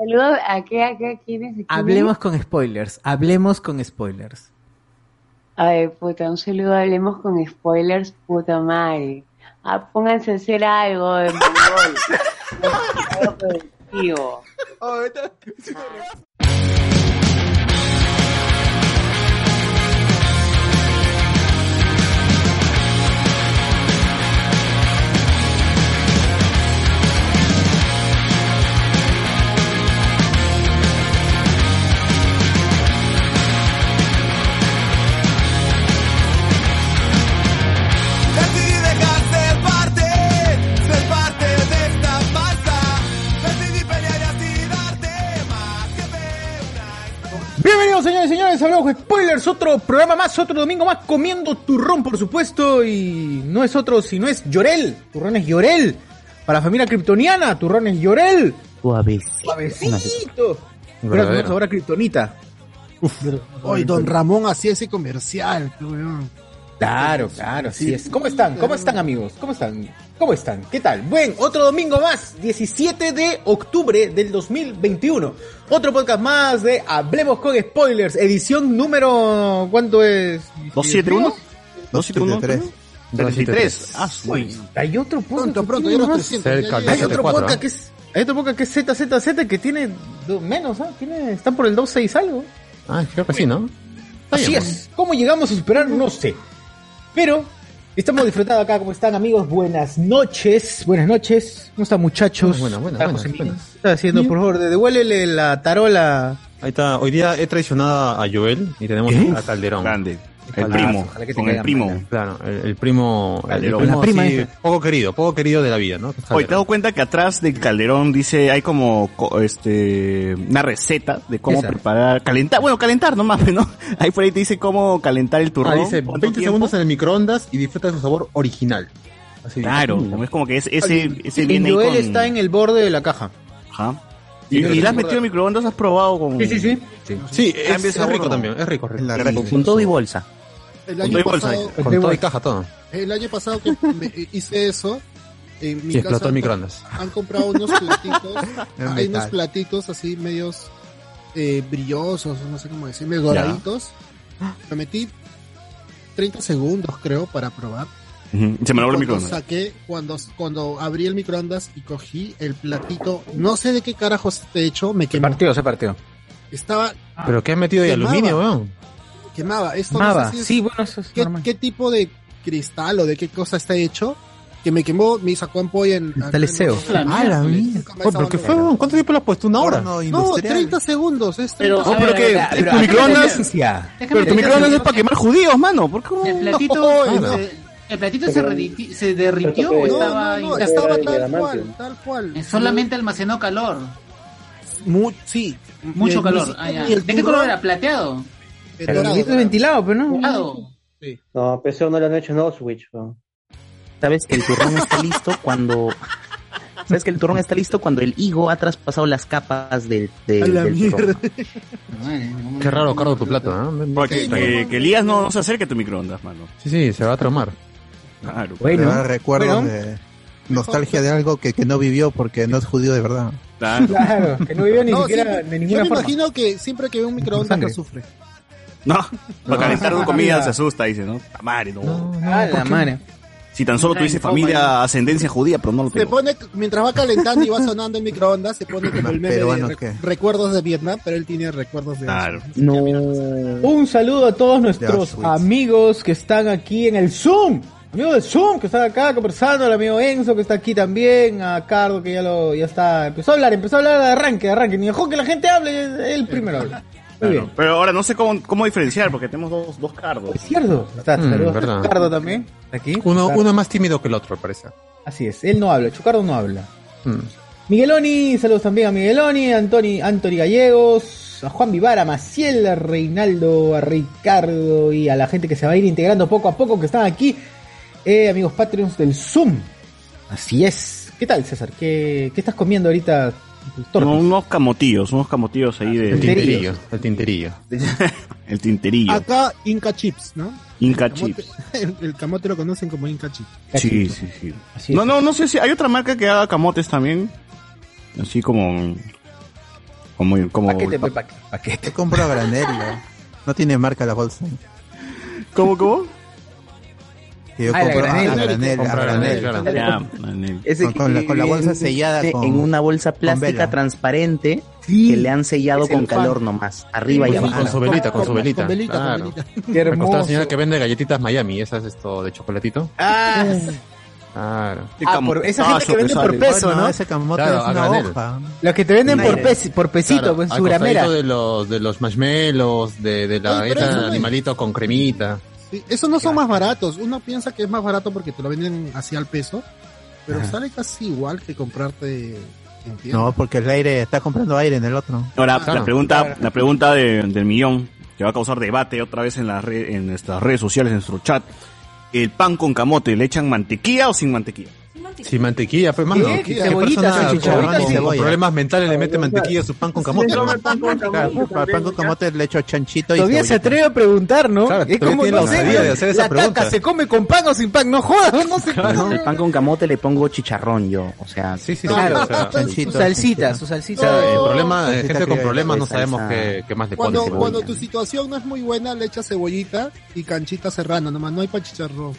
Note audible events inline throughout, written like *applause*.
Saludos a qué, a qué, a quiénes, a quiénes? Hablemos con spoilers. Hablemos con spoilers. Ay, puta, un saludo, hablemos con spoilers, puta madre. Ah, pónganse a hacer algo en *laughs* mongol. algo productivo. Decidí Bienvenidos señores y señores, hablamos spoilers, otro programa más, otro domingo más, comiendo turrón por supuesto, y no es otro si no es Llorel, turrón es Llorel, para la familia kryptoniana, turrón es Llorel, Suavecito. suavecito, pero tenemos ahora kryptonita. Hoy Don Ramón hacía ese comercial. Claro, claro, así es. ¿Cómo están? ¿Cómo están amigos? ¿Cómo están? ¿Cómo están? ¿Qué tal? Buen, otro domingo más, 17 de octubre del 2021. Otro podcast más de Hablemos con Spoilers, edición número... ¿Cuánto es? 271 271 273. 33. Ah, Uy, hay otro podcast. Pronto, que pronto, tiene ya los más. 300. Cerca, ya Hay otro 74, podcast que es... Hay otro podcast que es ZZZ que tiene do- menos, ¿ah? Tiene, están por el 2.6 algo. Ah, creo que sí, ¿no? Así es. ¿Cómo llegamos a superar? No sé. Pero estamos disfrutando acá. ¿Cómo están, amigos? Buenas noches. Buenas noches. ¿Cómo están, muchachos? Buenas, buenas, buenas. ¿Qué está haciendo? Por favor, devuélvele la tarola. Ahí está. Hoy día he traicionado a Joel y tenemos ¿Qué? a Calderón. Grande. El Ojalá, primo. ojalá que te Con el primo. mal. Claro, el, el primo, el, primo La prima así, poco querido, poco querido de la vida, ¿no? Oye, te has Calderón. dado cuenta que atrás del calderón dice, hay como, co- este, una receta de cómo preparar, calentar, bueno, calentar nomás, *laughs* ¿no? Ahí por ahí te dice cómo calentar el turrón. Ah, dice cuánto 20 tiempo. segundos en el microondas y disfruta de su sabor original. Así Claro, como es como que es, ese, ese El viene Joel con- está en el borde de la caja. Ajá. Sí, ¿Y, y la has metido en microondas? ¿Has probado con...? Sí, sí, sí. Sí, es, rico también, es rico, rico. La- Con todo y bolsa. El año, bolsa, pasado, Con todo y caja, todo. el año pasado que me *laughs* hice eso, en mi Y explotó casa el microondas. han comprado unos platitos, *laughs* hay unos platitos así medios eh, brillosos, no sé cómo decir, medio doraditos. Me metí 30 segundos creo para probar. Ujú, Se me logró el microondas. saqué, cuando, cuando abrí el microondas y cogí el platito, no sé de qué carajos esté hecho, me Se partió, se partió. Estaba, ¿Pero qué has metido de aluminio, weón? Quemaba. Esto no Mava. sé si es- Sí, bueno, eso es ¿Qué, normal. qué tipo de cristal o de qué cosa está hecho? Que me quemó, me sacó ampolla en... Cristaliseo. Ah, la. Oh, ¿Pero qué fue? ¿Cuánto tiempo le has puesto? ¿Una hora? No, 30 segundos. Es 30 Pero- segundos. pero que- tu microondas-. Pero tu microondas es para quemar judíos, mano. ¿Por qué? El platito, *laughs* No, se, no. el platito se, rediti- se derritió o No, estaba no, no, estaba tal cual, tal cual. Eh, Solamente almacenó calor, Mu- sí. mucho calor. ni Ah, siquiera ya. ni el ¿De qué color era? ¿Plateado? Pero dorado, esto es dorado. ventilado, pero no. ¿Dorado? No, PC no le han hecho no switch. weón. Sabes que el turrón está listo cuando. Sabes que el turrón está listo cuando el higo ha traspasado las capas del, de- A la del mierda. Qué raro, Cardo, tu plato, ¿eh? Porque, que, que Elías no, no se acerque a tu microondas, mano. Sí, sí, se va a traumar. Claro. Bueno, recuerdos bueno. de nostalgia de algo que, que no vivió porque no es judío de verdad. Claro. Claro, que no vivió ni No, siquiera siempre- de yo ninguna me forma. imagino que siempre que ve un microondas lo sufre. No, para calentar una comida se asusta, dice, ¿no? La madre, no. Ah, la madre. Si tan solo tuviese familia ascendencia judía, pero no lo Se tengo. pone, mientras va calentando y va sonando el microondas, se pone como el meme de peruano re- qué? recuerdos de Vietnam, pero él tiene recuerdos de Claro. No. Un saludo a todos nuestros Auschwitz. amigos que están aquí en el Zoom. Amigos del Zoom que están acá conversando, al amigo Enzo que está aquí también, a Cardo que ya lo ya está, empezó a hablar, empezó a hablar de arranque, de arranque, ni dejó que la gente hable, él primero habla. Claro. Pero ahora no sé cómo, cómo diferenciar, porque tenemos dos, dos cardos. Es cierto. Está, Mm, también. Aquí. Uno, uno más tímido que el otro, al parecer. Así es, él no habla, Chucardo no habla. Mm. Migueloni, saludos también a Migueloni, Antoni, Anthony Gallegos, a Juan Vivar, a Maciel, a Reinaldo, a Ricardo y a la gente que se va a ir integrando poco a poco que están aquí. Eh, amigos Patreons del Zoom. Así es. ¿Qué tal, César? ¿Qué, qué estás comiendo ahorita? No, unos camotillos, unos camotillos ahí de... El tinterillo, el tinterillo. *laughs* el tinterillo. Acá Inca Chips, ¿no? Inca El Chips. *laughs* El, el camote lo conocen como Inca Chips. Sí, sí, sí. No, no, no sé si hay otra marca que haga camotes también. Así como... Como... como Paquete, pa- paquete. Te compro a granel. ¿no? No tiene marca la bolsa. ¿Cómo, cómo? Que yo Ah, compro a granel. granel, a granel. Con- con la- que con la bolsa sellada con- en una bolsa plástica transparente que le han sellado con calor nomás, arriba y abajo. con su velita, con su velita. Con velita, con Claro. velita. Qué hermoso. la señora que vende galletitas Miami, esas esto de chocolatito. Ah, Claro. ah, por, esa gente que vende por peso, ¿no? ese camote Claro, es una granel. hoja. Los que te venden por, pes- por pesito, Claro, pues su gramera. de los, de los marshmallows, de, de la Oye, no- animalito con cremita. Sí, esos no son más baratos. Uno piensa que es más barato porque te lo venden así al peso, pero sale casi igual que comprarte. No, porque el aire, está comprando aire en el otro. Ahora, Claro. la pregunta, la pregunta de- del millón, que va a causar debate otra vez en, las re- en nuestras redes sociales, en nuestro chat. ¿El pan con camote le echan mantequilla o sin mantequilla? Sin mantequilla, pues mano. ¿Qué? ¿Qué Cebollita, con con, chicharrón y con cebolla. problemas mentales le mete mantequilla a su pan con camote? Claro, para el pan con camote le echo chanchito y Todavía se atreve a preguntar, ¿no? Claro, es como tiene la no sé, osadía de hacer esa la pregunta. se come con pan o sin pan, no jodas, no sé. El pan con camote le pongo chicharrón yo, o sea, Sí, sí, sí. Claro, o sea, su chanchito, salsita, su o salsita. sea, el No. problema, gente con problemas no sabemos qué, más le ponen. cuando tu situación no es muy buena, le echas cebollita y canchita serrana, nomás no hay pa' chicharrón.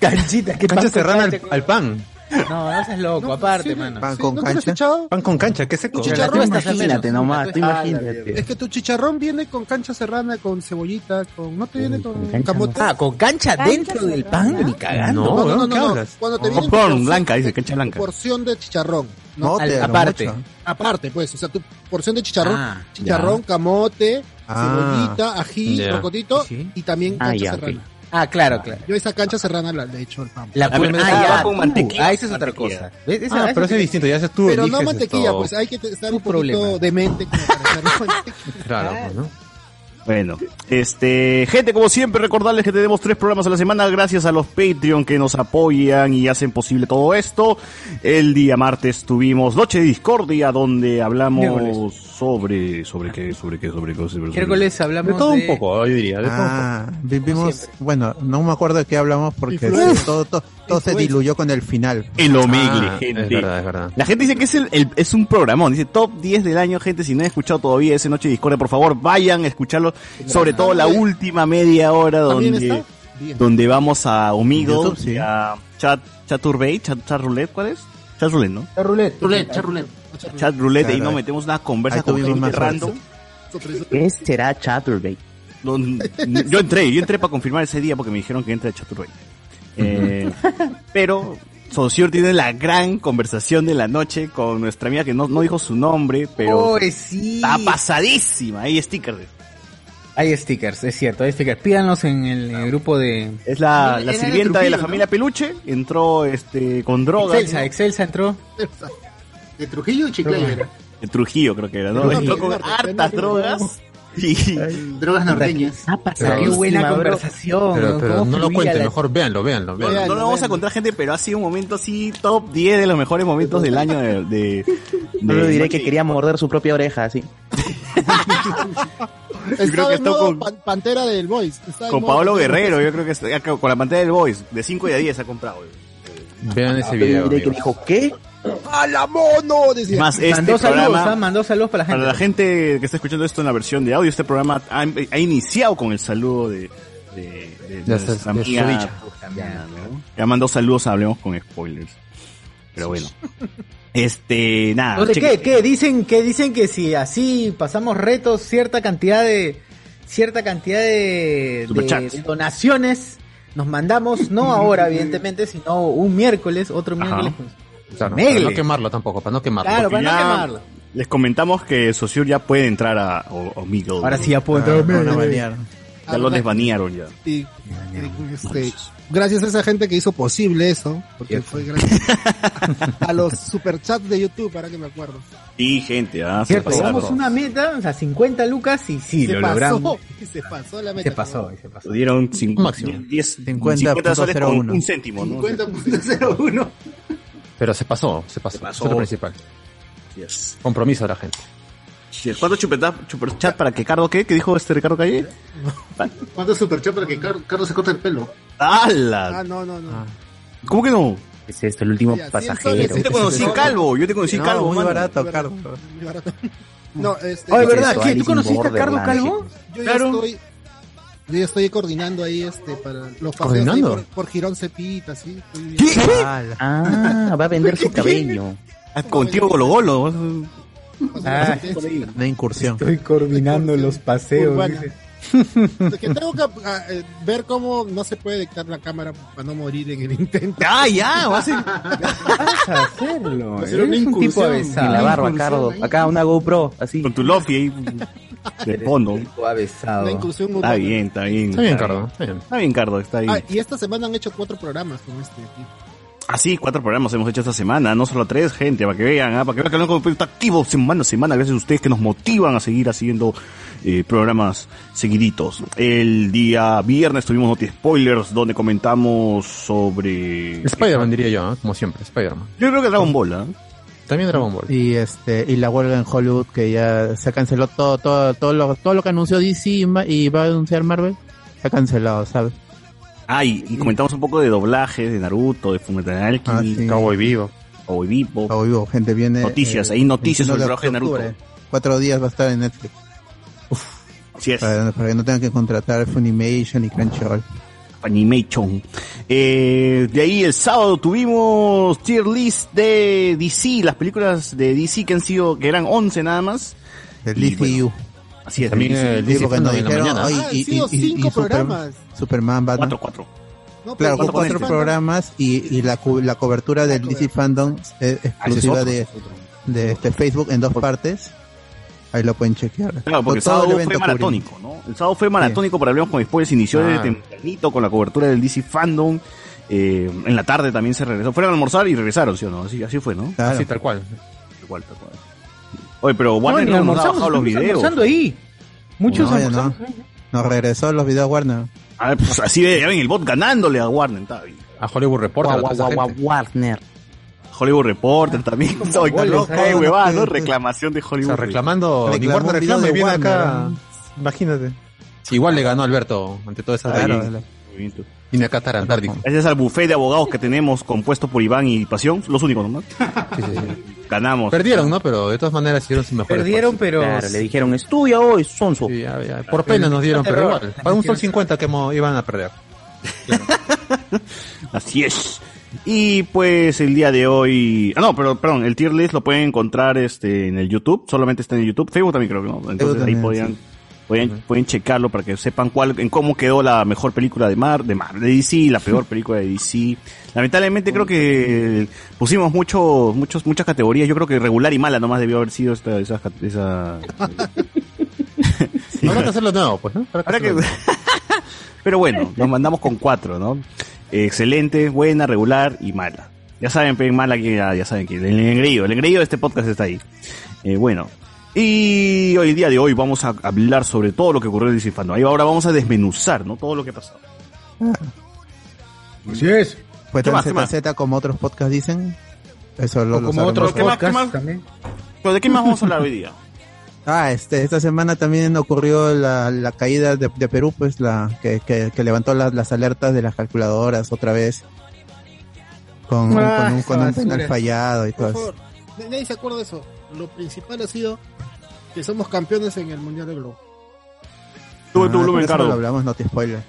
Canchita, ¿qué Cancha pan con serrana al pan. No, no seas loco, No, aparte, sí, mano. Pan sí, con ¿no te lo has cancha. echado? Pan con cancha, ¿qué seco? Tu chicharrón imagínate nomás, tú Ah, imagínate. Es que tu chicharrón viene con cancha serrana, con cebollita, con no te viene con con cancha camote. Ah, con cancha Cancha dentro del pan, ni cagando. No, no, no, no, ¿qué no. hablas? Cuando te viene Popcorn blanca, dice, cancha blanca. porción de chicharrón. No, No, al- aparte. mucho. aparte, pues, o sea, tu porción de chicharrón, Ah, chicharrón, camote, Ah. cebollita, ají, rocotito y también cancha serrana. Ah, claro, claro. Yo esa cancha serrana la, le he hecho al pan. La A ver, pulpa- ah, ah, ya, con tú. mantequilla. Ah, esa es otra cosa. ¿Ves? Esa- Ah, pero eso es distinto, ya tú Pero no mantequilla, esto. pues hay que estar un poquito demente como para *laughs* mantequilla. Claro, pues, ¿no? Bueno, este, gente, como siempre, recordarles que tenemos tres programas a la semana gracias a los Patreon que nos apoyan y hacen posible todo esto. El día martes tuvimos Noche de Discordia, donde hablamos Miércoles. sobre, sobre qué, sobre qué, sobre qué, sobre qué. Miércoles De hablamos todo un de- poco, yo diría. De todo un poco. Ah, vivimos, bueno, no me acuerdo de qué hablamos porque todo, todo, todo se diluyó con el final. El Omegle, Ah, gente. Es verdad, es verdad. La gente dice que es, el, el- es un programón, dice top 10 del año, gente, si no han escuchado todavía ese Noche de Discordia, por favor, vayan a escucharlo, sobre todo la última media hora ¿También donde, donde vamos a Omigo sí. a Chat, Chaturbey, Chat, Chat Roulette, ¿cuál es? Chat Roulette, ¿no? Ruleta. Roulette, chat roulette. Chat Roulette, y Claro. nos metemos una conversa Ahí con gente más random. ¿Qué será? No, yo entré, yo entré para confirmar ese día porque me dijeron que entre a Chaturbey. Eh, *laughs* pero Sociur tiene la gran conversación de la noche con nuestra amiga que no, no dijo su nombre, pero Oh, sí. está pasadísima. Hay stickers. Hay stickers, es cierto, hay stickers. Pídanlos en el, grupo de... Es la, Era la sirvienta de la familia Peluche. Entró este con drogas. Excelsa, ¿no? Excelsa entró. De Trujillo y Chiclayo. De Trujillo creo que era, ¿no? Entró con hartas drogas. Y, Drogas norteñas. Ah, Qué pasadísima, buena conversación. Pero, ¿no? pero Cómo no lo cuenten, la- mejor véanlo, véanlo, No, véanlo. no, no lo vamos a contar gente, pero ha sido un momento así top 10 de los mejores momentos del año de... de, No lo diré que quería morder su propia oreja, así. *laughs* *laughs* creo Está que está con- pan- Pantera del Boys. Está Con modo Pablo Pantera Guerrero, yo creo que está con la pantalla del Voice, de 5 y de 10 ha comprado. Vean ese Yo video. que dijo, ¿qué? Boys. ¡A la mono! Decía. Más este mandó saludos, programa, ¿ah? mandó saludos para la gente. para la gente que está escuchando esto en la versión de audio, este programa ha, ha iniciado con el saludo de, de, de, De nuestra amiga. Tatiana, ¿no? Ya mandó saludos, a hablemos con spoilers. Pero bueno. *laughs* Este, nada. ¿qué? ¿Qué? Dicen que dicen que si así pasamos retos, cierta cantidad de cierta cantidad de, donaciones nos mandamos, no ahora evidentemente, sino un miércoles, otro Ajá. miércoles. para no quemarlo tampoco, para no quemarlo. Claro, para no quemarlo. Les comentamos que Sociur ya puede entrar a O- Omegle. Ahora sí ya puedo Ah, entrar. Ya lo desbanearon ya. Y, y, este, gracias a esa gente que hizo posible eso, porque fue gracias *laughs* a los superchats de YouTube, para que me acuerdo. Y gente, ah, se Cierto, llegamos una meta, o sea, 50 lucas y sí, se lo pasó, logramos. se pasó la meta. Se pasó, se pasó. Dieron Máximo. 10, 50.01. 50 soles con un céntimo, ¿no? 50.01. Pero se pasó, se pasó. Se pasó. Es lo principal. Yes. Compromiso de la gente. Yes. ¿Cuánto chupeta, chat para que Cardo qué? ¿Qué dijo este Ricardo Calle? ¿Cuánto superchat para que Car- Carlos se corte el pelo? ¡Hala! Ah, no, no, no. ¿Cómo que no? Es esto, el último pasajero. soles. Yo te conocí calvo, yo te conocí No, calvo, muy mano. barato, Muy Carlos. muy barato. *laughs* No, este, ¿de yo- verdad? ¿Qué? ¿Tú conociste a Borderland, Calvo? Yo Claro. ya estoy, yo ya estoy coordinando ahí este para los ¿Coordinando? por, por Girón Cepita, sí. estoy- Ah, va a vender su *laughs* cabello. Ah, Contigo Golo Golo. Ah, Una incursión. estoy coordinando los paseos. Urbana. Que tengo que ah, eh, ver cómo no se puede dictar la cámara para no morir en el intento. Ah, ya, a. Vas a hacerlo. Va a ser Eres una un tipo. En la barba, Cardo. Acá una GoPro, así. Con tu Lofi ahí de fondo. Tipo avesado. Una incursión Está bien, está bien. Está bien, Cardo. Está bien. Está bien, Cardo, está ahí. Ah, y esta semana han hecho cuatro programas con este aquí. Ah, sí, cuatro programas hemos hecho esta semana, no solo tres, gente, para que vean, ah, para que vean que el está activo semana a semana, gracias a ustedes que nos motivan a seguir haciendo eh, programas seguiditos. El día viernes tuvimos Noti Spoilers, donde comentamos sobre... Spider-Man diría yo, ¿eh? como siempre, Spider-Man. Yo creo que Dragon Ball, ¿ah? También Dragon Ball. Y este y la huelga en Hollywood que ya se canceló todo todo todo lo todo lo que anunció DC y va a anunciar Marvel se ha cancelado, ¿sabes? Ah, y, y comentamos un poco de doblaje de Naruto, de Fullmetal Alchemy, Ah, sí. Cowboy Vivo. Cowboy Vivo. Cabo vivo, gente viene Noticias, hay noticias sobre el 21 trabajo de Naruto. Cuatro días va a estar en Netflix Así es. para, para que no tengan que contratar Funimation y Crunchyroll. Animation. Eh, de ahí el sábado tuvimos tier list de DC, las películas de DC que han sido, que eran 11 nada más. El DCU. Así es, También el Sí, DC porque nos Fandom en la dijeron, mañana. "Ay, Ah, y, sido y- y- cinco y Super- programas. Superman, Batman. 4, 4. No, Claro, cuatro Fandom- programas y, y la, cu- la cobertura del DC Fandom es exclusiva de, de este Facebook en dos partes. Ahí lo pueden chequear. Claro, porque el sábado fue maratónico, ¿no? El sábado fue maratónico para Hablemos con Spoilers, inició Ah. desde tempranito con la cobertura del DC Fandom. Eh, en la tarde también se regresó. Fueron a almorzar y regresaron, ¿sí o no? Así, así fue, ¿no? Claro. Así tal cual. Tal cual, tal cual. Oye, pero Warner no, nos ha bajado los videos. almorzando ahí. Muchos No, no. Nos regresó los videos Warner. Ah, pues así ve, ya ven el bot ganándole a Warner, está bien. A Hollywood Reporter, a. Warner. Hollywood Reporter también. Soy goles, loco, ¿eh? huevada, ¿no? Reclamación de O Hollywood. sea, reclamando, ni de viene acá. ¿no? Imagínate. Igual le ganó Alberto ante todas esas Claro. Viene acá Antártico. Gracias al buffet de abogados que tenemos compuesto por Iván y Pasión, los únicos nomás. Sí, sí, sí. Ganamos. Perdieron, ¿no? Pero de todas maneras hicieron su mejor Perdieron, pero. Claro, le dijeron, estudia hoy, sonso. Sí, ya, ya. Por pena nos dieron, pero igual. Para un sol 50 que iban a perder. *laughs* Así es. Y pues el día de hoy, ah no, pero perdón, el tier list lo pueden encontrar este en el YouTube, solamente está en el YouTube, Facebook también creo que no, entonces ahí podían, pueden, pueden checarlo para que sepan cuál, en cómo quedó la mejor película de Mar, de Mar, de DC, la peor película de DC. Lamentablemente creo que pusimos muchos, muchos, muchas categorías, yo creo que regular y mala nomás debió haber sido esta, esa, esa, *laughs* Habrá que hacerlo nuevo, pues, ¿no? Habrá que. *laughs* Pero bueno, nos mandamos con cuatro, ¿no? Excelente, buena, regular y mala. Ya saben, pero mala que ya, ya saben que el engreído, el engreído de este podcast está ahí. Eh, bueno. Y hoy día de hoy vamos a hablar sobre todo lo que ocurrió en DC Fandom. Ahí ahora vamos a desmenuzar, ¿no? Todo lo que ha pasado. Así es. Fue ¿Qué tan? ZZ como otros podcasts dicen. Eso lo, O como otros ¿Qué más, qué podcasts más? también. Pero ¿de qué más vamos a hablar hoy día? Ah, este, esta semana también ocurrió la, la caída de, de Perú, pues la que, que, que levantó las, las alertas de las calculadoras otra vez. Con, Ah, con un, con un esa penal fallado y todo Por eso. favor, n- nadie se acuerda de eso. Lo principal ha sido que somos campeones en el Mundial de Globo. Tú, Ah, tú, Blumen, por eso Cardo. lo hablamos, no te spoiler.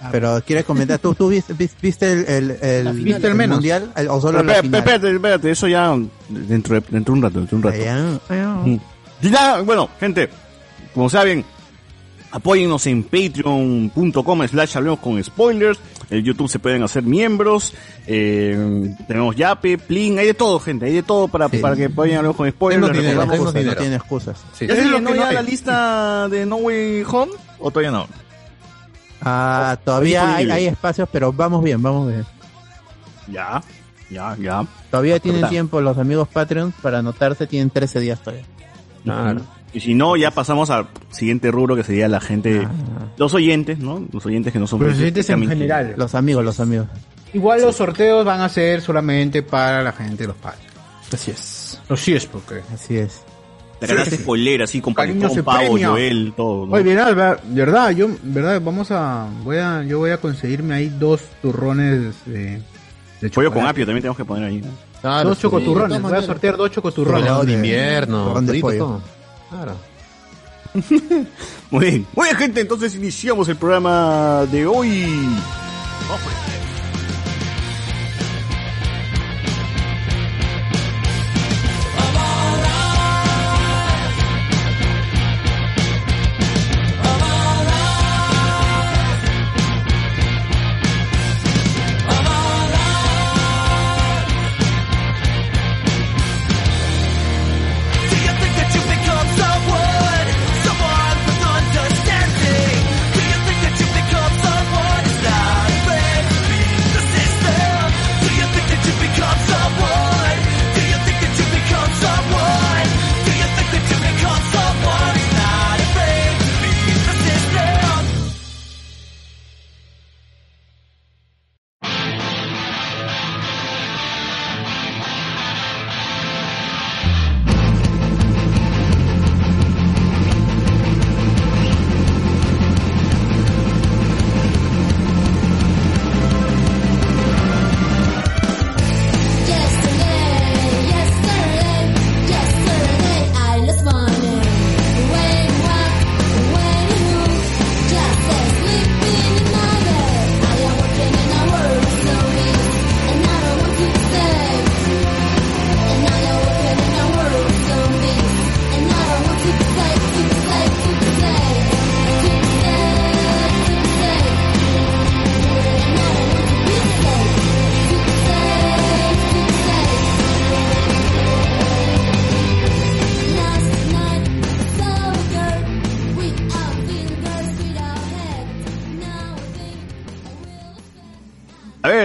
Ah, Pero quieres comentar, ¿tú, tú viste, vis- viste el, el, el, final, el menos. mundial el- o solo Pero la espérate, final? espérate, espérate, eso ya dentro de, dentro de un rato, dentro de un rato. Allá, allá. Mm. Y ya, bueno, gente, como saben, apóyennos en patreon.com slash hablemos con spoilers. En YouTube se pueden hacer miembros. Eh, tenemos Yape, Plin, hay de todo, gente, hay de todo para, Sí. para que apoyen hablemos con spoilers. Dinero, recordamos- tenemos No tiene excusas. Sí. ¿Ya se llenó ya no la lista de No Way Home? ¿O todavía no? Ah, todavía hay, hay espacios, pero vamos bien, vamos bien. Ya, ya, ya. Todavía tienen tiempo los amigos Patreon para anotarse, tienen 13 días todavía. Claro. Y si no, ya pasamos al siguiente rubro que sería la gente, los oyentes, ¿no? Los oyentes que no son Los oyentes en precisamente- general. Los amigos, los amigos. Igual los sorteos van a ser solamente para la gente de los padres. Así es. Así es, porque. Así es. La ganaste spoiler así con Pavo. Joel, todo. ¿no? Oye, bien, Alba, verdad, yo, verdad, vamos a, voy a, yo voy a conseguirme ahí dos turrones de, de Pollo con chocolate. apio también tenemos que poner ahí. ¿no? Claro, dos chocoturrones, voy a sortear dos chocoturrones. Helado de invierno. de frito, pollo. todo. Claro. *laughs* Muy bien. Muy bien, gente, entonces iniciamos el programa de hoy. Do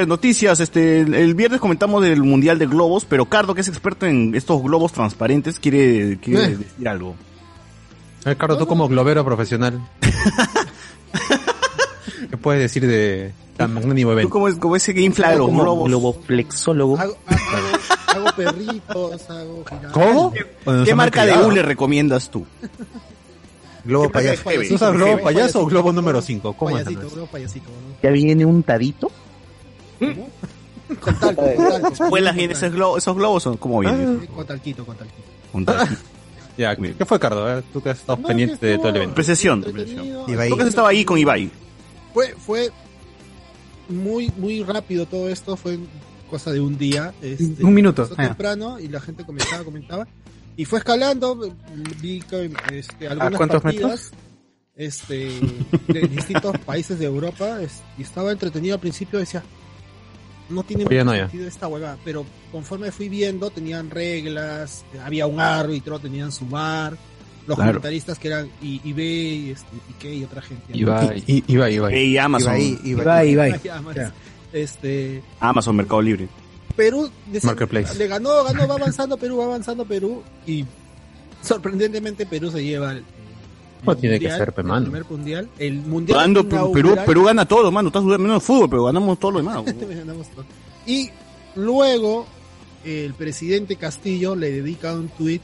noticias. Este, el- viernes comentamos del Mundial de Globos, pero Cardo, que es experto en estos globos transparentes, quiere, quiere Eh. decir algo. A ver, Carlos, tú como globero profesional. *laughs* ¿Qué puedes decir de tan magnánimo Tú evento? como, es, como ese que infla los Como globos. globoflexólogo. Hago, hago, hago perritos, hago. ¿Cómo? ¿Qué marca de U le recomiendas tú? Globo payaso. ¿Tú usas globo payaso o globo número 5? ¿Cómo es? Payasito, globo payasito. ¿no? Ya viene un tadito. Con talco, con talco. ¿Vuelas bien esos globos, esos globos o cómo vienen? Sí, Con talquito, con talquito. Un tal- *laughs* Ya, ¿qué fue, Cardo? A ver, tú que has estado No, pendiente que de todo el evento. Entretenido. Ibai. ¿Por qué estaba ahí con Ibai? Fue, fue muy, muy rápido todo esto, fue cosa de un día. este, Un minuto, ah. temprano y la gente comentaba, comentaba. Y fue escalando, vi que este, algunas cuántos partidas este, de distintos países de Europa es- y estaba entretenido al principio, decía, no tiene Oye, mucho no, ya. sentido esta huevada, pero conforme fui viendo tenían reglas, había un árbitro, tenían su bar, los Claro. comentaristas que eran I- Ibai, este, y otra gente. Ibai. I- Ibai, Ibai. Y Amazon. Ibai, Ibai. Ibai, Ibai. Man. Este, Amazon Mercado Libre. Perú decía- Marketplace. le ganó, ganó, va avanzando Perú, va avanzando Perú y sorprendentemente Perú se lleva No tiene que ser, pe, el mano. primer mundial, el mundial Ganando, Perú, Perú, Perú gana todo, mano. Estás jugando menos fútbol, pero ganamos todo lo demás. *laughs* Todo. y luego el presidente Castillo le dedica un tuit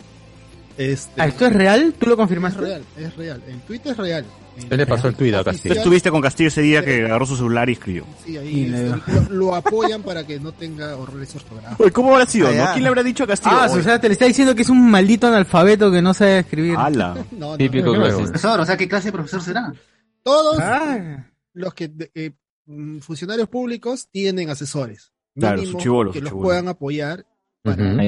este, Ah, ¿Esto es real? ¿Tú lo es confirmaste? real, es real, el tuit es real. ¿Qué le pasó el tuit a Tú Castillo? estuviste con Castillo ese día que agarró su celular y escribió. Sí, Y ahí le- este, lo, lo apoyan para que no tenga horrores ortográficos. ¿cómo habrá sido? Ah, no? ¿Quién le habrá dicho a Castillo? Ah, o sea, te le está diciendo que es un maldito analfabeto que no sabe escribir. ala. *laughs* No, no, Típico no, no, globero. Profesor, o sea, ¿qué clase de profesor será? Todos Ah, los que eh, mm, funcionarios públicos tienen asesores. Claro, sus chibolos, que los puedan apoyar para. ¿no?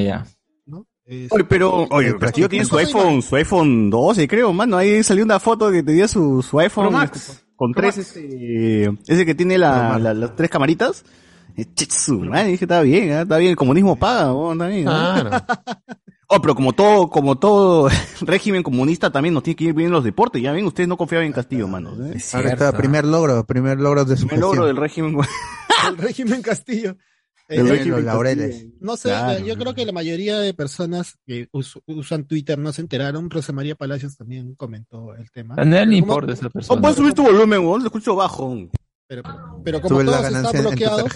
Es- Oye, pero, oye, El Castillo tiene su iPhone, su iPhone 12, creo, mano. Ahí salió una foto que tenía su, su iPhone. Max. Con Pro tres, Max. este, ese que tiene la, la- las tres camaritas. Eh, chitsu, man, dije, está bien, ah, está bien, el comunismo paga, oh, está bien. ah. Claro. *laughs* Oh, pero como todo, como todo *laughs* régimen comunista también nos tiene que ir bien en los deportes. Ya ven, ustedes no confiaban en Castillo, mano. ¿eh? Ahora está, primer logro, primer logro de su El logro del régimen. *laughs* El régimen Castillo. El Eh, régimen Los laureles. No sé, Claro. yo creo que la mayoría de personas que us- usan Twitter no se enteraron. Rosa María Palacios también comentó el tema. A nadie le ¿Cómo- importa esa persona. puedes subir tu volumen, weón, lo escucho bajo. Pero, pero como Sube todos están bloqueados,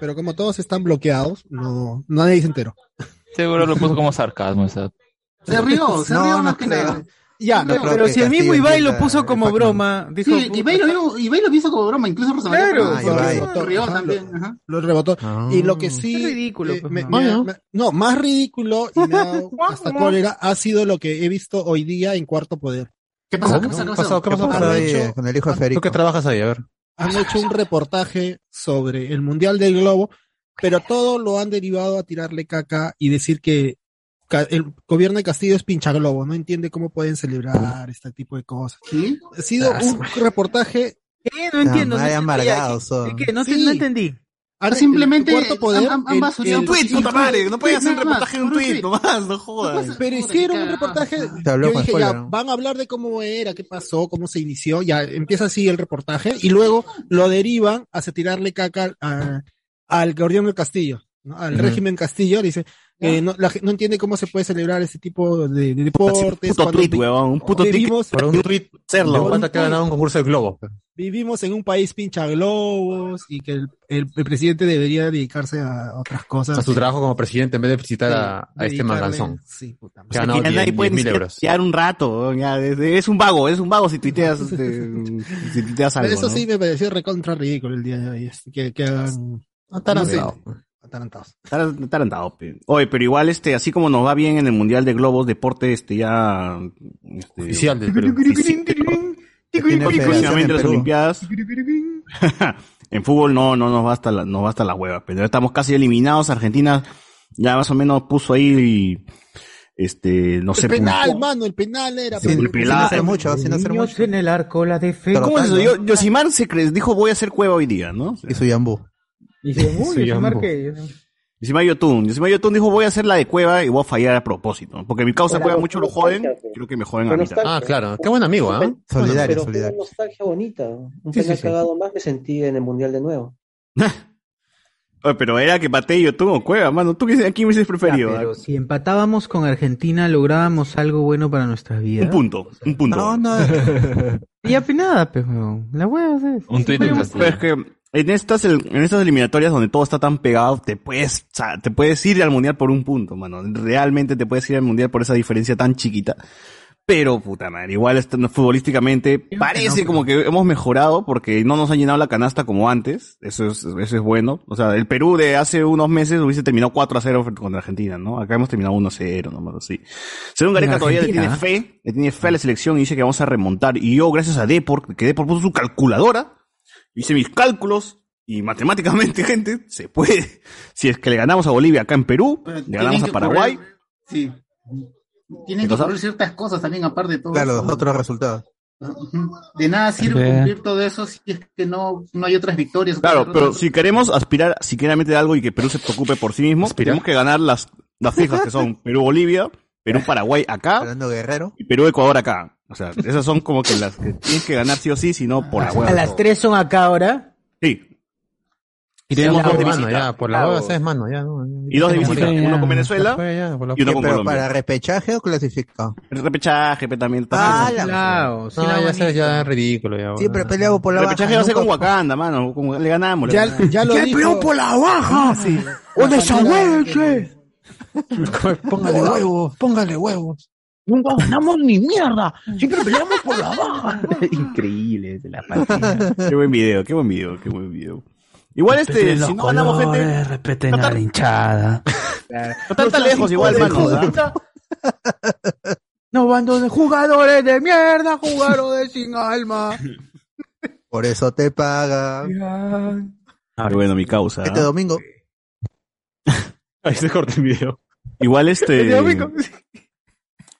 pero como todos están bloqueados, no, nadie se enteró. Seguro lo puso como sarcasmo. esa- Se rió, se No, rió no más que creo. nada. Ya, No, Pero si el mismo Ibai lo puso como broma, dijo. Sí, Ibai lo, Ibai lo hizo como broma, incluso Rosa María Claro, también. ajá. lo rebotó. Ah. Y lo que sí. Es ridículo, eh, pues, me- no. me- Ah, ¿no? me- no, más ridículo y me ha dado *laughs* hasta cólera ha sido lo que he visto hoy día en Cuarto Poder. ¿Qué pasó? ¿Qué pasó? ¿Qué ¿Qué pasó? ¿Qué pasó? Han Pasó ahí, hecho- con el hijo de ¿Tú Federico. qué trabajas ahí? A ver. Han hecho un reportaje sobre el Mundial del Globo, pero todo lo han derivado a tirarle caca y decir que el gobierno de Castillo es pinchaglobo, no entiende cómo pueden celebrar este tipo de cosas. ¿Sí? Ha sido un reportaje ¿Qué? No entiendo. Ah, no son. ¿qué- qué? No, Sí. no entendí. Han- Simplemente Cuarto Poder, el- el- un Tweet, puta madre, no pueden hacer un reportaje en un tweet, nomás, no jodas. Pero hicieron un reportaje. Te habló Yo dije, spoiler, ya, ¿no? van a hablar de cómo era, qué pasó, cómo se inició. Ya empieza así el reportaje y luego lo derivan hacia tirarle caca a- al gobierno del Castillo, ¿no? al régimen Castillo. Dice que no, la no entiende cómo se puede celebrar ese tipo de, de deportes. puto cuando tweet, weón, un puto tweet. vivimos, Por un tweet Hacerlo. un que ha ganado un concurso de globo. vivimos en un país pincha globos y que el, el- el presidente debería dedicarse a otras cosas. A su trabajo como presidente en vez de visitar a, a este manganzón. Sí, puta madre. Que nadie 10 puede ni mil euros. tuitear un rato, ya, desde- es un vago, es un vago si tuiteas, este, *laughs* si tuiteas algo, Eso ¿no? sí me pareció recontra ridículo el día de hoy. este, Que, que hagan. Atarantado. no sé, atarantados. Tar- Atarantado, pe. Oye, pero igual, este, así como nos va bien en el Mundial de Globos, deporte, este, ya, este, Oficial del y federación próximamente en las. Olimpiadas. *laughs* en fútbol no, no nos basta la, nos basta la hueva, pero ya estamos casi eliminados. Argentina ya más o menos puso ahí, este, no sé, el penal, punto- mano, el penal era. Sí, el sin penal. hacer mucho, sin hacer mucho. en el arco, la defensa. ¿Cómo es eso? Yosimar se dijo voy a hacer cueva hoy día, ¿no? Y su yambú. Y se *laughs* uy, se ambos. marque. Yosimar Yotun. Yosimar Yotun dijo voy a hacer la de cueva y voy a fallar a propósito. Porque mi causa la mucho, lo joden. nostalgia, Creo que me joden a mí. Ah, claro. Qué buen amigo, ¿ah? Solidario, solidario. una nostalgia bonita. Un Sí, penal sí, sí. cagado más me sentí en el Mundial de nuevo. *laughs* Oye, pero era que patee Yotun o cueva, mano. ¿Tú qué, a quién hubieses preferido? Pero si empatábamos con Argentina, lográbamos algo bueno para nuestras vidas. Un punto, un punto. No, no. *laughs* Y ya nada, pues. La hueva es. Un tweet en Pero es que en estas, en estas eliminatorias donde todo está tan pegado, te puedes, o sea, te puedes ir al mundial por un punto, mano. Realmente te puedes ir al mundial por esa diferencia tan chiquita. Pero, puta madre, igual futbolísticamente parece como que hemos mejorado porque no nos han llenado la canasta como antes. Eso es, eso es bueno. O sea, el Perú de hace unos meses hubiese terminado 4 a 0 frente contra Argentina, ¿no? Acá hemos terminado 1 a 0, nomás así. Sergio Gareca todavía le tiene fe, le tiene fe a la selección y dice que vamos a remontar. Y yo, gracias a Depor, que Depor puso su calculadora, hice mis cálculos y matemáticamente, *laughs* gente, se puede. Si es que le ganamos a Bolivia acá en Perú, Pero le ganamos a Paraguay. ocurrir- sí. Tienen ¿Qué que ocurrir ciertas cosas también aparte de todo Claro, eso. los otros resultados. De nada sirve cumplir todo eso si es que no, no hay otras victorias. Claro, pero si queremos aspirar siquiera a algo y que Perú se preocupe por sí mismo, Aspirar. tenemos que ganar las, las fijas que son Perú-Bolivia, Perú-Paraguay acá Guerrero. y Perú-Ecuador acá. O sea, esas son como que las que tienes que ganar sí o sí, si no por la hueá. A las tres son acá ahora. Sí. Y tenemos dos de visita. ya. Por la hueva, es mano ya. ¿no? Y dos de visita, uno con Venezuela Fue ya, por la- y uno ¿Qué, con pero Colombia. para repechaje o clasificado? El repechaje pe, también. Ah, también. la- Claro, sí, No, ya sabes, ya es ridículo. Ya, Siempre peleamos por la el baja. repechaje va a ser con Wakanda, mano. con- le ganamos. Ya, ya lo dijo. la baja! Sí. ¡Una La manera desahueche! *laughs* Póngale huevos, póngale huevos. Nunca ganamos ni mierda. *laughs* Siempre peleamos por la baja. *laughs* Increíble, de la partida. Qué buen video, qué buen video, qué buen video. Igual este, si no ganamos gente, respeten a la hinchada. no tan tan lejos igual, mano. ¿ah? No bando de jugadores de mierda, jugadores sin alma. Por eso te paga. Qué bueno, mi causa. Este ¿ah? domingo. *laughs* Ahí se corta el video. Igual este. Este domingo.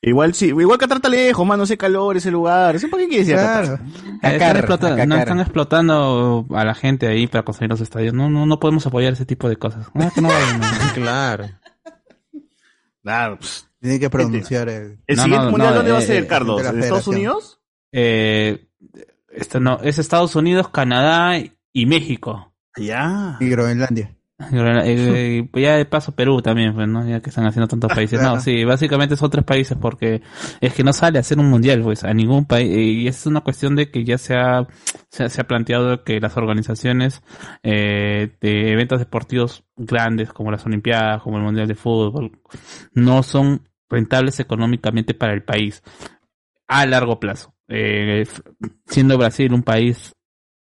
Igual sí, igual Qatar está lejos, mano, ese calor, ese lugar. ¿Ese por qué quieres ir a Qatar? Claro. Eh, están, explotando, acá no, están explotando a la gente ahí para construir los estadios. No, no, no podemos apoyar ese tipo de cosas. No, que no vayan, no. *laughs* Claro. Claro. pss. Tiene que pronunciar el... ¿El No, siguiente no, mundial no, dónde va a eh, ser, eh, Carlos? de la ¿En Estados. Unidos? Eh, este no, es Estados Unidos, Canadá y México. Ya. Y Groenlandia. *laughs* Eh, pues ya de paso Perú también, pues, ¿no? Ya que están haciendo tantos países. No, sí, básicamente son tres países porque es que no sale a hacer un mundial, pues, a ningún país. Y es una cuestión de que ya se ha, se, ha- se ha planteado que las organizaciones eh, de eventos deportivos grandes como las Olimpiadas, como el Mundial de Fútbol, no son rentables económicamente para el país a largo plazo. Eh, siendo Brasil un país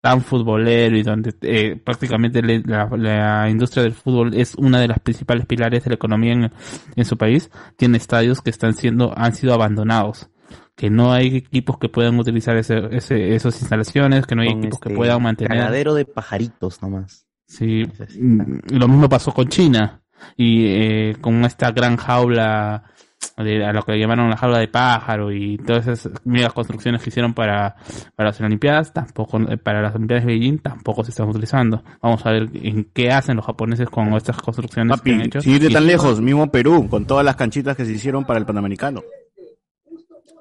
tan futbolero y donde eh, prácticamente le- la, la industria del fútbol es una de las principales pilares de la economía en, en su país, tiene estadios que están siendo, han sido abandonados, que no hay equipos que puedan utilizar ese, ese, esas instalaciones, que no hay Con equipos que este puedan mantener. Ganadero de pajaritos nomás. Sí, mm, lo mismo pasó con China y eh, con esta gran jaula de, a lo que llamaron la jaula de pájaro y todas esas megas construcciones que hicieron para, para las Olimpiadas, tampoco eh, para las Olimpiadas de Beijing tampoco se están utilizando. Vamos a ver en qué hacen los japoneses con estas construcciones que han Papi, hecho. sin irte tan lejos, mismo Perú, con todas las canchitas que se hicieron para el Panamericano.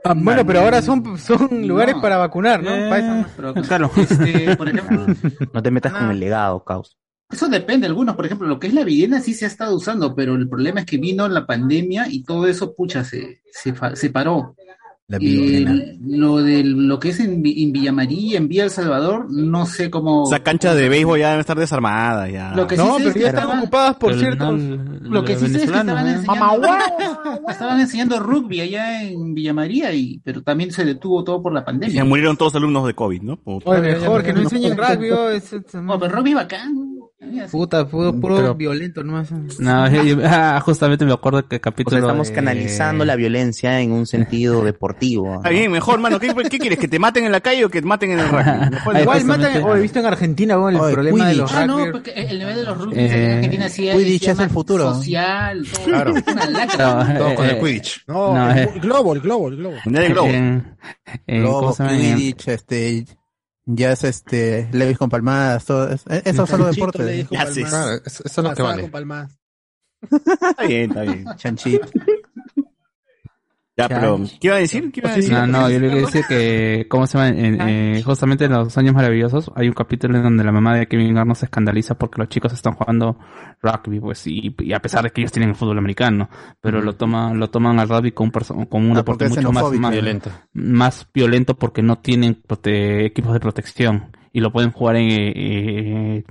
Ah, bueno, pero ahora son, son lugares para vacunar, ¿no? Eh, Pa' eso. Pero, Claro. este, por ejemplo, *laughs* No te metas con el legado, caos. Eso depende, algunos, por ejemplo, lo que es la villena sí se ha estado usando, pero el problema es que vino la pandemia y todo eso, pucha, se, se, fa- se paró. La Y lo de lo que es en, en Villa María, en Villa El Salvador, no sé cómo. Esa cancha de béisbol ya debe estar desarmada ya. Lo que sí No, sé pero es que ya están estaban- ocupadas por Pero cierto. no, Lo que sí sé es que estaban ¿eh? enseñando, *laughs* estaban enseñando rugby allá en Villa María, y, pero también se detuvo todo por la Se pandemia. murieron todos los alumnos de COVID, ¿no? Puta. Oye, mejor que no enseñen rugby, *laughs* oh, es- es- Oh, pero rugby bacán. Puta, puro, puro Pero- violento nomás. No, yo- ah, justamente me acuerdo que O capítulo sea, estamos de- canalizando la violencia en un sentido *laughs* deportivo. Está bien, mejor, mano. ¿Qué, qué quieres? ¿Que te maten en la calle o que te maten en el rugby? Mejor Igual matan, o he visto en Argentina, bueno, el Oye, problema de Quidditch. los Ah, no, rugby. porque el nivel de los rugby Eh, en Argentina sí Quidditch se es el futuro. Social, todo. Claro. Una lacra. No, Todo con eh, el Quidditch. No, No, el, eh. globo, el globo, el globo. Globo. en- en- ¿cómo Globo, se llama? Quidditch, este, ya es este, Levis con palmadas, todo, es- esos son los deportes. Claro, eso, eso es lo que Pasaba vale. con palmas. Está bien, está bien. Chanchito. Ya, pero, ¿qué iba a decir? ¿Qué iba a decir? No, no, yo le quería decir que, *laughs* ¿cómo se llama? En- eh, justamente en los años maravillosos hay un capítulo en donde la mamá de Kevin Garnett se escandaliza porque los chicos están jugando rugby, pues, y, y a pesar de que ellos tienen el fútbol americano, pero lo toman, lo toman al rugby como un, como un Ah, deporte mucho más, más, Violento. más violento porque no tienen prote- equipos de protección y lo pueden jugar en, eh, eh,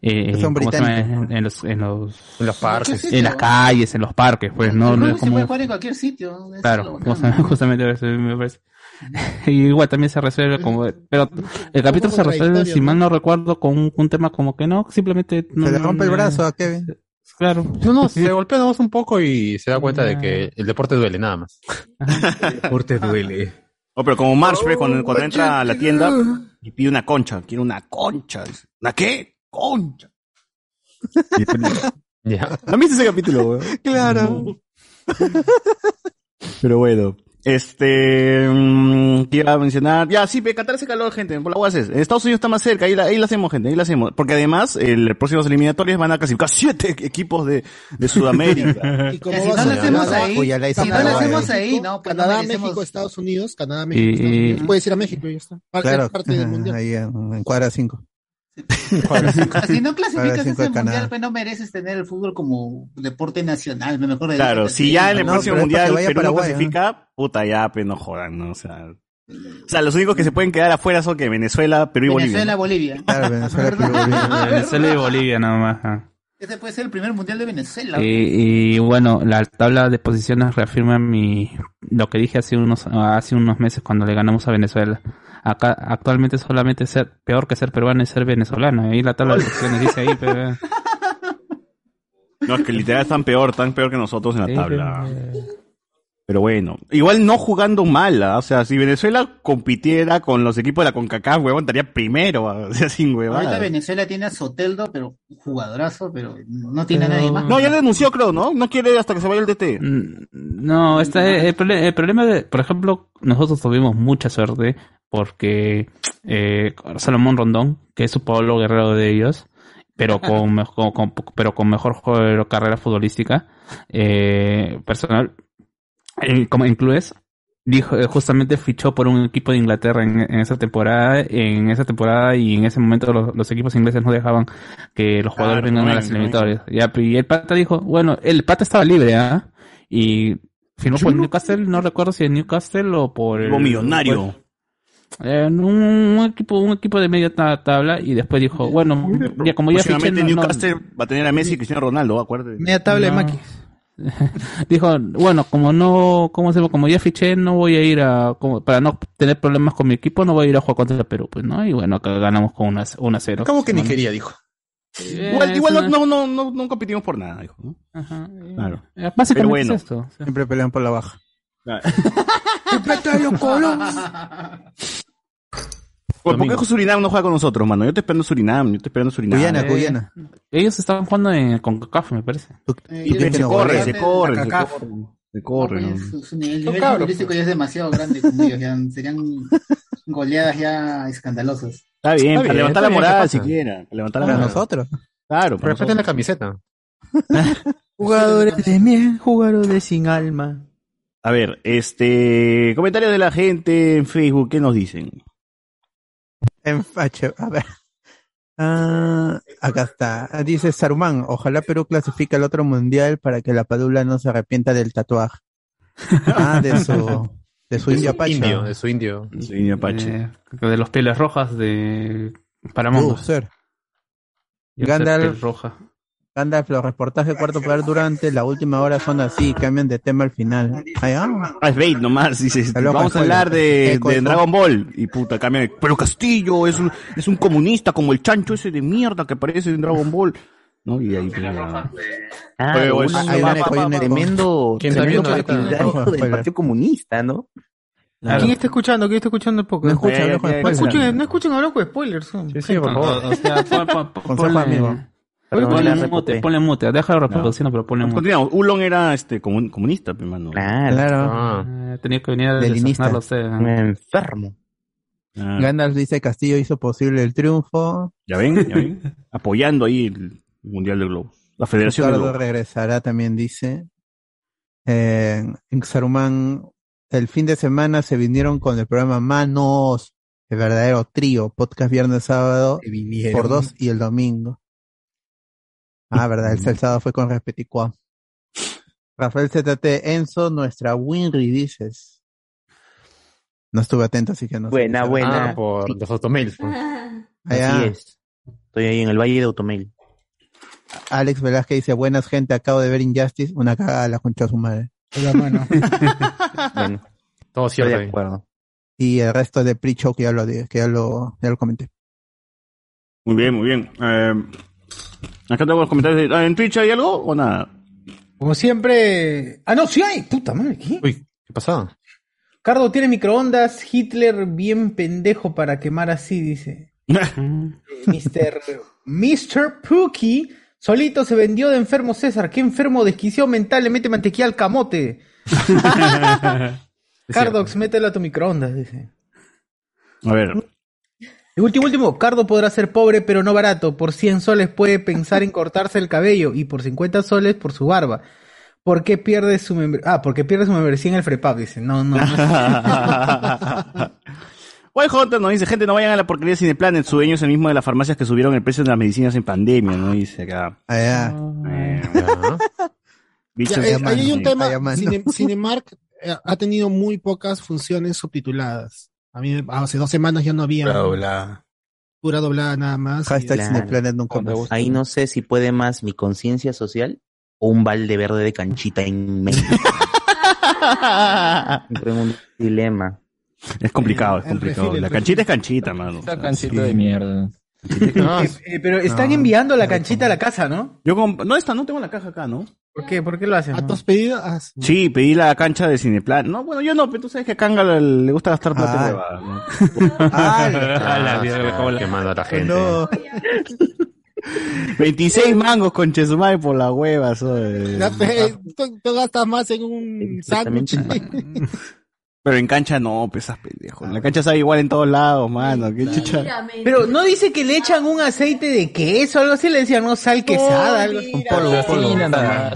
eh, Son ¿cómo se llama? británicos. en, en los, en los, En los parques. en las calles, en los parques, pues, no, el no es se puede como, jugar en cualquier sitio. Claro, justamente, *laughs* justamente eso me parece. *laughs* Y igual también se resuelve como, pero el capítulo se resuelve, si mal no recuerdo, con un, un tema como que no, simplemente no, Se le no, rompe el brazo a Kevin. Claro. No, no, se *laughs* golpea nomás un poco y se da cuenta de que el deporte duele, nada más. Deporte duele. Oh, pero como Marsh, cuando, cuando entra a la tienda y pide una concha, quiere una concha. ¿Una qué? Concha. Ya. ¿No viste ese capítulo, weón? Claro. Pero bueno. Este, mm, ¿qué iba a mencionar? Ya, sí, Qatar hace calor, gente, por la UAS. Estados Unidos está más cerca, ahí la, ahí la hacemos, gente, ahí la hacemos. Porque además, el próximos eliminatorios van a clasificar siete equipos de, de Sudamérica. *laughs* ¿Y cómo Si no lo hacemos ahí, Uy, ya la hizo si no lo hacemos ahí, no, pues no Canadá, merecemos- México, Estados Unidos, Canadá, México, Y- Estados Unidos. Puedes ir a México y ya está. Parte, Claro, parte del mundial. *laughs* ahí en, en cuadra 5. Si *laughs* no clasificas ese mundial, pues no mereces tener el fútbol como deporte nacional, mejor Claro, si ya en el ¿no? próximo mundial Perú no Paraguay, ¿no? clasifica, puta ya, pues no jodan, ¿no? O sea, o sea, los únicos que se pueden quedar afuera son que Venezuela, Perú y Venezuela, Bolivia. Bolivia. Claro, Venezuela, *laughs* Perú, Bolivia. Venezuela y Bolivia nada más. Ese puede ser el primer mundial de Venezuela. Y, y bueno, la tabla de posiciones reafirma mi lo que dije hace unos hace unos meses cuando le ganamos a Venezuela. Acá actualmente solamente ser peor que ser peruano es ser venezolano. Ahí la tabla de posiciones dice ahí, pero *laughs* No, es que literal están peor, tan peor que nosotros en la tabla. pero- Pero bueno, igual no jugando mal, ¿ah? o sea, si Venezuela compitiera con los equipos de la CONCACAF, huevón, estaría primero, ¿ah? *laughs* o sea, sin Ahorita huevada. Venezuela tiene a Soteldo, pero jugadorazo, pero no tiene a nadie más. No, ya le denunció, creo, ¿no? No quiere hasta que se vaya el DT. Mm, No, está, el, el problema de, por ejemplo, nosotros tuvimos mucha suerte porque eh, Salomón Rondón, que es su Pablo Guerrero de ellos, pero *laughs* con, con- con- pero con mejor juego- carrera futbolística eh, personal eh, como en clubes dijo eh, justamente fichó por un equipo de Inglaterra en, en esa temporada en esa temporada y en ese momento los, los equipos ingleses no dejaban que los jugadores Claro, vengan a las eliminatorias y el pata dijo bueno el pata estaba libre ¿ah? y firmó por Newcastle no recuerdo si en Newcastle o por el millonario. Eh, en un, un equipo un equipo de media ta- tabla y después dijo bueno ya como ya fiché no- va a tener a Messi y Cristiano Ronaldo, acuérdate. Media tabla de *laughs* dijo bueno como no cómo se como ya fiché no voy a ir a como, para no tener problemas con mi equipo no voy a ir a jugar contra Perú pues no y bueno acá ganamos con una, una cero ¿Cómo que ni quería, dijo? Igual, igual no, no, no, no, no competimos por nada, dijo. ¿no? Claro. Eh, básicamente Pero bueno. es esto Siempre pelean por la baja. *laughs* *laughs* ¿Por por qué Surinam no juega con nosotros, mano? Yo te espero en Surinam, yo te espero en Surinam. Eh, ellos estaban jugando en, con CACAF me parece Y se, se corre, se corre, se corre. Se corre, ¿no? Su, su nivel, nivel futbolístico ya es demasiado grande con ellos, ya serían goleadas ya escandalosas. Está bien, Está para bien, levantar la moral ¿qué si pasa? quiera. Para levantar la Para nosotros. Claro, para Respeten la camiseta. *laughs* Jugadores de miel, jugadores sin alma. A ver, este. Comentarios de la gente en Facebook, ¿qué nos dicen? En H, a ver. Ah, acá está. Dice Saruman, ojalá Perú clasifique al otro mundial para que la Padula no se arrepienta del tatuaje. Ah, de su, de su De indio su Apache. indio, de su indio. Apache. Eh, de los pieles rojas de Paramount Uh, ser. Yo sé Gandalf. roja Gandalf, los reportajes cuarto poder durante la última hora son así, cambian de tema al final. Ay, ah. Ah, es bait nomás, dices, vamos a hablar de, de. Dragon Ball. Y puta, cambia. Pero Castillo es un, es un comunista como el chancho ese de mierda que aparece en Dragon Ball. ¿No? Y ahí. Ah, un es- un tremendo, del. Partido Comunista, ¿no? ¿Quién está escuchando? ¿Quién está escuchando el poco? No escuchen, no escuchen hablar con spoilers. Sí, sí, por favor. o sea pon- Ponle- amigo. Perdón, ponle la mute ponle mute déjalo reproduciendo pero ponle mute Continuamos. Ulon era este comun- comunista, mi hermano. Claro, Claro. Ah. Tenía que venir a desasnarlo, sea. un enfermo. Ah, Gandalf dice Castillo hizo posible el triunfo. ya ven, ya ven. *laughs* Apoyando ahí el Mundial del Globo. La Federación del Ricardo Globo. regresará también dice. Eh, en Saruman, el fin de semana se vinieron con el programa Manos, el verdadero trío, podcast viernes, sábado, por dos y el domingo. Ah, verdad, el, sábado fue con Repeticua. Rafael ZT, Enzo, nuestra Winry, dices. No estuve atento, así que no sé. Buena, buena. Ah, por los automails. pues. Allá, Así es. Estoy ahí en el Valle de Automail. Alex Velázquez dice, buenas gente, acabo de ver Injustice, una cagada la concha de su madre. *laughs* Bueno, Todo cierto de acuerdo. Y el resto de pre-show que ya lo, que ya lo, ya lo comenté. Muy bien, muy bien. Eh, acá tengo los comentarios. de- ah, ¿En Twitch hay algo o nada? Como siempre. Ah, no, sí hay. Puta madre, ¿qué? Uy, ¿qué pasó? Cardo tiene microondas. Hitler bien pendejo para quemar así, dice. *laughs* Mr. Mr. Pookie solito se vendió de enfermo César. ¿Qué enfermo desquició mental le mete mantequilla al camote? *laughs* *laughs* Cardox, mételo a tu microondas, dice. A ver. Y último, último, Cardo podrá ser pobre pero no barato. Por 100 soles puede pensar en cortarse el cabello y por 50 soles por su barba. ¿Por qué pierde su membresía? Ah, porque pierde su membresía en el Frepap, dice. No, no. no. *laughs* Hunter nos dice, gente, no vayan a la porquería de Cineplanet, su dueño es el mismo de las farmacias que subieron el precio de las medicinas en pandemia, ¿no? Dice acá. Allá. *laughs* Eh, Ya, bichos eh, hay un tema. Cine- Cinemark eh, ha tenido muy pocas funciones subtituladas. A mí hace dos semanas ya no había pura doblada nada más. Hashtag Claro. Cineplanet nunca más. Ahí no sé si puede más mi conciencia social o un balde verde de canchita *laughs* en un dilema. Es complicado, es El complicado. refil, el La refil. canchita es canchita, mano. Esta cancita de mierda. *laughs* Eh, eh, pero están No, enviando la canchita a la casa, ¿no? Yo no está, no tengo la caja acá, ¿no? ¿Por qué? ¿Por qué lo hacen? ¿A tus pedidos? Ah, Sí, pedí la cancha de Cineplan. No, bueno, yo no, pero tú sabes que a Kanga le, le gusta gastar plata Ah. huevadas, ¿no? *laughs* *laughs* Ah, A la Ah, mierda, sí, como la- quemando a la gente. no. 26 mangos con Chesumay por la hueva. Ya, eh, tú, tú gastas más en un sándwich. Pero en cancha no, pesas pendejo. En la cancha sabe igual en todos lados, mano. Qué chucha. Pero no dice que le echan un aceite de queso, algo así, le decían, no, sal quesada, algo así. Un polvo, polvo. Nada,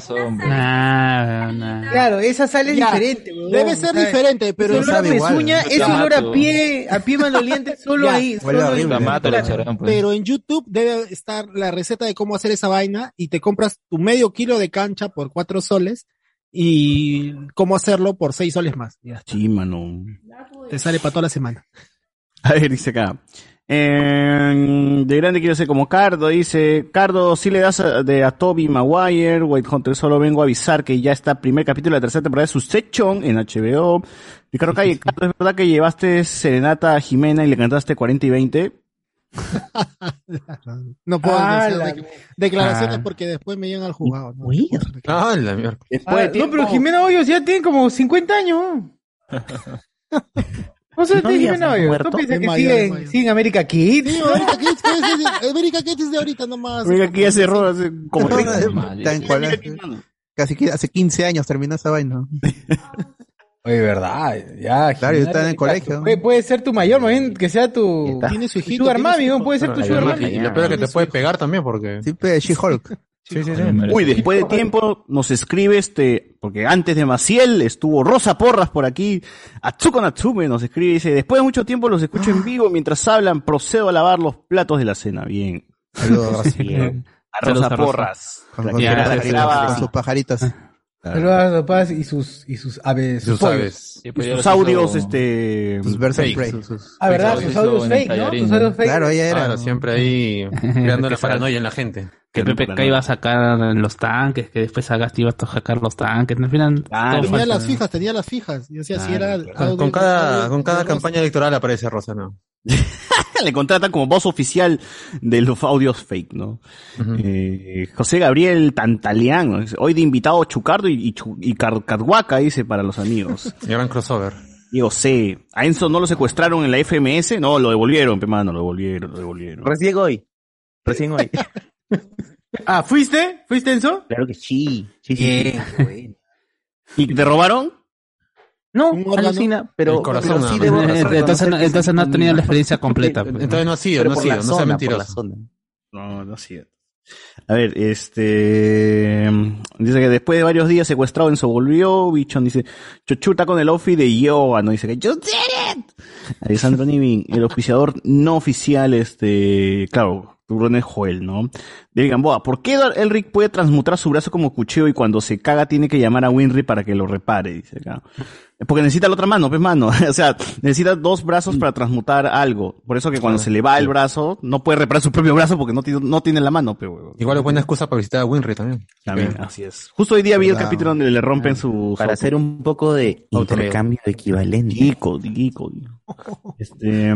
nada. Claro, esa sal es Ya, diferente, weón, Debe ser ¿sabes? diferente, pero Ese olor a pezuña, ese olor a pie, a pie maloliente, *laughs* solo Ya. ahí. Solo ahí. Pues. Pero en YouTube debe estar la receta de cómo hacer esa vaina y te compras tu medio kilo de cancha por cuatro soles y cómo hacerlo por seis soles más. Ya, Sí, mano. te sale para toda la semana. A ver, dice acá. Eh, de grande quiero ser como Cardo, dice, Cardo, si le das a, de a Toby Maguire, White Hunter, solo vengo a avisar que ya está primer capítulo de la tercera temporada de Succession en HBO. Ricardo *laughs* Calle, Cardo, ¿es verdad que llevaste serenata a Jimena y le cantaste 40 y 20? *laughs* No puedo Ah, hacer la- dec- declaraciones Ah. porque después me llegan al juzgado. ¿no? Ah, la mierda. Ah, no, pero Jimena Hoyos ya tiene como 50 años. *laughs* No sé, ¿No Jimena Hoyos. muerto? ¿Tú piensas Es que mayor, sigue, sigue en América Kids? Sí, América Kids, es de- América Kids es de ahorita nomás. Mira, aquí ya cerró hace como No, 30 está en cual- Casi que hace 15 años terminó esa vaina. *laughs* Oye, verdad, ya. Claro, yo estaba en el colegio. Puede, puede ser tu mayor, más bien que sea tu, Tiene su hijito. sugar mami, su ¿no? puede ser tu sugar mami. y lo peor es que te puede pegar también porque... Sí, She-Hulk. Sí, sí, sí. Uy, después de tiempo nos escribe este, porque antes de Maciel estuvo Rosa Porras por aquí, Atsuko Natsume nos escribe y dice, después de mucho tiempo los escucho en vivo mientras hablan, procedo a lavar los platos de la cena. Bien. Saludos, Rosa. Porras. Con, sus Ya, Saludos a los papás y sus, y sus aves, sus. Sí, pues ya sus los audios, hizo- este... Sus versos Fake. Sus- sus- Ah, ¿verdad? Sus audios fake, ¿no? Sus audios fake. Claro, ella era. Claro, siempre ahí *laughs* creando la paranoia en la gente. Que Pepe K iba a sacar los tanques, que después Sagasti iba a sacar los tanques. Al final, Ah, todo Tenía falta. las fijas, tenía las fijas. Y decía, si Claro, era claro. Con, audio- con cada, audio con cada campaña electoral aparece Rosa, ¿no? *laughs* Le contratan como voz oficial de los audios fake, ¿no? Eh, José Gabriel. Dice, hoy de invitado Chucardo y, y, Chu- y Car- Cathuaca, dice para los amigos. *laughs* Gran crossover. Diego C. ¿A Enzo no lo secuestraron en la FMS? No, lo devolvieron, pe mano, lo devolvieron, lo devolvieron. Recién hoy. Recién hoy. *laughs* *laughs* Ah, ¿fuiste? ¿Fuiste, Enzo? Claro que sí. Sí, sí, sí. Bien. ¿Y te robaron? No, alucina, pero, corazón pero sí debo entonces, no- entonces no ha comí tenido la experiencia completa. pues. Entonces no ha sido, Pero no ha por sido, la no sea zona, por la mentiroso. zona. No, no es cierto. A ver, este... Dice que después de varios días secuestrado Enzo volvió, Bichon dice, Chochuta con el outfit de yoga, ¿no? Dice que, yo did it! Alessandro Nivin, el oficiador no oficial, este... Claro, turrón es Joel, ¿no? David Gamboa, ¿por qué Elric puede transmutar su brazo como cuchillo y cuando se caga tiene que llamar a Winry para que lo repare? Dice acá. Porque necesita la otra mano, pues mano. *laughs* o sea, necesita dos brazos para transmutar algo. Por eso que cuando se le va el brazo, no puede reparar su propio brazo porque no tiene, no tiene la mano, pero. Igual es buena excusa para visitar a Winry también. También, así es. Justo hoy día vi el capítulo donde le rompen su... Para hacer un poco de intercambio equivalente. Dico, dico. *laughs* Este...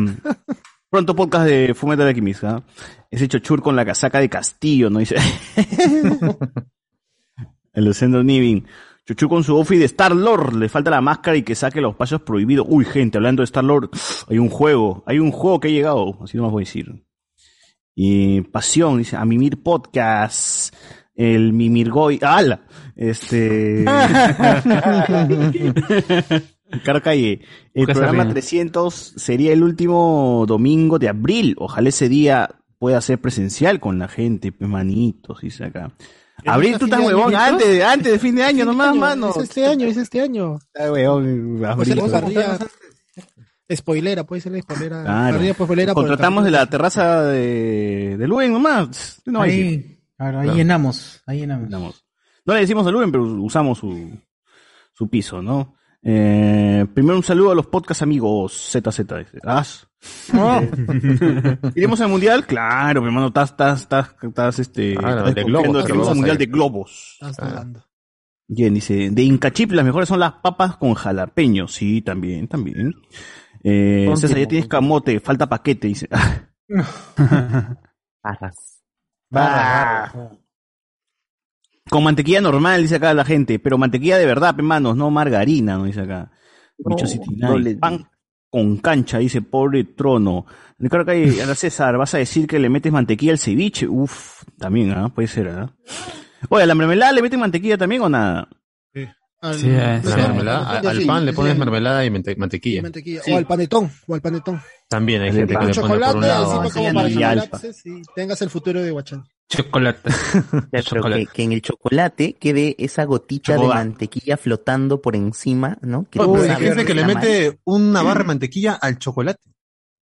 Pronto podcast de Fumeta de Quimisa. Ese chochur con la casaca de Castillo, ¿no? Dice... *laughs* el Lucendo Nivin. Chuchu con su outfit de Star Lord, le falta la máscara y que saque los pasos prohibidos. Uy, gente, hablando de Star Lord, hay un juego, hay un juego que ha llegado, así no más voy a decir. Y Pasión, dice, a Mimir Podcast, el Mimirgoy, ¡ala! Este... *laughs* Ricardo Calle, el programa Reina. 300 sería el último domingo de abril. Ojalá ese día pueda ser presencial con la gente, pues manitos, dice acá. Abril, tú estás huevón, antes, de- antes de fin de año nomás, Año, mano. Es este año, es este año. Está huevón, Puede abril. spoilera, puede ser spoilera. Claro. Parrilla spoilera Contratamos de la terraza de, de Luen nomás. No, Ahí, claro, ahí Claro. llenamos, ahí llenamos. Damos. No le decimos a Luen, pero usamos su, su piso, ¿no? Eh, primero un saludo a los podcast amigos ZZ. dice. Ah, *laughs* ¿Iremos al mundial? Claro, mi hermano, estás, estás, estás, estás, este, Claro, estás de globos, al mundial de globos. Estás dudando. Bien, dice, de Inca Chip las mejores son las papas con jalapeño. Sí, también, también. Eh, César, ya tienes camote, falta paquete, dice. *laughs* Barras. Con mantequilla normal, dice acá la gente, pero mantequilla de verdad, hermanos, no margarina, no dice acá. No les Pan con cancha, dice pobre trono. Ricardo Calle, a la César, ¿vas a decir que le metes mantequilla al ceviche? Uf, también, ¿ah? Puede ser, ¿ah? Oye, ¿a la mermelada le meten mantequilla también o nada? Al, Sí, eh, La sí. mermelada, al pan le pones mermelada y mante- y mantequilla. mantequilla. Sí. O al panetón, o al panetón. También hay gente que le pone por un lado. y tengas el futuro de Guachán. Chocolate. *laughs* Ya, Chocolate. que, que en el chocolate quede esa gotita de Chocolate. mantequilla flotando por encima, ¿no? Que hay sabes gente que le mete una barra de *clears throat* mantequilla al chocolate.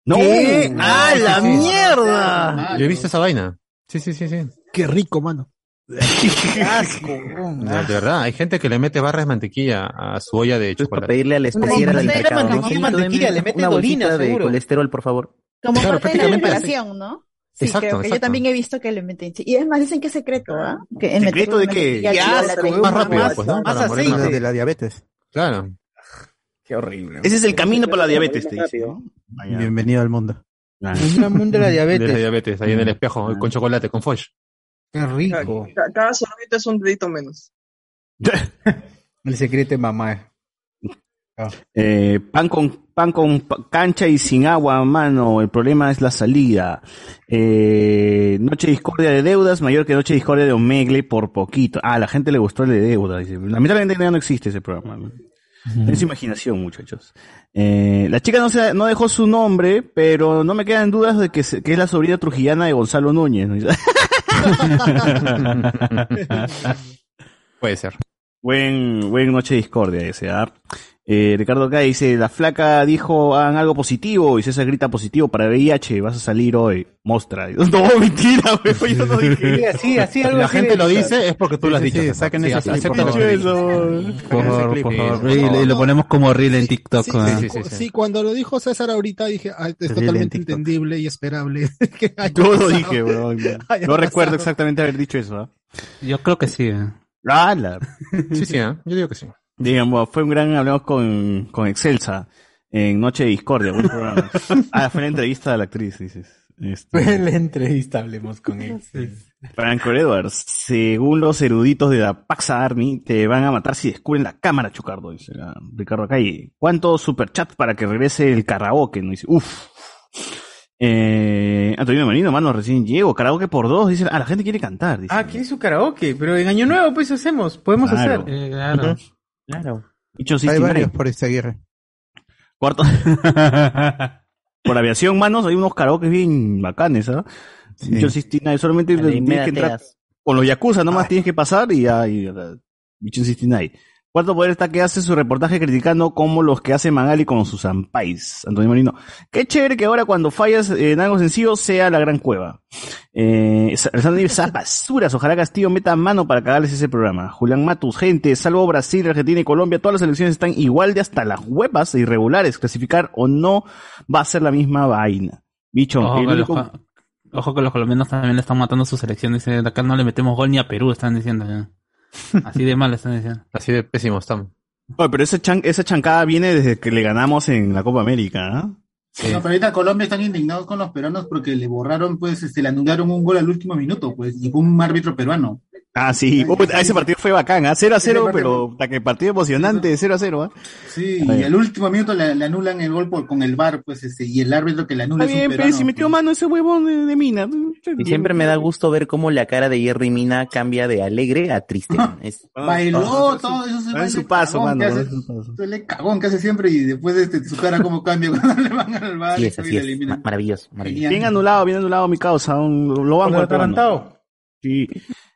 ¡No! ¿Qué? ¡Ah, la Sí, sí. mierda! Yo he visto esa vaina. Sí, sí, sí, sí. Qué rico, mano. *laughs* ¡Qué asco! De, de verdad, hay gente que le mete barras de mantequilla a su olla de Entonces, para chocolate. pedirle al especial mercado, ¿no? mantequilla, le mete una de colesterol, por favor. Como Claro, parte de la prácticamente preparación, ¿no? Sí, Exacto, creo que yo también he visto que le meten. Y es más, dicen que es secreto, ¿ah? En ¿Secreto de qué? mantequilla, ¡Qué chocolate, asco! Más rápido, pues, ¿no? más Para morir aceite. de la diabetes. Claro. ¡Qué horrible! Ese es el camino para la diabetes, te. Bienvenido al mundo. El mundo de la *laughs* De la diabetes. diabetes, ahí en el espejo, con chocolate, con foch. ¡Qué rico! Ca- Cada sorbito es un dedito menos. *laughs* El secreto de mamá. Eh, pan con pan con cancha y sin agua, mano. El problema es la salida. Eh, noche discordia de deudas, mayor que noche discordia de Omegle por poquito. Ah, a la gente le gustó el de deuda. Dice. Lamentablemente ya no existe ese programa. ¿no? Es imaginación, muchachos. Eh, la chica no, se, no dejó su nombre, pero no me quedan dudas de que, se- que es la sobrina trujillana de Gonzalo Núñez. ¿no? *laughs* Puede ser. Buen, buen noche discordia ese, ¿ah? Eh, Ricardo acá dice, la flaca dijo, hagan algo positivo, y César grita positivo para VIH, vas a salir hoy, mostra. *laughs* No, mentira, güey, yo no dije *laughs* Sí, así, así, algo La así gente lo dice es porque tú lo has dicho. sí, saquen Sí, ese clip, por. Por favor, por favor. por Y, lo ponemos como reel en TikTok. Sí, ¿ah? sí, sí, sí. sí, cuando lo dijo César ahorita dije, ah, es Reel totalmente entendible y esperable. *laughs* que Yo lo dije, bro. No recuerdo exactamente haber dicho eso, ¿ah? Yo creo que sí. ¿eh? Ah, la- Sí, sí, ¿eh? yo digo que sí. Digamos, fue un gran, hablamos con, con Excelsa, en Noche de Discordia, buen programa. *laughs* Ah, fue la entrevista de la actriz, dices. Este, Fue la entrevista, hablemos con él. Franco Edwards, según los eruditos de la Paxa Army, te van a matar si descubren la cámara, Chocardo, dice la- Ricardo Calle. ¿Cuántos superchats para que regrese el karaoke? No dice, uff. Eh, Antonio Marino, mano, recién llego. Karaoke por dos, dice, ah, la gente quiere cantar. Dice. Ah, ¿quiere su karaoke? Pero en Año Nuevo, pues hacemos, podemos Claro. hacer. Eh, claro. Claro. Hay 69. varios por Izaguirre. Cuarto. *laughs* por aviación, manos, hay unos karaoke bien bacanes, ¿ah? Bicho 69, solamente tienes que entrar médateas. con los Yakuza, nomás tienes que pasar y ya, y, Bicho 69. Cuarto poder está que hace su reportaje criticando como los que hace Magali con sus ampais. Antonio Marino. Qué chévere que ahora cuando fallas en algo sencillo sea la gran cueva. Eh, "Esas basuras, ojalá Castillo meta mano para cagarles ese programa. Julián Matus, gente, salvo Brasil, Argentina y Colombia, todas las elecciones están igual de hasta las huevas e irregulares. Clasificar o no va a ser la misma vaina. Bicho, Ojo el que, los, ojo que los colombianos también le están matando su selección. Dice, de acá no le metemos gol ni a Perú, están diciendo. ya. Así de mal están diciendo. Así de pésimo estamos. Oye, pero esa, chan- esa chancada viene desde que le ganamos en la Copa América, ¿ah? No, pero ahorita Colombia están indignados con los peruanos porque le borraron, pues, este, le anularon un gol al último minuto, pues, y fue un árbitro peruano. Ah, sí. Uy, ese partido fue bacán, ¿ah? 0 a 0, Ese partido- pero hasta que partido emocionante, 0 a 0, ¿ah? Sí, y al último minuto le, le anulan el gol por- con el VAR, pues, este, y el árbitro que le anula Está bien, pero si metió mano ese huevón de, de mina. Y siempre me da gusto ver cómo la cara de Jerry Mina cambia de alegre a triste. *laughs* Es- Bailó, todo eso se en baile su paso, cagón mano, hace- su paso. Duele cagón que hace siempre y después este, su cara como cambia *laughs* cuando le van al VAR Así y es, así es. Maravilloso, maravilloso. Bien anulado, bien anulado mi causa. un- lo peruano. atarantado. Sí.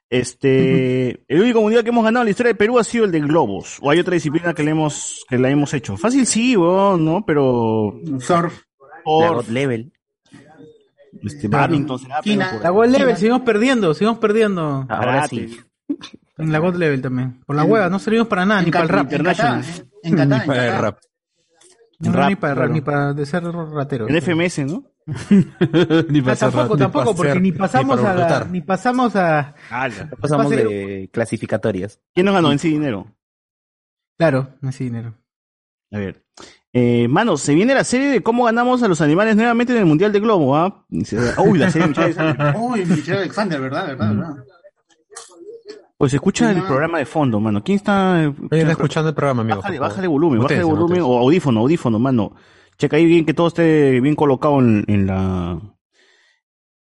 Este, el único mundial que hemos ganado en la historia de Perú ha sido el de globos. O hay otra disciplina que le hemos, que la hemos hecho. Fácil sí, ¿no? Pero. Surf. Por, Level. este, badminton será, La God Level, seguimos perdiendo, seguimos perdiendo. Ahora sí. En la God Level también. Por la hueva, no servimos para nada, ni para el rap. En Qatar, en Qatar, en Para el rap. Ni para el rap, ni para de ser ratero. En FMS, ¿no? Ni Ah, hacer tampoco, tampoco, para porque ni ni pasamos para a la, ni pasamos a, Ah, Pasamos Pase- de clasificatorias. ¿Quién nos ganó en sí dinero? claro, así dinero. A ver. Eh, mano, se viene la serie de cómo ganamos a los animales nuevamente en el Mundial de Globo, ¿ah? Dice, Uy, la serie de Michelle Alexander. *laughs* Uy, Michelle Alexander, ¿verdad? ¿verdad? ¿verdad? Pues escucha el programa de fondo, mano. ¿Quién está? Vayan escuchando el programa, amigo. Bájale, bájale volumen, Ustedes, bájale volumen, o audífono, audífono, mano. Checa ahí bien que todo esté bien colocado en, la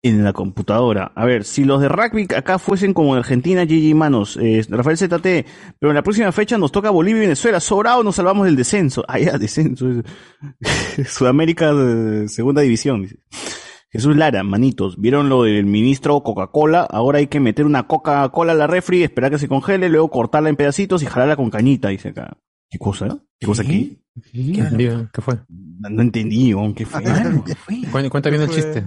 En la computadora. A ver, si los de rugby acá fuesen como en Argentina, GG Manos, eh, Rafael ZT, pero en la próxima fecha nos toca Bolivia y Venezuela, sobrado nos salvamos del descenso. *laughs* Ah, ya, descenso. *laughs* Sudamérica, eh, segunda división. dice. Jesús Lara, manitos, ¿vieron lo del ministro Coca-Cola? Ahora hay que meter una Coca-Cola a la refri, esperar que se congele, luego cortarla en pedacitos y jalarla con cañita, dice acá. ¿Qué cosa? ¿Qué cosa aquí? ¿Qué, ¿Qué fue? No, no entendí, weón, ¿qué fue? Cuenta, cuenta bien el chiste.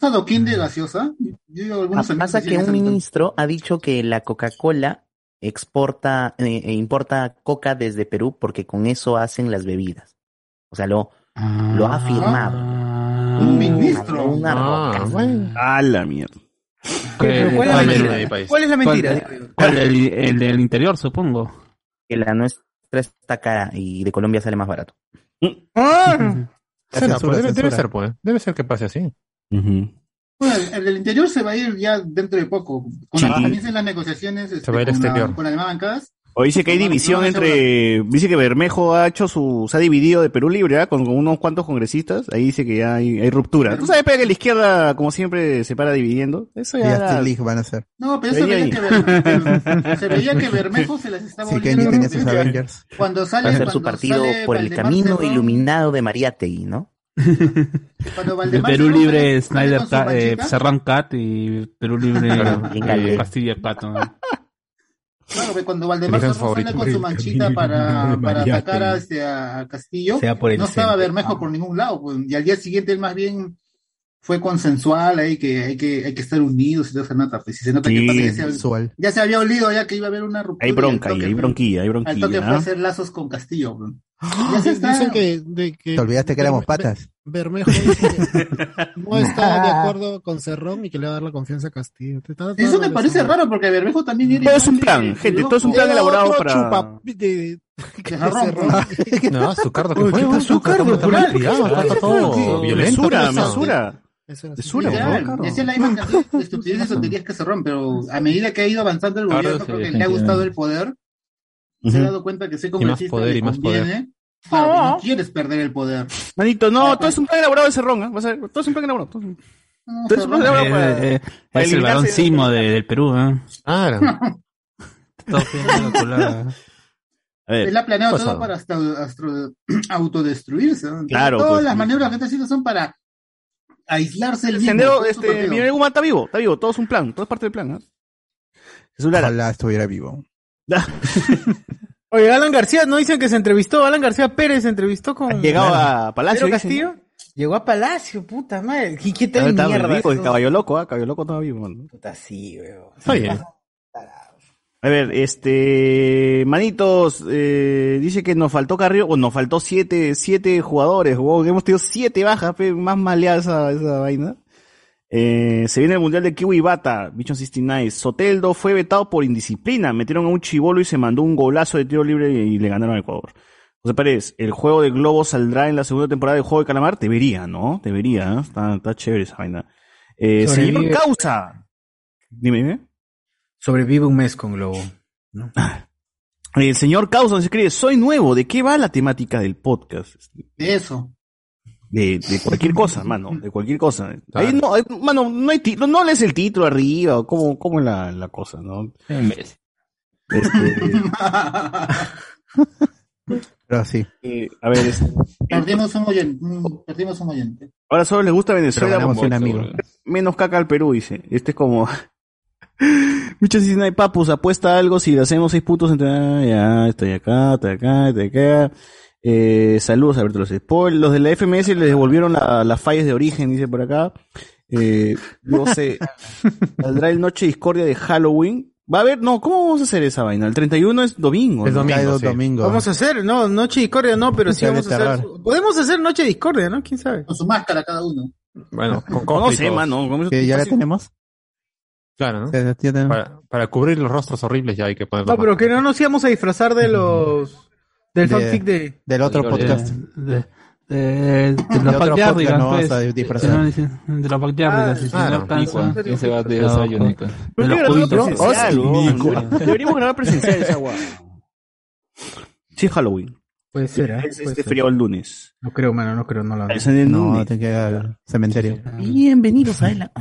¿Adoquín de gaseosa? Yo Pasa que un ministro ha dicho que la Coca-Cola exporta, eh, e importa coca desde Perú porque con eso hacen las bebidas. O sea, lo, lo ha afirmado. Un ministro. Una Ah, roca. bueno. A la mierda. ¿Cuál, ¿cuál es la mentira? de mi país? ¿Cuál es la mentira? ¿Cuál- cuál? el, el del interior, supongo. Que la nuestra está cara y de Colombia sale más barato. Ah, Será, censura, pues, debe, debe censura. ser, pues. Debe ser que pase así. Ujú. Bueno, el, el del interior se va a ir ya dentro de poco. Cuando Sí. comiencen las negociaciones este, Se va a ir con, la- exterior. con las demás bancadas. O dice que hay No, no, división no, entre. Dice que Bermejo ha hecho su. Se ha dividido de Perú Libre, ¿ah? con, con unos cuantos congresistas. Ahí dice que ya hay, hay ruptura. ¿Tú sabes pero que la izquierda, como siempre, se para dividiendo? Eso ya. League van a ser. No, pero eso Veía que, Ber- *laughs* se veía que Bermejo se las estaba Sí, tenía sus Avengers. Cuando Va sale, a ser su partido por el Valdemar camino Cerrón, iluminado de María Tegui, ¿no? *laughs* Cuando Valdemar Perú Cerrón Libre, Snyder eh, Serrán Cat y Perú Libre, eh, Castilla Cat. ¿no? Claro, que cuando Valdemar sale con su manchita para, para atacar a, este, a Castillo, Sea por el no estaba. Bermejo por ningún lado. pues, y al día siguiente él más bien fue consensual, ahí que hay que, hay que estar unidos y toda esa nota. Pues si se nota Sí, que pasa, ya, se, ya se había olido ya que iba a haber una ruptura. Hay bronca toque hay bronquilla, hay Al toque bronquilla. fue hacer lazos con Castillo. pues. Ya se está- Dicen que, de que Te olvidaste que éramos patas. Bermejo dice que *laughs* no está de acuerdo con Cerrón y que le va a dar la confianza a Castillo. Te está Eso me parece raro porque Bermejo también era Todo es un plan, de- gente, todo es un plan elaborado para. chupa- de. *laughs* No, su cardo que fue. ¿qué weón, pasó, está- Cardo? ¿Por ¿Qué está todo. Esa es la misma cantidad de estupideces y tonterías que Cerrón, pero a medida que ha ido avanzando el Claro, gobierno, sí, creo que le ha gustado el poder, se ha dado cuenta que ser Y más congresista poder, le y más poder. Claro, no quieres perder el poder. Manito, no, Ah, todo es un plan elaborado de Cerrón, ¿ah? Vas a ver, todo es un plan elaborado. todo es un- No, todo es un plan Cerrón- elaborado para- Eh, eh, para es el varón simo de- del Perú. ¿eh? Claro. *laughs* Todo calculado. A ver, Él ha planeado todo para hasta, hasta *clears throat* autodestruirse. ¿no? Claro, Todas pues, las sí. maniobras que está haciendo son para aislarse el el mismo. sendero, este. Miguel Guzmán está vivo, está vivo, todo es un plan, todo es parte del plan, ¿ah? Jesús Lara. Ojalá estuviera vivo. *laughs* Oye, Alan García, ¿no dicen que se entrevistó? Alan García Pérez se entrevistó con... Llegado a Palacio. Pedro dicen, Castillo. Llegó a Palacio, puta madre. ¿Qué, qué ¿no? tal Estaba mierda? vivo, el caballo loco, ¿ah? Caballo loco estaba vivo, mano. Puta, sí, weón. Está bien. A ver, este, manitos, eh, dice que nos faltó Carrillo, o nos faltó siete, siete jugadores, weón, hemos tenido siete bajas, pe, más maleada esa, esa vaina. Eh, se viene el Mundial de Kiwi Bata, Bichon 69. Soteldo fue vetado por indisciplina, metieron a un chivolo y se mandó un golazo de tiro libre y, le ganaron a Ecuador. José Pérez, ¿el juego de Globo saldrá en la segunda temporada del Juego de Calamar? Debería, ¿no? Debería, ¿eh? está, está chévere esa vaina. Eh, señor. Causa. Dime, dime. Sobrevive un mes con Globo. *laughs* El señor Causa nos escribe, soy nuevo, ¿de qué va la temática del podcast? Eso. De, de cualquier cosa, mano, de cualquier cosa. Claro. Ahí no, ahí- mano, no hay título, no lees el título arriba, o cómo, cómo es la, la cosa, ¿no? Este, *laughs* Pero sí. eh, a ver, es- Perdimos un oyente. mm, Perdimos un oyente. ahora solo les gusta Venezuela, Pero ganamos un amigo. menos caca al Perú, dice. Este es como... *laughs* Muchas dicen, hay papus, apuesta algo si le hacemos seis puntos entre... ah, ya, estoy acá, estoy acá, estoy acá. Eh, saludos a ver los spoilers. Los de la FMS les devolvieron la- las fallas de origen, dice por acá. Eh, no sé. *laughs* ¿Saldrá el Noche Discordia de Halloween? Va a haber, no, ¿cómo vamos a hacer esa vaina? El 31 es domingo. Es ¿no? domingo. Sí. domingo. Vamos a hacer, no, Noche Discordia no, pero *laughs* sí vamos a hacer. Podemos hacer Noche Discordia, ¿no? ¿Quién sabe? Con su máscara cada uno. Bueno, con No cosplay sé, mano. ¿cómo es- Que ya la tenemos. Claro, ¿no? Ya- ya tenemos. Para, para cubrir los rostros horribles ya hay que poner No, pero que no nos íbamos a disfrazar de los. Del De- fanfic de. Del otro De, podcast. de, de, de De los backyardigans, no pues. a disfrazar. No, De los backyardigans, si no alcanza. ¿Quién se va de. Deberíamos grabar presencial esa guay. Sí, Halloween. Puede ser, ¿eh? Es este feriado el lunes. No creo, mano, no creo, no lo Es en el No, lunes. te queda cementerio. Bienvenidos a la...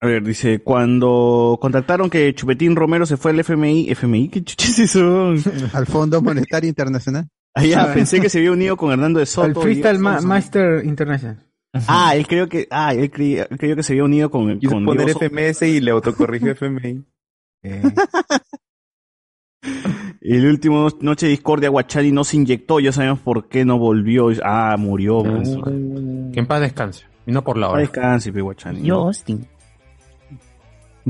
A ver, dice, cuando contactaron que Chupetín Romero se fue al FMI, FMI, ¿qué chuches es eso? *laughs* Al Fondo Monetario Internacional. Ah, ya, pensé que se había unido con Hernando de Soto. Y- Freestyle Ma- Master International. Ah, él creo que, ah, él creía- creyó que se había unido con, Quiso con poner. FMS y le autocorrigió FMI. *laughs* Eh, El último Noche de Discordia, Guachani no se inyectó, ya sabemos por qué no volvió. Ah, murió. pues. Que en paz descanse. Y no por la Ah, hora. descanse, Guachani. Yo, Austin.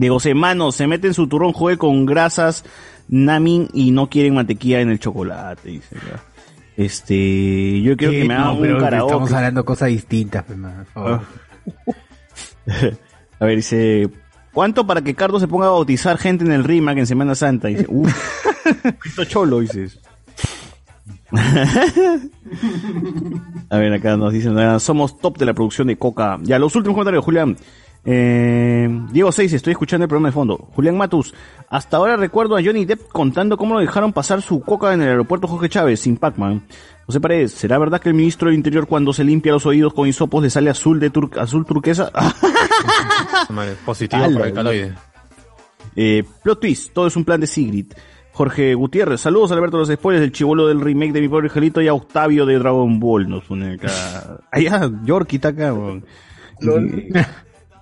Diego Semano, se mete en su turrón joder con grasas, namin y no quieren mantequilla en el chocolate, dice. ya. Este, yo quiero que me hagan un karaoke. Estamos hablando de cosas distintas, pues, por favor. *laughs* A ver, dice, ¿cuánto para que Cardo se ponga a bautizar gente en el RIMAC en Semana Santa? Dice, uff, *laughs* Cristo cholo, dices. *laughs* A ver, acá nos dicen, somos top de la producción de Coca. Ya, los últimos comentarios, Julián. Eh, Diego Seis, estoy escuchando el programa de fondo. Julián Matus, hasta ahora recuerdo a Johnny Depp contando cómo lo dejaron pasar su coca en el aeropuerto Jorge Chávez sin Pac-Man. José Paredes, ¿será verdad que el ministro del Interior cuando se limpia los oídos con hisopos le sale azul de tur- azul turquesa? *laughs* Positivo Ala, por el caloide. Eh, plot twist, todo es un plan de Sigrid. Jorge Gutiérrez, saludos a Alberto los spoilers del chivolo del remake de Mi Pobre Angelito y a Octavio de Dragon Ball. Nos pone acá. *laughs* Allá, Yorkie está acá.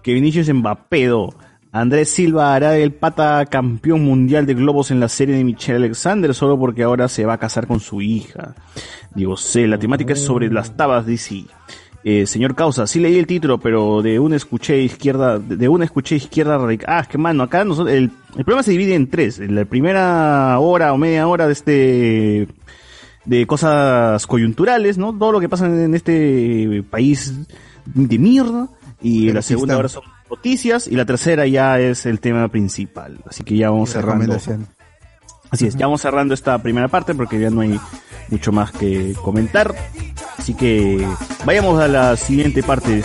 Que Vinicius Mbapedo. Andrés Silva hará el pata campeón mundial de globos en la serie de Michelle Alexander solo porque ahora se va a casar con su hija. Digo, sé, la temática es sobre las tabas, dice. Eh, señor Causa, sí leí el título, pero de una escuché izquierda, de una escuché izquierda radical. Ah, que mano, acá nosotros, el, el programa se divide en tres. En la primera hora o media hora de este, de cosas coyunturales, ¿no? Todo lo que pasa en este país de mierda. Y la segunda hora son noticias. Y la tercera ya es el tema principal. Así que ya vamos cerrando. Así es, ya vamos cerrando esta primera parte porque ya no hay mucho más que comentar. Así que vayamos a la siguiente parte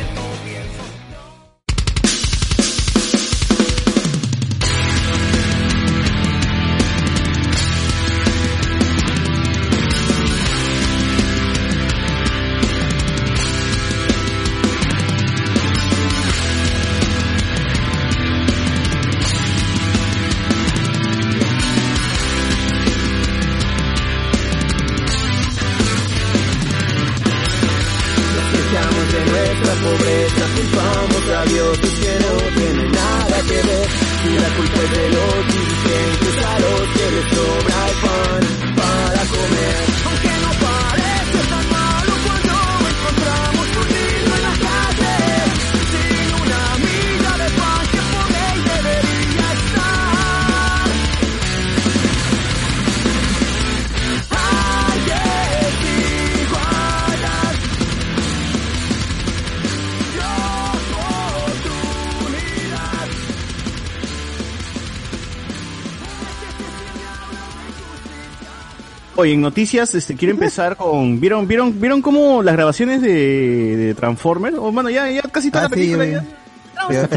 Oye, en noticias, este, quiero empezar con, ¿vieron, vieron, vieron cómo las grabaciones de, de Transformers? O bueno, ya, ya casi toda Ah, la sí, película ya. Sí,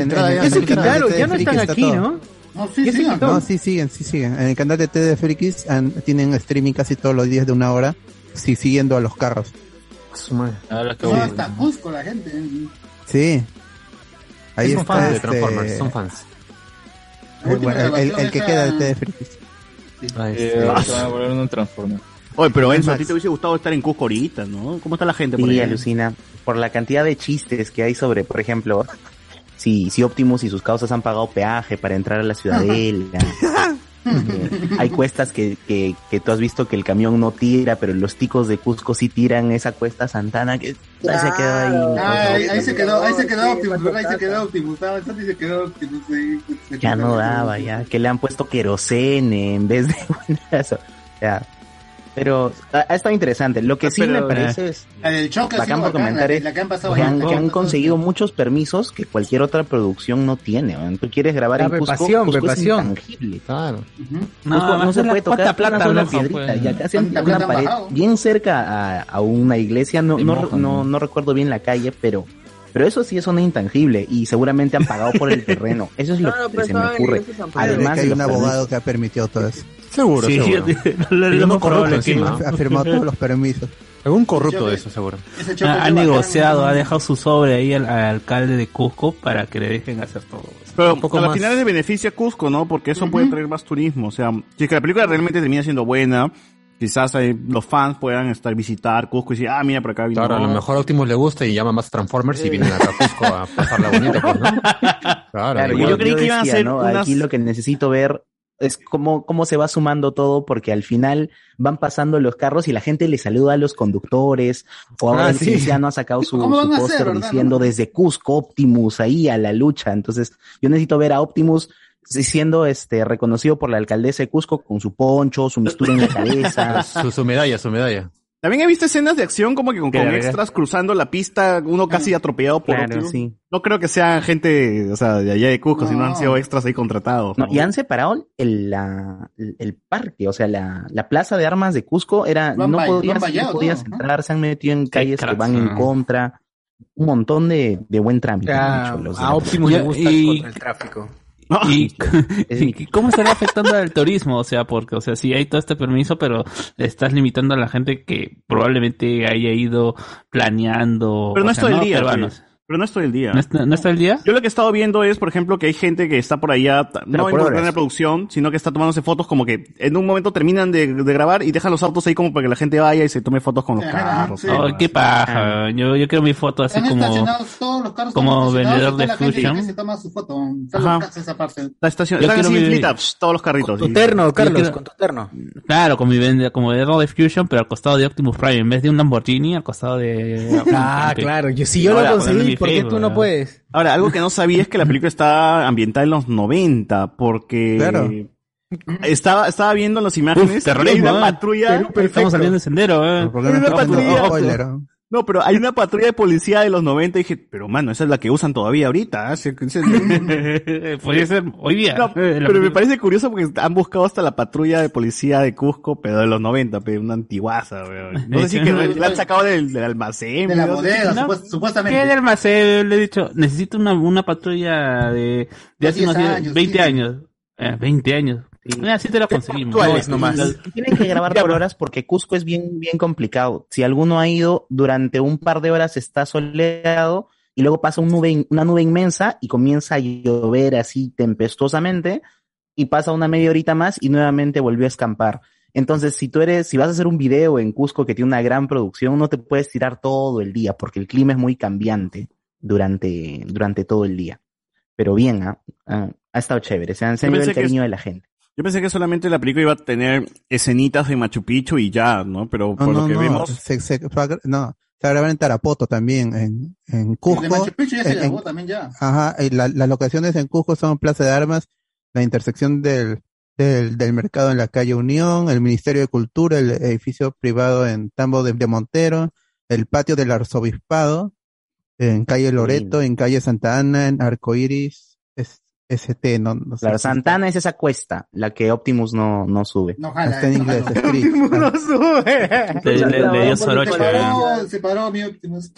en- Eso en- quitaron, en- ya no están está aquí, todo. ¿no? No, sí, Ya quitó. No, sí siguen, sí siguen. En el canal de T de Frikis tienen streaming casi todos los días de una hora, sí, siguiendo a los carros. No, hasta Cusco la gente. Sí. Ahí son está fans de este- Transformers, son fans. el, bueno, el- el- el que queda de T de Frikis. Eh, se van a volver. Oye, pero Enzo, a ti te hubiese gustado estar en Cusco ahorita, ¿no? ¿Cómo está la gente por Sí, allá? alucina. Por la cantidad de chistes que hay sobre, por ejemplo, si, si Optimus y sus causas han pagado peaje para entrar a la ciudadela. *laughs* Eh, hay cuestas que, que, que tú has visto que el camión no tira, pero los ticos de Cusco sí tiran esa cuesta Santana que ahí se quedó ahí. Ah, ahí, ahí se quedó, ahí se quedó Optimus. Ahí se quedó Optimus. Ah, entonces se quedó Optimus. ahí, se Ya quedó no daba, ya. Que le han puesto querosene en vez de *laughs* buenazo. Ya. Pero ha, ha estado interesante. Lo que sí Pero, me parece eh, es La del choque ha bacán sido por bacán, comentar la, es que- la que han pasado que han, ahí. que han conseguido muchos permisos que cualquier otra producción no tiene. ¿no? Tú quieres grabar La en Cusco, pasión, Cusco es pasión. intangible. Claro. No, No, no se puede tocar plata una loco, piedrita. pues. Y acá hacen ¿Cuánta una pared bajado? bien cerca a, a una iglesia. No, no, mojan, no, no recuerdo bien la calle, pero pero eso sí es una intangible y seguramente han pagado por el terreno. Eso es lo Claro, que se me estaba en ocurre. Además hay un permisos. abogado que ha permitido todo eso. Seguro, Sí, seguro. lo- lo- más corrupto encima. Ha firmado todos los permisos. Algún corrupto de eso, seguro. Ha, negociado, ha dejado su sobre ahí al, al alcalde de Cusco para que le dejen hacer todo. Pero Un poco a la más. final es de beneficio a Cusco, ¿no? Porque eso puede traer más turismo. O sea, si es que la película realmente termina siendo buena, quizás eh, los fans puedan estar visitar Cusco y decir, ah, mira, por acá vino. Claro, a lo mejor a Optimus le gusta y llama más Transformers y vienen acá a Cusco a pasarla bonita, pues, ¿no? *laughs* Claro, Claro, yo, creí que iban a ser ¿no? Aquí lo que necesito ver es cómo, cómo se va sumando todo, porque al final van pasando los carros y la gente le saluda a los conductores, o ahora Ah, el sí. Ha sacado su, ¿Cómo van su póster diciendo no? desde Cusco Optimus ahí a la lucha. Entonces, yo necesito ver a Optimus siendo este reconocido por la alcaldesa de Cusco con su poncho, su mistura en la cabeza. *laughs* Su, su medalla, su medalla. También he visto escenas de acción como que con, extras cruzando la pista, uno casi atropellado por Claro, sí. No creo que sean gente, o sea, de allá de Cusco, sino han sido extras ahí contratados. No, ¿no? y han separado el, la, el, parque, o sea, la, la plaza de armas de Cusco era, no podías, vallado no podías todo, ¿no? entrar, se han metido en calles que van en contra, un montón de, de buen trámite. de a Optimus Ya, le gusta y- contra el tráfico. ¿Y, *laughs* y cómo estará *laughs* afectando al turismo? O sea, porque, o sea, sí hay todo este permiso, pero le estás limitando a la gente que probablemente haya ido planeando. Pero no es todo el día, peruanos. Pero no es todo el día. ¿No, está, ¿No está el día? Yo lo que he estado viendo es, por ejemplo, que hay gente que está por allá, no involucrada en la producción, sino que está tomándose fotos como que en un momento terminan de, de grabar y dejan los autos ahí como para que la gente vaya y se tome fotos con los *laughs* carros. sí. Oh, qué paja. Yo, yo quiero mi foto así Están como. estacionados todos los carros. como vendedor de la gente Fusion. Está estacion- Yo están así mi- todos los carritos. Tu sí. terno, Carlos, quiero- con tu terno. Claro, con mi vende, como vendedor de Fusion, pero al costado de Optimus Prime. En vez de un Lamborghini, al costado de. *laughs* Ah, claro. Yo, si yo lo conseguí, ¿por qué tú no puedes? Ahora, algo que no sabía es que la película está ambientada en los 90, porque Claro. estaba, estaba viendo las imágenes Uf, y terrorismo, una ¿eh? patrulla. Estamos saliendo de sendero, eh. ¿Por qué Hay no una está haciendo patrulla. ¿No? Pero hay una patrulla de policía de los 90 y dije, pero mano, esa es la que usan todavía ahorita. ¿eh? *laughs* Podría ser hoy día. No, *laughs* pero me parece curioso porque han buscado hasta la patrulla de policía de Cusco, pero de los 90, pero una antiguaza, weón. No sé si que *laughs* la han sacado del, del almacén. De la bodega, No. supuest- supuestamente. ¿Qué de almacén? Le he dicho, necesito una, una patrulla de, de hace 10 unos 10, años, 20 sí. años. Eh, 20 años. Ah, sí te la conseguimos. Actuales No, nomás. Tienen que grabar *laughs* por horas porque Cusco es bien, bien complicado. Si alguno ha ido, durante un par de horas está soleado y luego pasa un nube, una nube inmensa y comienza a llover así tempestuosamente y pasa una media horita más y nuevamente volvió a escampar. Entonces, si tú eres, si vas a hacer un video en Cusco que tiene una gran producción, no te puedes tirar todo el día porque el clima es muy cambiante durante, durante todo el día. Pero bien. Ah, ha estado chévere. Se han ido el cariño es- de la gente. Yo pensé que solamente la película iba a tener escenitas de Machu Picchu y ya, ¿no? Pero por no, lo que no, vemos, se, se, no, se va a grabar en Tarapoto también, en, en De Cusco. Machu Picchu ya se en- grabó también ya. Ajá, y la- las locaciones en Cusco son Plaza de Armas, la intersección del, del, del mercado en la calle Unión, el Ministerio de Cultura, el edificio privado en Tambo de, de Montero, el patio del arzobispado, en calle Loreto, en calle Santa Ana, en Arcoiris, ST, no, no sé. Claro, Santana es esa cuesta, la que Optimus no, no sube. No Está en inglés, escrito. No sube. Le, le- le dio Soroche, Se paró, se paró mi Optimus.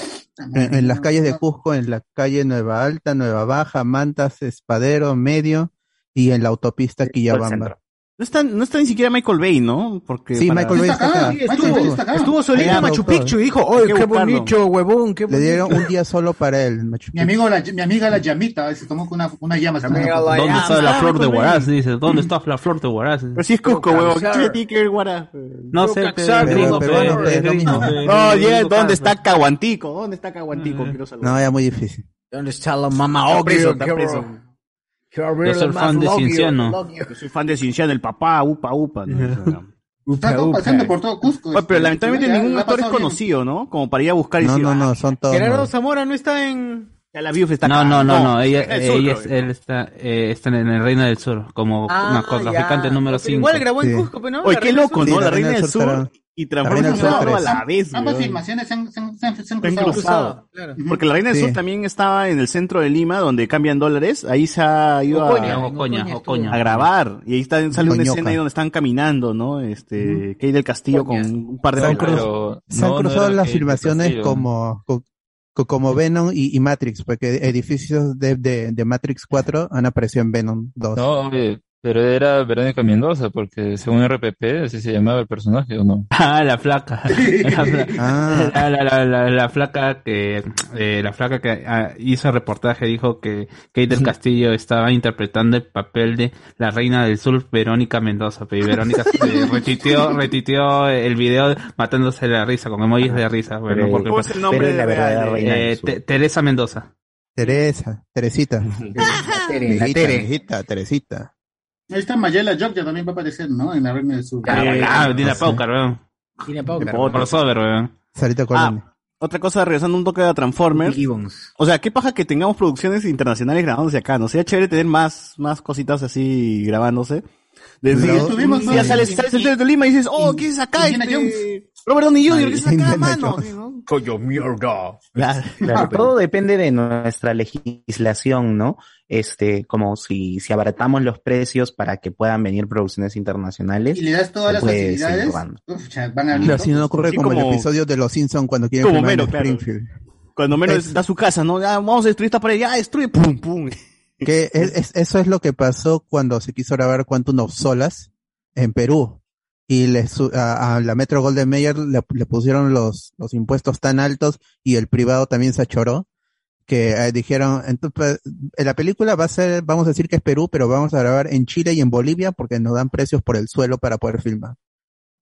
En, en las calles de Cusco, en la calle Nueva Alta, Nueva Baja, Mantas, Espadero, Medio y en la autopista Quillabamba. No está, no está ni siquiera Michael Bay, ¿no? Porque Sí, para- Michael Bay está acá. Sí, estuvo, Está acá. estuvo solito en Machu. Picchu y dijo, ¡oye, qué bonito, huevón! Qué Le dieron un día solo para él. en Machu Mi amigo, la, mi amiga la llamita, se tomó con una, una llama. ¿Dónde está la flor de Huaraz? Dice, ¿dónde está la flor de Huaraz? Pero si es Cusco, huevón. ¿Qué tiene que ver Huaraz? No sé, Pero- gringo, es mismo. No, llega, ¿dónde está Caguantico? ¿Dónde está Caguantico? Quiero saber. No, ya muy difícil. ¿Dónde está la mamá? Oh, preso, está preso. Yo soy fan de logio. Yo soy fan de Cinciano, el papá, upa, upa. ¿no? Está todo pasando por todo Cusco. Oye, pero este, lamentablemente ya ningún actor es pasado bien. conocido, ¿no? Como para ir a buscar y No, decir, no, ah, no, son todos. Gerardo nuevos. Zamora no está en... ya la Biuf está No, acá. no, no, no, ella, el sur, ella es- él está, eh, está en el Reina del Sur, como Ah, narcotraficante número Pero 5. Igual grabó en Sí. Cusco, pero no. Oye, qué loco. ¿no? La Reina del Sur y La Transformers Sur a la vez, Ambas weón. filmaciones se han, se han, se han, se han Se han cruzado. cruzado. Claro. Porque la Reina del Sí. Sur también estaba en el centro de Lima, donde cambian dólares. Ahí se ha ido a, Ocoña, Ocoña, Ocoña Ocoña. a grabar. Y ahí está, sale una escena ahí donde están caminando, ¿no? Este, Kate del Castillo con un par de Se han. Pero Se han no, cruzado las filmaciones como, co- co- como Venom y, y Matrix, porque edificios de, de, de Matrix 4 han aparecido en Venom 2. No, oye, pero era Verónica Mendoza, porque según RPP, así se llamaba el personaje, ¿o no? *laughs* Ah, la flaca. *laughs* La, fla- *laughs* Ah. la, la, la, la- la flaca que eh, la flaca que ah, hizo el reportaje dijo que Kate del Castillo estaba interpretando el papel de la reina del sur Verónica Mendoza, pero y Verónica se retitió, retitió el video matándose de la risa con emojis de risa, bueno, Pero- porque ¿Cómo es el nombre de la verdadera reina eh, del sur. Te- Teresa Mendoza. Teresa, Teresita. La Tere, la Tere. viejita, Teresita. Ahí está Mayela Georgia también va a aparecer, ¿no? En la Reina del Sur. Ah, Eh, ah, Dina. Paucar, weón. Tiene Paucar. Por- Crossover, weón. Sarita Colón. Otra cosa, regresando un toque a Transformers. O sea, qué paja que tengamos producciones internacionales grabándose acá, ¿no? Sería chévere tener más, más cositas así grabándose. Desde Pero estuvimos, ¿no? del centro de Lima y dices, oh, ¿qué es acá? Este. Robert Downey Jr., ¿qué es acá, Indiana mano? Sí. Coño, mierda. Claro. Claro, todo depende de nuestra legislación, ¿no? Este, como si, si abaratamos los precios para que puedan venir producciones internacionales. Y le das todas las facilidades. Uf, ya van a así no ocurre Sí, como, como- el episodio de Los Simpsons cuando quieren Como. Springfield. Cuando menos Es- da su casa, ¿no? Ya, vamos a destruir esta pared, ya, destruye, pum, pum. Que *laughs* es- es- eso es lo que pasó cuando se quiso grabar Quantum of Solas en Perú. Y a, a la Metro Golden Mayer le, le pusieron los, los impuestos tan altos y el privado también se achoró que eh, dijeron, entonces, en la película va a ser, vamos a decir que es Perú, pero vamos a grabar en Chile y en Bolivia porque nos dan precios por el suelo para poder filmar.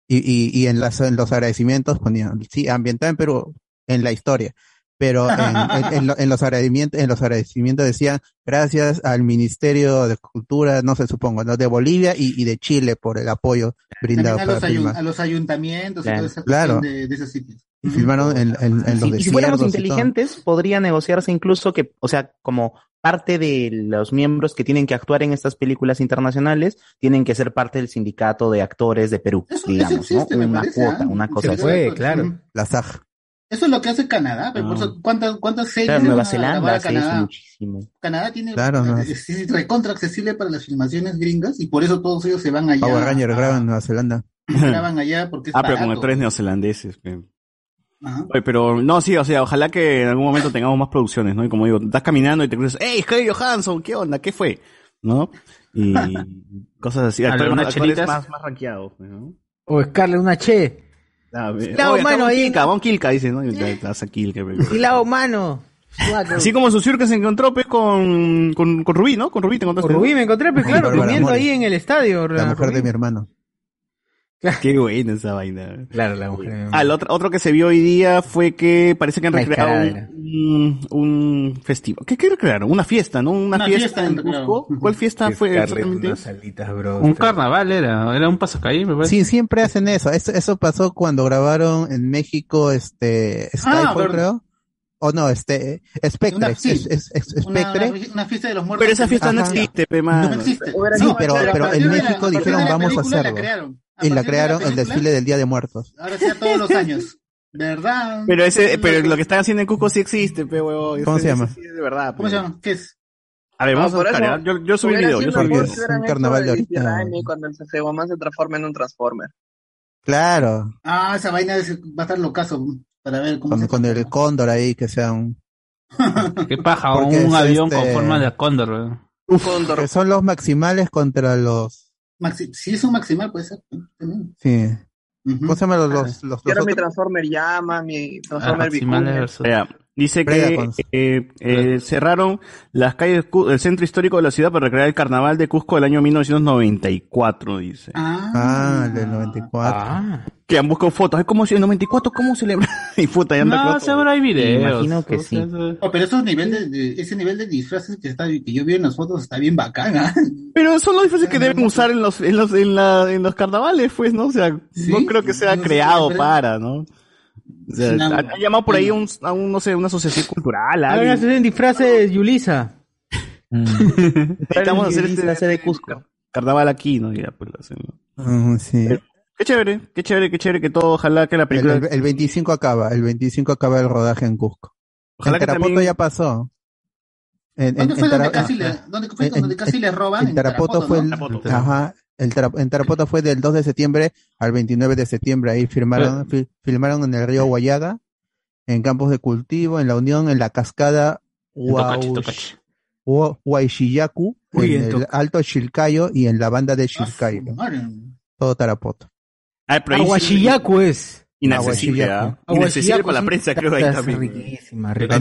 Y, y, y en, las, en los agradecimientos ponían, sí, ambientada en Perú, en la historia. Pero en, en- *laughs* en lo- en los agradecimientos, en los agradecimientos decían gracias al Ministerio de Cultura, no sé, supongo, ¿no? de Bolivia y, y de Chile por el apoyo brindado a para los, ayun- a los ayuntamientos y Claro. toda esa Claro. de, de esos sitios. Y filmaron en, en, en los Si, y si fuéramos y inteligentes, podría negociarse incluso que, o sea, como parte de los miembros que tienen que actuar en estas películas internacionales, tienen que ser parte del sindicato de actores de Perú, Eso- digamos, eso existe, ¿no? Una parece, cuota, ¿ah? una cosa Se así. Fue, claro. La SAG. Eso es lo que hace Canadá. pero por eso, ¿cuántas, ¿Cuántas series Claro, van Nueva a grabar Zelanda eso Canadá? muchísimo. Canadá tiene Claro, no. es, es recontra accesible para las filmaciones gringas y por eso todos ellos se van allá. Power Ranger a- graba en Nueva Zelanda. graban allá porque es Ah, pero con actores neozelandeses. que- Ajá. Oye, pero no, sí, o sea, ojalá que en algún momento tengamos más producciones, ¿no? Y como digo, estás caminando y te cruzas, ¡Ey, Scarlett Johansson! ¿Qué onda? ¿Qué fue? ¿No? Y *laughs* cosas así. Actores, ¿Algunas más, más, más rankeados, ¿no? O Scarlett, una che. Ah, ve- Claro, Oye, acá mano, Von ahí- Kilka, Von Kilka, dice, ¿no? A Kilka, Y la mano. Así como su que se encontró pues, con, con, con Rubí, ¿no? Con Rubí te encontraste. Rubí me encontré, pues claro, Mori. ahí en el estadio. La mujer Rubí. de mi hermano. *laughs* Qué buena esa vaina. Claro, la mujer Ah, el otro, otro que se vio hoy día fue que parece que han recreado un, un festival. ¿Qué, qué recrearon? Una fiesta, ¿no? Una, Una fiesta, fiesta en. Cusco. ¿Cuál fiesta fue exactamente? bro. Un carnaval era, era un pasacalle, me parece. Sí, siempre hacen eso. eso. Eso pasó cuando grabaron en México, este, Skyfall, verdad. creo. O no, este, Spectre. Una- sí. es- es- Spectre. una- una fiesta de los muertos. Pero esa fiesta no existe, pe, No mano. existe. Sí, No, pero, pero en México dijeron vamos a hacerlo. Crearon. A Y la partir de crearon el desfile del Día de Muertos. Ahora sea todos los años. ¿De verdad? Pero ese, pero lo que están haciendo en Cusco sí existe, pe. ¿Cómo Ese- se llama? sí es de verdad, ¿Cómo se llama? ¿Qué es? A ver, vamos No, a por buscar. Yo, yo subí hubiera video, yo subí mejor video. Un carnaval de el ahorita. Cuando el Sasegomán se transforma en un Transformer. Claro, Ah, esa vaina es- va a estar locazo para ver cómo con, se con el cóndor ahí, que sea un... *laughs* Qué paja, Porque un avión este- con forma de cóndor. weón. Que son los maximales contra los... Maxi- si es un maximal, puede ser. también. Sí. ¿Cómo se llaman los, los, los, Quiero los mi? Transformer Llama, mi Ah, Transformer Vicuña. Dice que eh, eh, cerraron las calles del centro histórico de la ciudad para recrear el carnaval de Cusco del año 1994, dice. Ah, el del 94. Que han buscado fotos. Es como si el 94, ¿cómo celebra? *laughs* y puta, ya anda No, seguro hay videos. Imagino que O sea, sí. Oh, pero esos nivel de, de- ese nivel de disfraces que, está, que yo vi en las fotos está bien bacán. ¿ah? *laughs* Pero son los disfraces que deben usar en los, en los, en la, en los carnavales, pues, ¿no? O sea, no creo que sea no sé, creado pero- para, ¿no? O sea, una- han, han llamado por ahí a un, a un, no sé, una asociación cultural. a Van a alguien. hacer en disfraces Yulisa. *laughs* Necesitamos hacer este, Yulisa de Cusco. carnaval aquí, ¿no? Ya, pues lo hacemos. Ah, sí. Qué chévere, qué chévere, qué chévere que todo, ojalá que la El, película... el- el 25 acaba, el 25 acaba el rodaje en Cusco. Ojalá en que Tarapoto también- ya pasó. En, ¿Dónde en- fue en donde Tara- casi, le, dónde fue donde casi le roban? en Tarapoto fue el, ¿no? ajá, el en Tarapoto fue del 2 de septiembre al 29 de septiembre. Ahí firmaron, fil- filmaron en el río Guayaga, en campos de cultivo, en la Unión, en la cascada Tocachi, Huaush- Tocachi. Hua- Huayshiyacu, Uy, en en el Alto Chilcayo y en la banda de Chilcayo. Todo Tarapoto. Ah, Aguachillaco es. Inaccesible. ¿ah? Inaccesible para la prensa, creo, ahí también.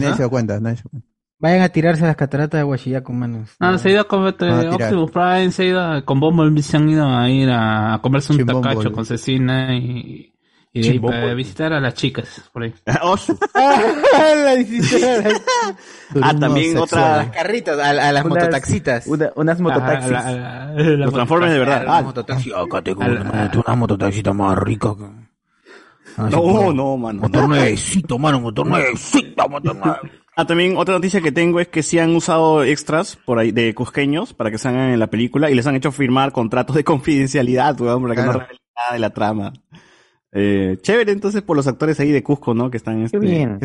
Nadie se dio cuenta, nadie se dio cuenta. Vayan a tirarse a las cataratas de Huachillaco, manos. Ah, se ha ido a comer, a. Optimus Prime, se ha ido a- con Bumblebee, se han ido a ir a, a comerse un Chimbombo, tacacho con cecina y, y de ahí Chimbombo. para visitar a las chicas por ahí. Oh, *laughs* hiciste. Ah, *laughs* también otra... sexual. Carritos, a, a las Unas- mototaxitas. una- unas mototaxis. Ah, la- la- la- la Los transformes de verdad. Las Ah, mototaxis. Acá tengo una, mototaxita más rica. Ah, no, no, mano. Motor no. nuevecito, mano, motor nuevecito, motor nuevo. Ah, también otra noticia que tengo es que sí han usado extras por ahí de cusqueños para que salgan en la película y les han hecho firmar contratos de *laughs* confidencialidad, weón, para que no Claro. revelen nada de la trama. Eh, chévere entonces por los actores ahí de Cusco, ¿no? Que están este, Qué bien.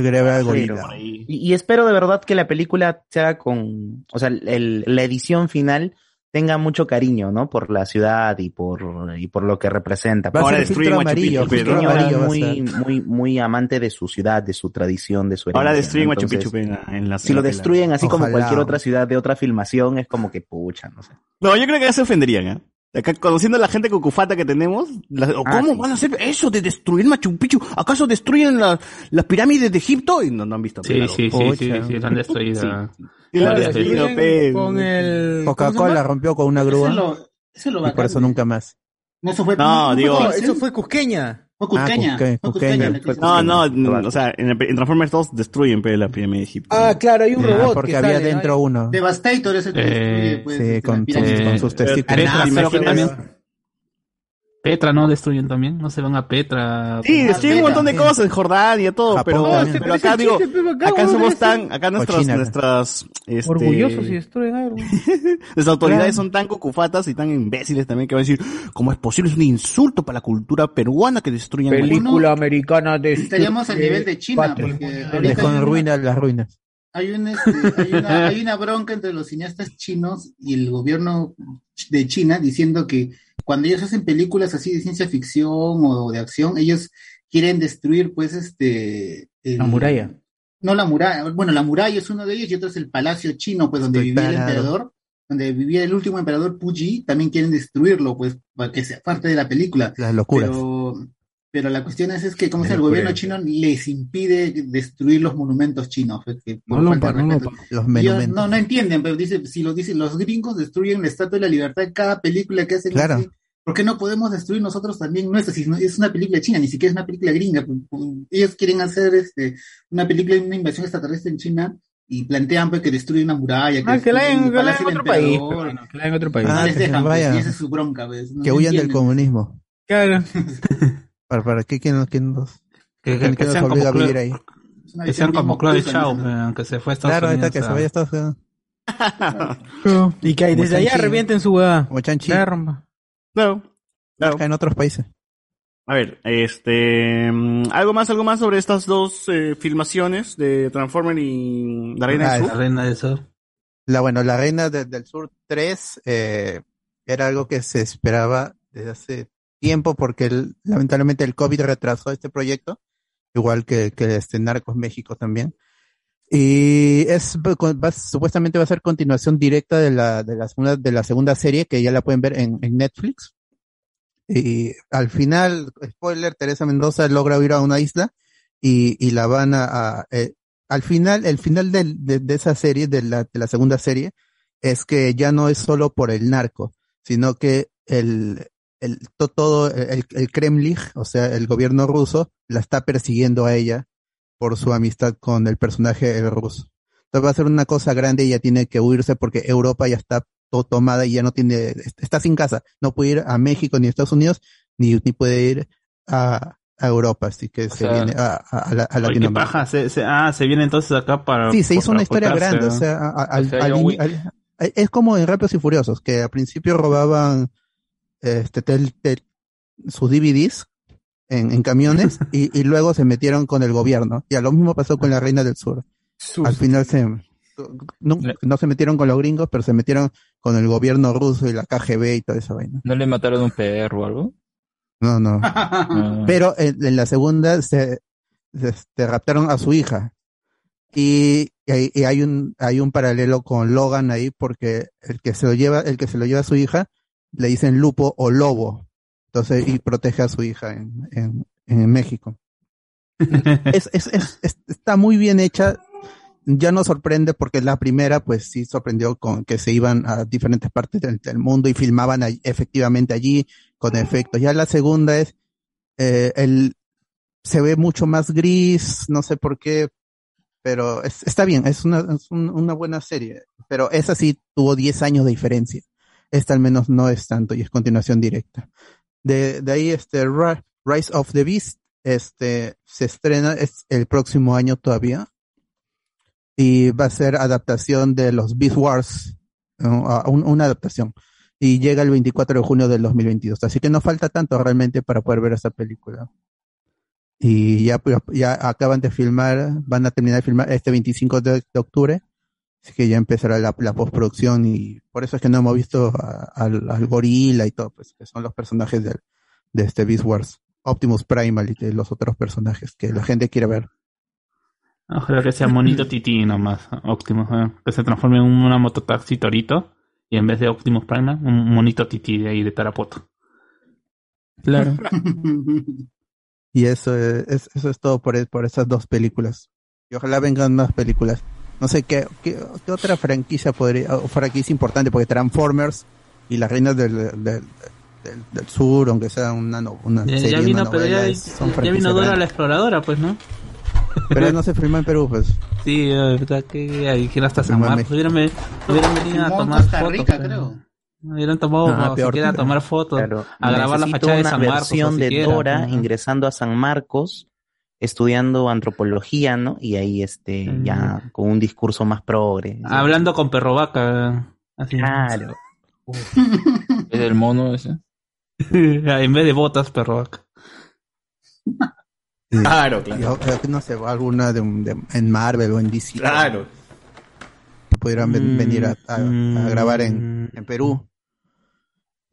Y, y espero de verdad que la película sea con, o sea, el- la edición final tenga mucho cariño, ¿no? Por la ciudad y por, y por lo que representa. Va a Ahora filtro Machu Picchu, amarillo, pero- filtro Pequeño amarillo muy, muy, muy amante de su ciudad, de su tradición, de su herencia. Ahora destruyen ¿no? Machu Picchu en la, en la Si lo destruyen así como cualquier otra ciudad de otra filmación, es como que pucha, no sé. No, yo creo que ya se ofenderían, ¿eh? Acá, conociendo a la gente cucufata que tenemos, la- ¿o Ah, ¿cómo sí, van a hacer eso de destruir Machu Picchu? ¿Acaso destruyen la- las pirámides de Egipto? Y no, no han visto. Sí, claro. sí, sí, sí, sí, destruido. *laughs* Sí. Claro, con el... Coca-Cola rompió con una Eso grúa es lo, eso es lo y bacán. por eso nunca más. No, eso fue, No, fue digo- No, Cusqueña. eso fue Cusqueña. Fue Cusqueña. Ah, Cusque- fue Cusqueña. la que- No, no, o sea, en, Transformers 2 destruyen pe, la pirámide de Egipto. Ah, claro, hay un Ah, robot porque que había sale, ¿no? dentro uno. Devastator es el que Eh, destruye, pues, Sí, con, sus Pero- testículos. Petra, no destruyen también, no se van a Petra. Sí, destruyen un montón de cosas en Jordania, todo, Japón pero, también. pero acá digo, acá somos tan, acá nuestras, China. nuestras, este, Orgullosos y destruyen algo. *laughs* Las autoridades son tan cucufatas y tan imbéciles también que van a decir, ¿cómo es posible? Es un insulto para la cultura peruana que destruyan Película americana de... Estaríamos al nivel de China, Patria. porque ahorita una- ruinas las ruinas. hay, un, este, hay, una, hay una bronca entre los cineastas chinos y el gobierno de China diciendo que cuando ellos hacen películas así de ciencia ficción o de acción, ellos quieren destruir, pues, este... el- La muralla. No la muralla, bueno, la muralla es uno de ellos y otro es el palacio chino, pues, donde vivía el emperador, donde vivía el último emperador Puyi, también quieren destruirlo, pues, para que sea parte de la película. Las locuras. Pero, pero la cuestión es, es que, como es el gobierno chino les impide destruir los monumentos chinos. pues, que por No lo falta de pa- no lo. Los Ellos monumentos. no, no entienden, pero dice, si lo dicen, los gringos destruyen la Estatua de la Libertad en cada película que hacen. Claro. así, ¿Por qué no podemos destruir nosotros también nuestra? Si no- es una película china, ni siquiera es una película gringa. pues, pues, Ellos quieren hacer este, una película de una invasión extraterrestre en China y plantean pues, que destruyen una muralla. Ah, que el que la en otro país. Que la en otro país. No Ah, les dejan, pues, y esa es su bronca. pues, no Que huyan del comunismo. Claro. *laughs* ¿Para, para qué? ¿Quién, quién nos, Que, quién que- que nos sean obliga a como vivir ahí? Que sean como Chloe Chao, ¿no? aunque se fue a Estados Claro, ahí está, Unidos. que se vaya a Estados Unidos. *laughs* Y que desde allá revienten su hueá. Como Chanchi. La rompa. No, no. En otros países. A ver, este, mm, algo más, algo más sobre estas dos eh, filmaciones de Transformer y La Reina Ah, del La Sur. reina del sur. La, bueno, la Reina de- del Sur 3 eh, era algo que se esperaba desde hace tiempo porque el- lamentablemente el COVID retrasó este proyecto, igual que, que este Narcos México también. Y es va- supuestamente va a ser continuación directa de la, de la segunda, de la segunda serie que ya la pueden ver en, en Netflix. Y al final, spoiler, Teresa Mendoza logra ir a una isla y, y la van a, a, eh, al final, el final del- de, de esa serie, de la, de la segunda serie, es que ya no es solo por el narco, sino que el, el, to- todo el, el Kremlin, o sea, el gobierno ruso, la está persiguiendo a ella por su amistad con el personaje el ruso. Entonces va a ser una cosa grande y ella tiene que huirse porque Europa ya está todo tomada y ya no tiene, está sin casa, no puede ir a México ni a Estados Unidos, ni, ni puede ir a, a Europa, así que se sea, viene a, a, a Latinoamérica. paja. Se, se- ah, se viene entonces acá para. Sí, se hizo una historia grande, o ¿no? sea, a- a- al- O sea, al John ini- Wick. al- es como en Rápidos y Furiosos, que al principio robaban este tel- tel- sus DVDs en, en camiones *laughs* y, y luego se metieron con el gobierno. Y a lo mismo pasó con la Reina del Sur. Al final se no, no se metieron con los gringos, pero se metieron con el gobierno ruso y la KGB y toda esa vaina. ¿No le mataron un perro o algo? No, no. *laughs* Ah. Pero en, en la segunda se, se- raptaron a su hija. Y, y hay, y hay un hay un paralelo con Logan ahí porque el que se lo lleva el que se lo lleva a su hija le dicen lupo o lobo. Entonces y protege a su hija en, en, en México. *laughs* es, es, es- es- está muy bien hecha. Ya no sorprende porque la primera, pues sí sorprendió con que se iban a diferentes partes del, del mundo y filmaban efectivamente allí con efectos. Ya la segunda es, eh, el, se ve mucho más gris, no sé por qué, pero es- está bien, es una, una buena serie. Pero esa sí tuvo 10 años de diferencia. Esta al menos no es tanto y es continuación directa. De, de ahí, este, Rise of the Beast, este, se estrena es el próximo año todavía. Y va a ser adaptación de los Beast Wars, una adaptación. Y llega el 24 de junio del 2022. Así que no falta tanto realmente para poder ver esta película. Y ya, ya acaban de filmar, van a terminar de filmar este 25 de, de octubre. Así que ya empezará la, la postproducción y por eso es que no hemos visto a- al, al gorila y todo, pues que son los personajes del- de este Beast Wars. Optimus Primal y de los otros personajes que la gente quiere ver. Ojalá que sea monito tití nomás, Optimus, ¿eh? que se transforme en una mototaxi torito y en vez de Optimus Prime, un monito tití de ahí de Tarapoto. Claro. *laughs* Y eso es, eso es todo por, por esas dos películas. Y ojalá vengan más películas. No sé qué, qué, qué otra franquicia podría, o franquicia importante, porque Transformers y las reinas del, del, del- del sur, aunque sea una, no- una Ya, serie, ya una vino, pero ya, es- son ya franquicias vino Dora la exploradora, pues, ¿no? Pero no se filmó en Perú, pues. Sí, de verdad que hasta San Marcos. Hubieran, ve- hubieran venido a tomar fotos. Rica, pero- creo. Hubieran tomado, no, peor siquiera a tomar fotos, Claro, a grabar la fachada de una San Marcos. versión o de siquiera, Dora ¿no? ingresando a San Marcos, estudiando antropología, ¿no? Y ahí este Mm. ya con un discurso más progre. Hablando con Perro Vaca. Así. Claro. ¿Es el mono ese? *laughs* en vez de botas, Perro Vaca. Claro, claro. o- no sé, alguna de, un- de- en Marvel o en DC. Claro. Que pudieran ven- Mm, venir a, a- a grabar en, en Perú.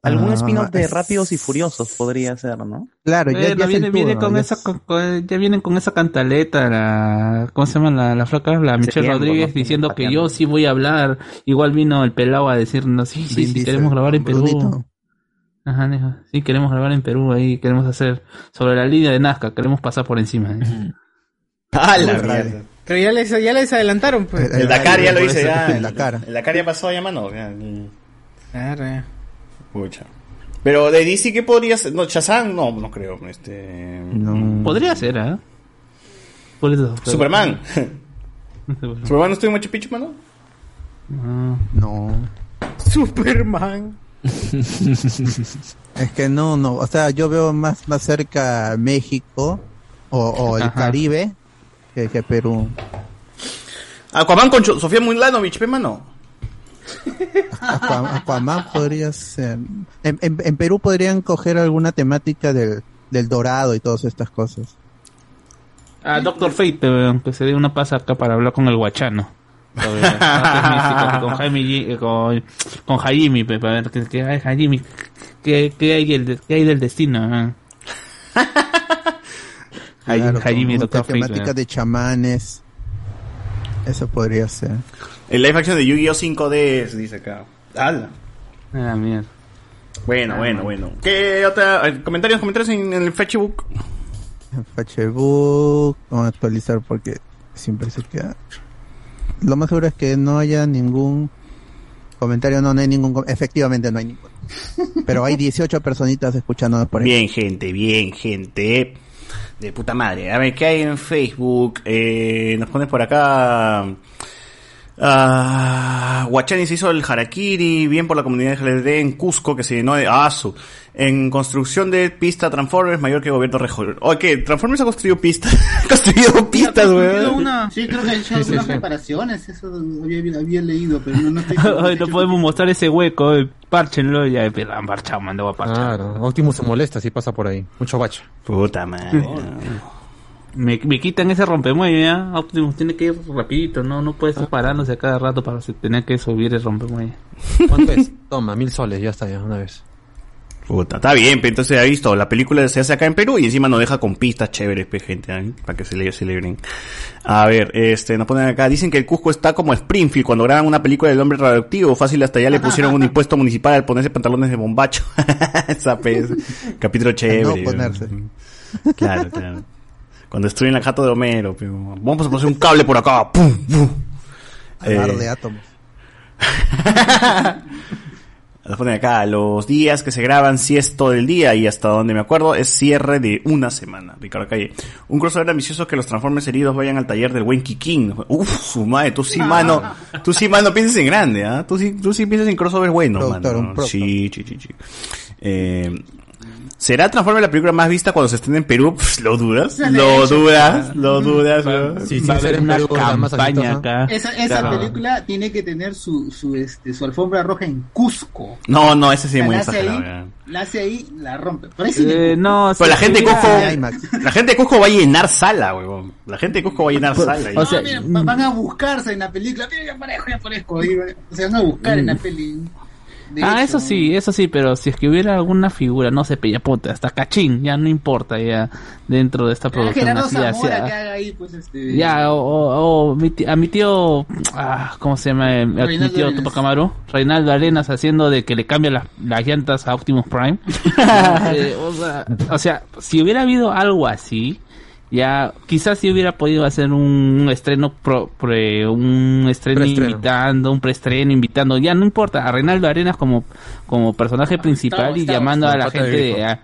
Algún Ah, spin-off de es- Rápidos y Furiosos podría ser, ¿no? Claro, ya, el viene, viene turno, con ya esa, es- con- con- ya vienen con esa cantaleta, la, ¿cómo se llama la, la flaca? La Michelle tiempo, Rodríguez ¿no? diciendo que yo sí voy a hablar. Igual vino el pelado a decirnos, sí, sí, queremos grabar en Perú. Brunito. Ajá, dijo, sí, queremos grabar en Perú, ahí queremos hacer sobre la línea de Nazca, queremos pasar por encima. ¿eh? *laughs* ¡Ah, la mierda! Pero ya les, ya les adelantaron, pues. El Dakar ya lo hice, ya. el El Dakar. El Dakar ya pasó, ya mano. Claro, ya. Pucha. Pero de DC, ¿qué podría ser? No, Shazam, no, no creo. Este... No. Podría ser, ¿eh? Por eso, pero- Superman. *laughs* ¿Superman no estuvo en Machu Picchu, mano? Ah. No. Superman. *laughs* Es que no, no, o sea, yo veo más, más cerca México o, o el Ajá. Caribe que, que Perú. Aquaman con Sofía Mulanovich, pe, mano. Aqua- Aquaman podría ser. En, en- en Perú podrían coger alguna temática del, del dorado y todas estas cosas. Ah, Doctor Fate, weón, que se dé una pasa acá para hablar con el guachano. Sobre *laughs* con Jaime eh, con, con Jaime, para ver qué, qué hay Jaime, qué, qué hay del, qué hay del destino. *laughs* Claro, Jaime, con Doctor esta temática Fate, de chamanes. Eso podría ser. El live action de Yu-Gi-Oh 5D dice acá. ¡Hala! Ah, mierda. Bueno, bueno, bueno. ¿Qué otra? eh, ¿Comentarios, comentarios en, en el Facebook? En Facebook, vamos a actualizar porque siempre se queda. Lo más seguro es que no haya ningún comentario, no, no hay ningún. Efectivamente, no hay ningún. Pero hay 18 personitas escuchándonos por ahí. Bien, gente, bien, gente. De puta madre. A ver, ¿qué hay en Facebook? Eh, nos pones por acá. Ah, Guachani se hizo el harakiri, bien por la comunidad GLD en Cusco, que se llenó de ASU. En construcción de pista Transformers, mayor que gobierno regional. Oye, ¿qué? ¿Transformers ha construido *laughs* pistas? ha construido pistas, weón. Sí, creo que ha hecho Sí, sí, algunas sí. reparaciones, eso había, había leído, pero no, no estoy *laughs* Hoy no podemos mostrar ese hueco, eh, párchenlo ya, eh, han parchado, mandó a parchar. Claro, Optimus se molesta si pasa por ahí. Mucho bache. Puta madre. Me, me quitan ese rompemuelle ya. Optimus tiene que ir rapidito, no, no puede estar parándose a cada rato para tener que subir el rompemuelle. ¿Cuánto es? *laughs* Toma, mil soles, ya está, ya, una vez. Puta, está bien, pero entonces ha visto, la película se hace acá en Perú y encima nos deja con pistas chéveres, pe, gente, ¿eh? para que se le celebren. A ver, este, nos ponen acá, dicen que el Cusco está como Springfield, cuando graban una película del hombre radioactivo, fácil hasta ya le *laughs* pusieron un impuesto municipal al ponerse pantalones de bombacho. *laughs* Esa pe, capítulo chévere. no ponerse. Claro, claro. Cuando destruyen la jato de Homero, pe, vamos a poner un cable por acá, pum, pum. Hablar Eh, de átomos. *laughs* Nos ponen acá, los días que se graban si es todo el día y hasta donde me acuerdo es cierre de una semana. Ricardo Calle. Un crossover ambicioso que los Transformers heridos vayan al taller del buen Kikín. Uf, su madre, tú sí, mano. Tú sí, mano, piensas en grande, ¿ah? Tú sí, tú sí piensas en crossover bueno, Productor, mano. Sí, sí, sí, sí. Eh, ¿Será Transformers la película más vista cuando se estrene en Perú? Pff, ¿Lo dudas? ¿Lo dudas? ¿Lo dudas? weón? Sí, sí, Va a ser haber una campaña acá. Esa, esa Claro. película tiene que tener su, su, este, su alfombra roja en Cusco. No, no, ese sí es O sea, muy la hace exagerado. ahí, weón. la hace ahí, la rompe. Ahí sí Eh, no, Pero la gente de Cusco, la gente de Cusco va a llenar sala, weón. La gente de Cusco va a llenar sala. No, mira, va- van a buscarse en la película. Mira, ya aparezco, ya aparezco. Y, Se van a buscar en la peli. Ah, eso sí, eso sí, pero si es que hubiera alguna figura, no sé, pellapote, hasta cachín, ya no importa, ya dentro de esta Ah, producción así, que haga ahí, pues, este... Ya, o, o- o mi a mi tío, ah, ¿cómo se llama? A mi Reinaldo tío Arenas. Tupac Amaru, Reinaldo Arenas haciendo de que le cambia las, las llantas a Optimus Prime. *laughs* *laughs* Eh, o, sea, o sea, si hubiera habido algo así, ya quizás si hubiera podido hacer un, estreno, pro- pre- un estreno Preestreno. invitando, un preestreno invitando, ya no importa, a Reinaldo Arenas como, como personaje principal y llamando a la gente de, a-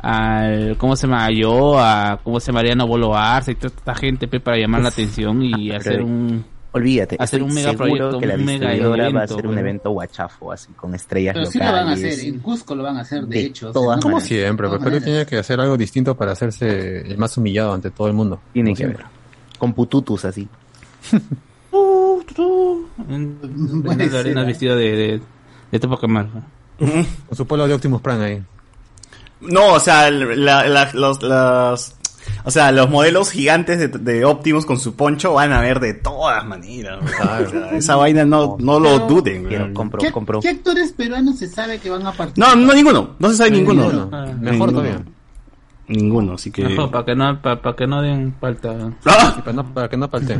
al cómo se llama yo a cómo se llama Mariano Bolo Arce y toda esta gente pe, para llamar la atención y hacer un Olvídate, hacer un mega seguro proyecto, que la un mega distribuidora va a evento, hacer un evento guachafo, así, con estrellas Pero sí lo locales. van a hacer, en Cusco lo van a hacer, de, De hecho. todas Como maneras. siempre, pero Perú tiene que hacer algo distinto para hacerse el más humillado ante todo el mundo. Tiene que siempre. haber. Con pututus así. Reinaldo Arenas vestido de, de, de Tupac Amaru. Con su polo de Optimus Prime ahí. No, o sea, la- la- los, las- o sea, los modelos gigantes de, de Optimus con su poncho van a ver de todas maneras. weón. O sea, esa vaina no, no lo Pero- duden. Weón. compro, ¿Qué, compro. qué actores peruanos se sabe que van a partir? No, no ninguno. No se sabe ninguno. ninguno. Ah, Mejor ninguno. todavía. Ninguno, así que. Mejor, para que no para, para que no den falta ¡Ah! Para, no, para que no falte.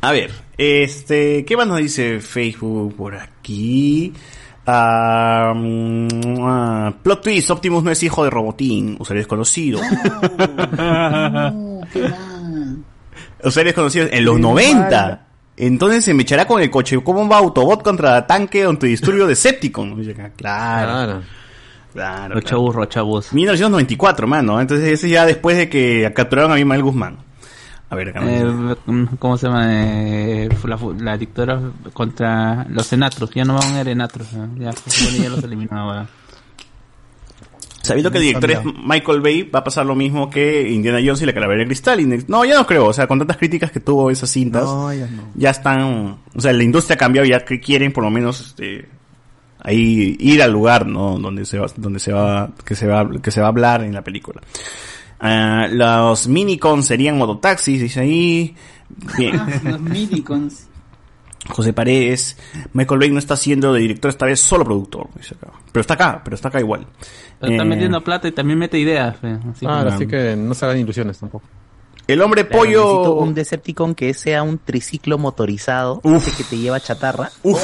A ver, este, ¿qué más nos dice Facebook por aquí? Ah, ah, plot twist, Optimus no es hijo de Robotín, usuario desconocido. No, qué usuario desconocido en los 90. Entonces se me echará con el coche. ¿Cómo va Autobot contra tanque antidisturbio Decepticon? Oye, Claro, Claro. claro. Bus. 1994, mano. Entonces ese ya después de que capturaron a Mimael Guzmán. A ver, acá. Eh, ¿Cómo se llama? Eh, la, la dictadura contra los senatros. Ya no van a ir enatros. ¿no? Ya, ya los eliminó. weón. *laughs* Sabiendo que el director es Michael Bay, va a pasar lo mismo que Indiana Jones y la calavera de cristal. Y No, ya no creo. O sea, con tantas críticas que tuvo esas cintas, No, ya no. ya están. O sea, la industria ha cambiado ya que quieren por lo menos este, ahí ir al lugar, ¿no? Donde se va, donde se va, que se va, que se va a hablar en la película. Ah, los minicons serían mototaxis, dice ahí. Bien. Ah, los minicons. José Paredes, Michael Bay no está siendo de director esta vez, solo productor. dice acá. Pero está acá, pero está acá igual. Pero está Eh, metiendo plata y también mete ideas. fe. Así Ah, que- así que no se hagan ilusiones tampoco. El hombre Claro, necesito pollo. un Decepticon que sea un triciclo motorizado, ese que te lleva chatarra. Oh,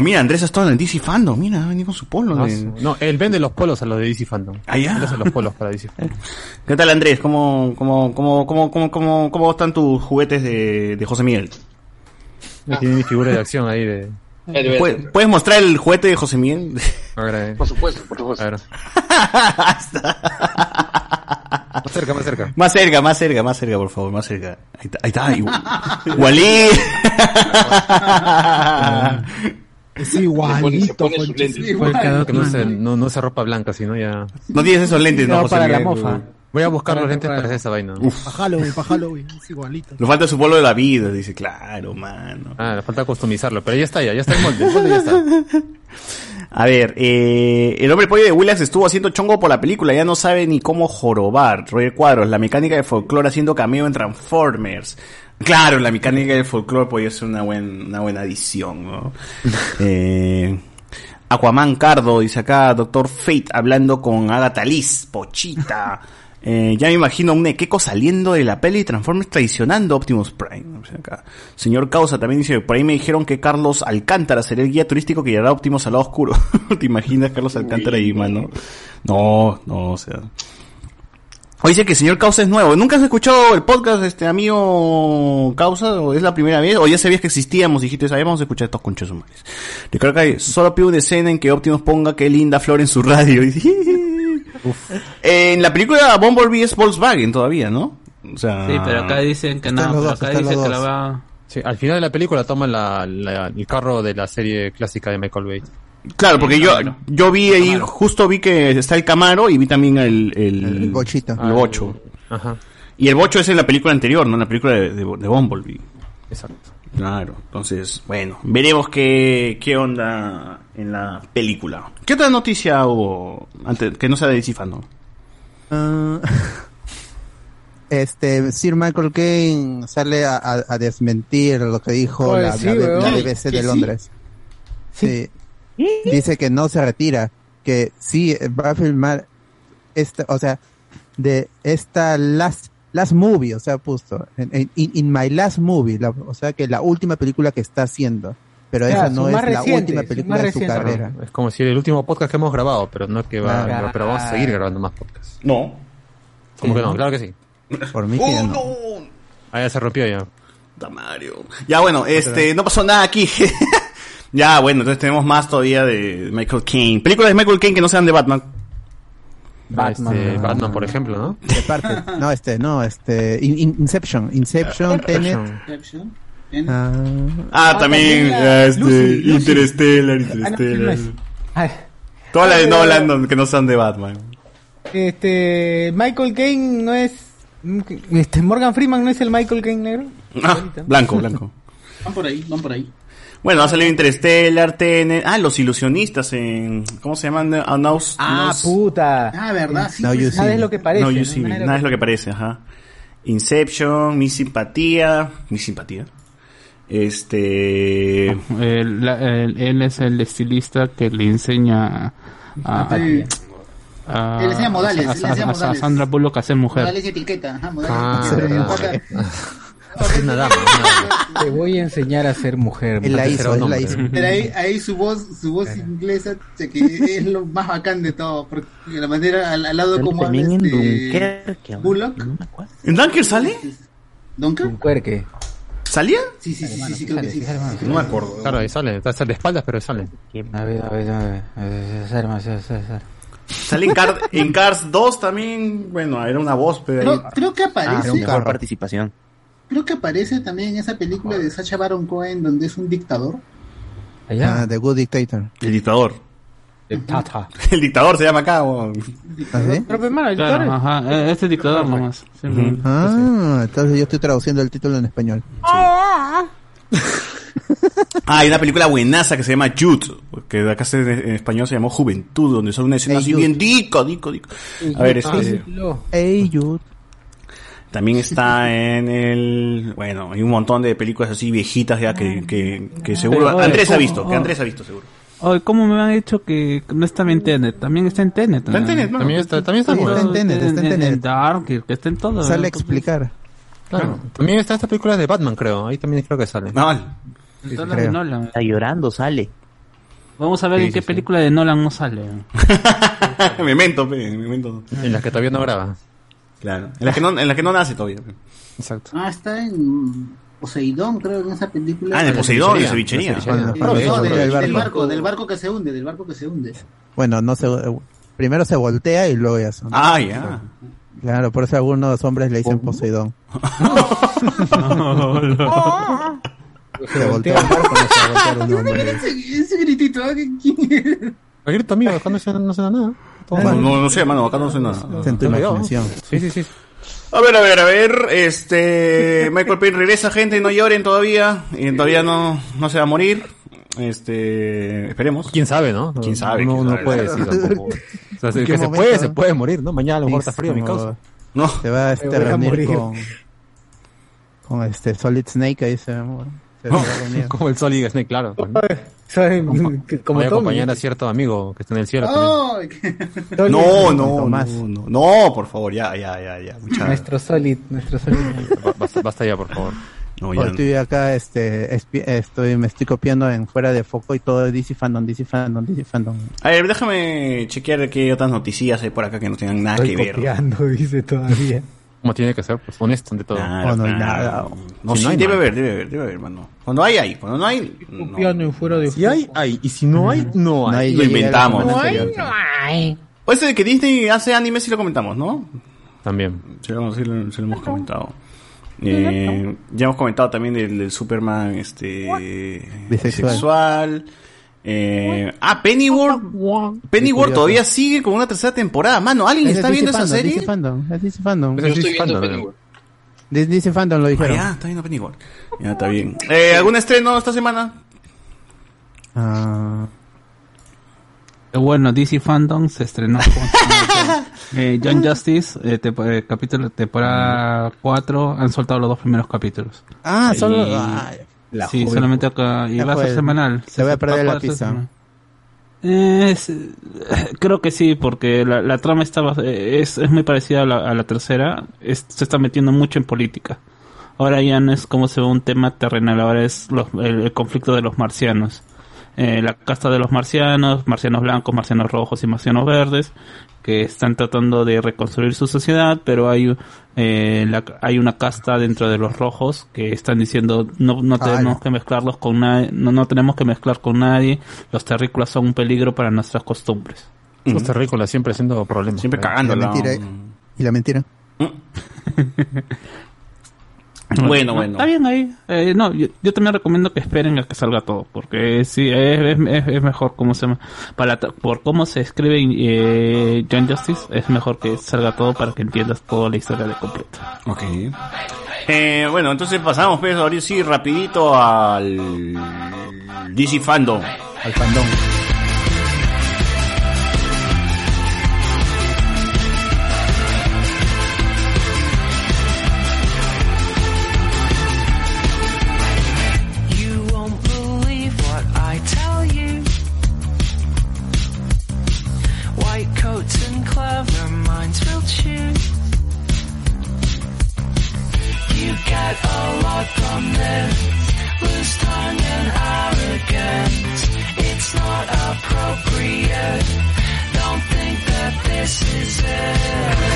mira, Andrés estado en el DC Fandom. Mira, ha venido con su polo. No, de- no, él vende los polos a los de DC Fandom. Ah, ya. Él hace los polos para DC Fandom. ¿Qué tal, Andrés? ¿Cómo, cómo, cómo, cómo, cómo, cómo, cómo están tus juguetes de, de José Miguel? Tiene mi figura de acción ahí de... ¿Puedes, puedes mostrar el juguete de José Miguel? Eh. Por supuesto, por supuesto. *laughs* Más cerca, más cerca. Más cerca, más cerca, más cerca, por favor, más cerca. Ahí está, ahí está. Igu- *laughs* Walí. *laughs* Es igualito. Se pone sus lentes. Que no se, no, no se ropa blanca, sino ya... No tienes esos lentes, ¿no, No, José para la Miguel? mofa. Voy a buscar los lentes para- esa vaina. Para Halloween, para Halloween. Es igualito. Le falta su polo de la vida, dice, claro, mano. Ah, le falta customizarlo, pero ya está ya, ya está el molde, el molde ya está. *laughs* A ver, eh, el hombre pollo de Willax estuvo haciendo chongo por la película, ya no sabe ni cómo jorobar. Roger Cuadros, la mecánica de folclore haciendo cameo en Transformers. Claro, la mecánica del folclore podría ser una, buen, una buena adición, ¿no? *laughs* eh, Aquaman Cardo, dice acá, Doctor Fate hablando con Agatha Liz, Pochita. Eh, ya me imagino a un Ekeko saliendo de la peli y Transformers traicionando Optimus Prime. O sea, acá. Señor Causa también dice, por ahí me dijeron que Carlos Alcántara será el guía turístico que llevará a Optimus al lado oscuro. *laughs* ¿Te imaginas Carlos Alcántara ahí, mano? No, no, o sea... O dice que el señor Causa es nuevo. ¿Nunca has escuchado el podcast, este amigo Causa? ¿O es la primera vez? ¿O ya sabías que existíamos? Dijiste, "Ay, vamos a escuchar estos conchos humanos. Que hay- solo pido una escena en que Optimus ponga qué linda flor en su radio. *laughs* Y dice, en la película Bumblebee es Volkswagen todavía, ¿no? O sea... Sí, pero acá dicen que no, pero acá dicen que la va... Sí, al final de la película toman la, la- el carro de la serie clásica de Michael Bay. Claro, porque yo, yo vi ahí, justo vi que está el Camaro y vi también el... El, El bochito. El bocho. Ajá. Y el bocho es en la película anterior, ¿no? En la película de, de, de Bumblebee. Exacto. Claro, entonces, bueno, veremos qué, qué onda en la película. ¿Qué otra noticia hubo antes que no sea de? Ah, *laughs* este, Sir Michael Caine sale a, a- a desmentir lo que dijo Oye, la, sí, la- la weón. BBC ¿Que de sí? Londres. Sí. Dice que no se retira, que sí va a filmar esta, o sea, de esta last, last movie, o sea, puesto, en, en- in, in my last movie, la- o sea, que la última película que está haciendo, pero esa no es la última película de su reciente. carrera. Es como si el último podcast que hemos grabado, pero no es que va, Claro. pero vamos a seguir grabando más podcasts. No. ¿Cómo Sí, que no? Claro que sí. Por mí que ya no. *laughs* Ah, ya se rompió ya. Mario. Ya bueno, este, no pasó nada aquí. *laughs* ya bueno, entonces tenemos más todavía de Michael Caine. Películas de Michael Caine que no sean de Batman. Batman. Este, Batman, por ejemplo, ¿no? De parte, *laughs* no, este, no, este, In- In- Inception, Inception, Tenet. Ah, Ah, también, ah, este, Interstellar, Interstellar. Ay, Todas las de Ah, Nolan no- que no sean de Batman. Este, Michael Caine no es, este, Morgan Freeman no es el Michael Caine negro. Ah, blanco, blanco. Van por ahí, van por ahí. Bueno, va a salir Interstellar, Tenet. Ah, los ilusionistas en. ¿Cómo se llaman? Ah, Ah, puta. Ah, verdad, sí. No, pues, you Nada see. es lo que parece. No, you see me. Nada es lo Nada es lo que parece, ajá. Inception, mi simpatía. Mi simpatía. Este. Él, la- él- él es el estilista que le enseña a, a, Sí. a- Él enseña modales, a-. Sandra Bullock a ser mujer. Modales y etiqueta. Ajá, modales Ah, y etiqueta. Acá- Es una dama, una dama. Te voy a enseñar a ser mujer. La hizo, él la hizo. Pero ahí, ahí su voz, su voz inglesa, o sea, que es lo más bacán de todo, porque la manera al, al lado como habla También en este, Dunkerque. Bullock. ¿En Dunker sale? ¿Dunker? Un cuerque. ¿Salía? Sí, sí, sí, sí, sí, creo que sí. No me acuerdo. Claro, ahí sale. Está de espaldas, pero sale. A ver, a ver, a ver. Sale en, Car- en Cars 2 también. Bueno, era una voz, pero ahí. Creo, creo que Ah, aparece, mejor participación. Creo que aparece también en esa película de Sacha Baron Cohen donde es un dictador. Allá. Ah, The Good Dictator. El dictador. El Tata. *laughs* El dictador se llama acá. ¿Ah, sí? Pero, hermano, el Claro, dictador. ajá, eh, este dictador nomás. Ah, entonces yo estoy traduciendo el título en español. *laughs* Ah, hay una película buenaza que se llama Jude. que de acá se- en español se llamó Juventud, donde son una escena Hey así Jude. bien dico, dico, dico. A ver, este, Ey, Jude. También está en el, bueno, hay un montón de películas así viejitas ya que, que, que seguro Pero, oye, Andrés ha ¿cómo- visto, que oh. Andrés ha visto seguro. Oye, ¿cómo me han dicho que no está en Tenet? También está en Tenet. Está en Tenet, ¿no? También está, también está, Sí, está en Tenet, está en Tenet. Dark, que está en todo. Sale a explicar. Claro. También está esta película de Batman, creo. Ahí también creo que sale. En Nolan. Está llorando, sale. Vamos a ver Sí, en qué sí, sí. película de Nolan no sale. *laughs* memento, pe, memento. En las que todavía no graba. Claro. En la que no, en la que no nace todavía. Exacto. Ah, está en Poseidón, creo, en esa película. Ah, en el Poseidón, en. Cuando- cuando no, hizo del, el barco. del barco que se hunde, del barco que se hunde. Bueno, no se, eh, primero se voltea y luego ya son. Ah, ya. Claro, por eso algunos hombres le dicen Poseidón. Se voltea el barco, no se voltea un hombre. Ese, ese gritito, ¿ah? ¿quién es? Grito amigo, acá no no suena nada. No, no, no sé, mano, acá no sé nada. En tu imaginación. Sí, sí, sí. A ver, a ver, a ver, este, Michael Payne regresa, gente, no lloren todavía, y todavía no, no se va a morir, este, esperemos. ¿Quién sabe, no? ¿Quién sabe? No, ¿Quién no sabe? puede decir tampoco. *laughs* O sea, ¿En que se puede, se puede morir, ¿no? Mañana a lo mejor está frío mi causa. No. Se va a este, a reunir morir. con, con este Solid Snake ahí se, se va a reunir. Como el Solid Snake, claro. pues, ¿no? ¿Saben? *laughs* Como Voy a acompañar a cierto amigo que está en el cielo. Ay, *laughs* No, no, no, no, no, por favor, ya, ya, ya, ya, mucha- *laughs* Nuestro Solid, nuestro Solid. Ba- Basta, basta ya, por favor. no, ya, estoy acá, este, estoy, me estoy copiando en fuera de foco y todo DC Fandom, DC Fandom, DC Fandom. A ver, déjame chequear qué otras noticias hay por acá que no tengan nada Estoy que ver. copiando, dice todavía. Como tiene que ser, pues honesto ante todo. Claro, Oh, no hay nada. No, Si sí, no hay, debe no hay. haber, debe haber, debe haber, mano. Cuando hay, hay. Cuando no hay, no. Fuera de Si hay, hay. Y si no hay, no No hay. hay, Lo inventamos. No hay, anterior. O ese de que Disney hace anime sí lo comentamos, ¿no? También. Sí, lo, sí lo- sí lo hemos comentado. Eh, ya hemos comentado también del, del Superman este Bisexual. bisexual. Eh, ah, Pennyworth. Pennyworth todavía sigue con una tercera temporada. Mano, ¿alguien está viendo esa serie? DC Fandom, es DC Fandom. Yo estoy viendo Pennyworth. De- DC Fandom lo Ah, dijeron. ya, está viendo Pennyworth. Ya, está bien. Eh, ¿Algún estreno esta semana? Ah, Bueno, DC Fandom se estrenó con *laughs* eh, John Justice, eh, te- eh, capítulo temporada 4, han soltado los dos primeros capítulos. ah, solo. Y- ah, la sí, joven. solamente acá, y va a ser semanal. Se va a perder la. Eh, es- eh, creo que sí, porque la, la trama estaba, eh, es, es muy parecida a la, a la tercera, es- se está metiendo mucho en política. Ahora ya no es como se ve un tema terrenal, ahora es los- el, el conflicto de los marcianos. Eh, la casta de los marcianos, marcianos blancos, marcianos rojos y marcianos verdes, que están tratando de reconstruir su sociedad, pero hay, eh, la- hay una casta dentro de los rojos que están diciendo no, no tenemos Ala. que mezclarlos con nadie, no, no tenemos que mezclar con nadie, los terrícolas son un peligro para nuestras costumbres. Los terrícolas siempre haciendo problemas. Siempre Y la cagándola. mentira, y la mentira. *laughs* *laughs* Bueno, No, bueno. Está bien ahí. Eh, no, yo, yo también recomiendo que esperen a que salga todo, porque sí, es, es, es- es mejor cómo se llama, para por cómo se escribe eh, John Justice, es mejor que salga todo para que entiendas toda la historia de completo. Ok. Eh, bueno, entonces pasamos, pues, ahora sí, rapidito al DC Fandom. Al fandom. Don't think that this is it.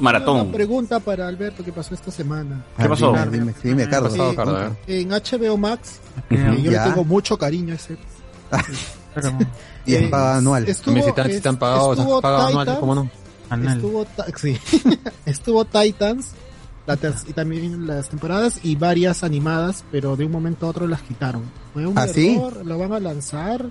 Maratón. Una pregunta para Alberto que pasó esta semana. ¿Qué pasó? Dime, dime, dime, Carlos. Eh, Pasado, Carlos, a ver. en HBO Max, *laughs* eh, yo le tengo mucho cariño a ese. Y es paga anual. Estuvo, pagado, anual, Titans, ¿cómo no? Estuvo, ta- sí. *laughs* estuvo Titans la y también las temporadas y varias animadas, pero de un momento a otro las quitaron. Fue un ¿Ah, sí? error, lo van a lanzar.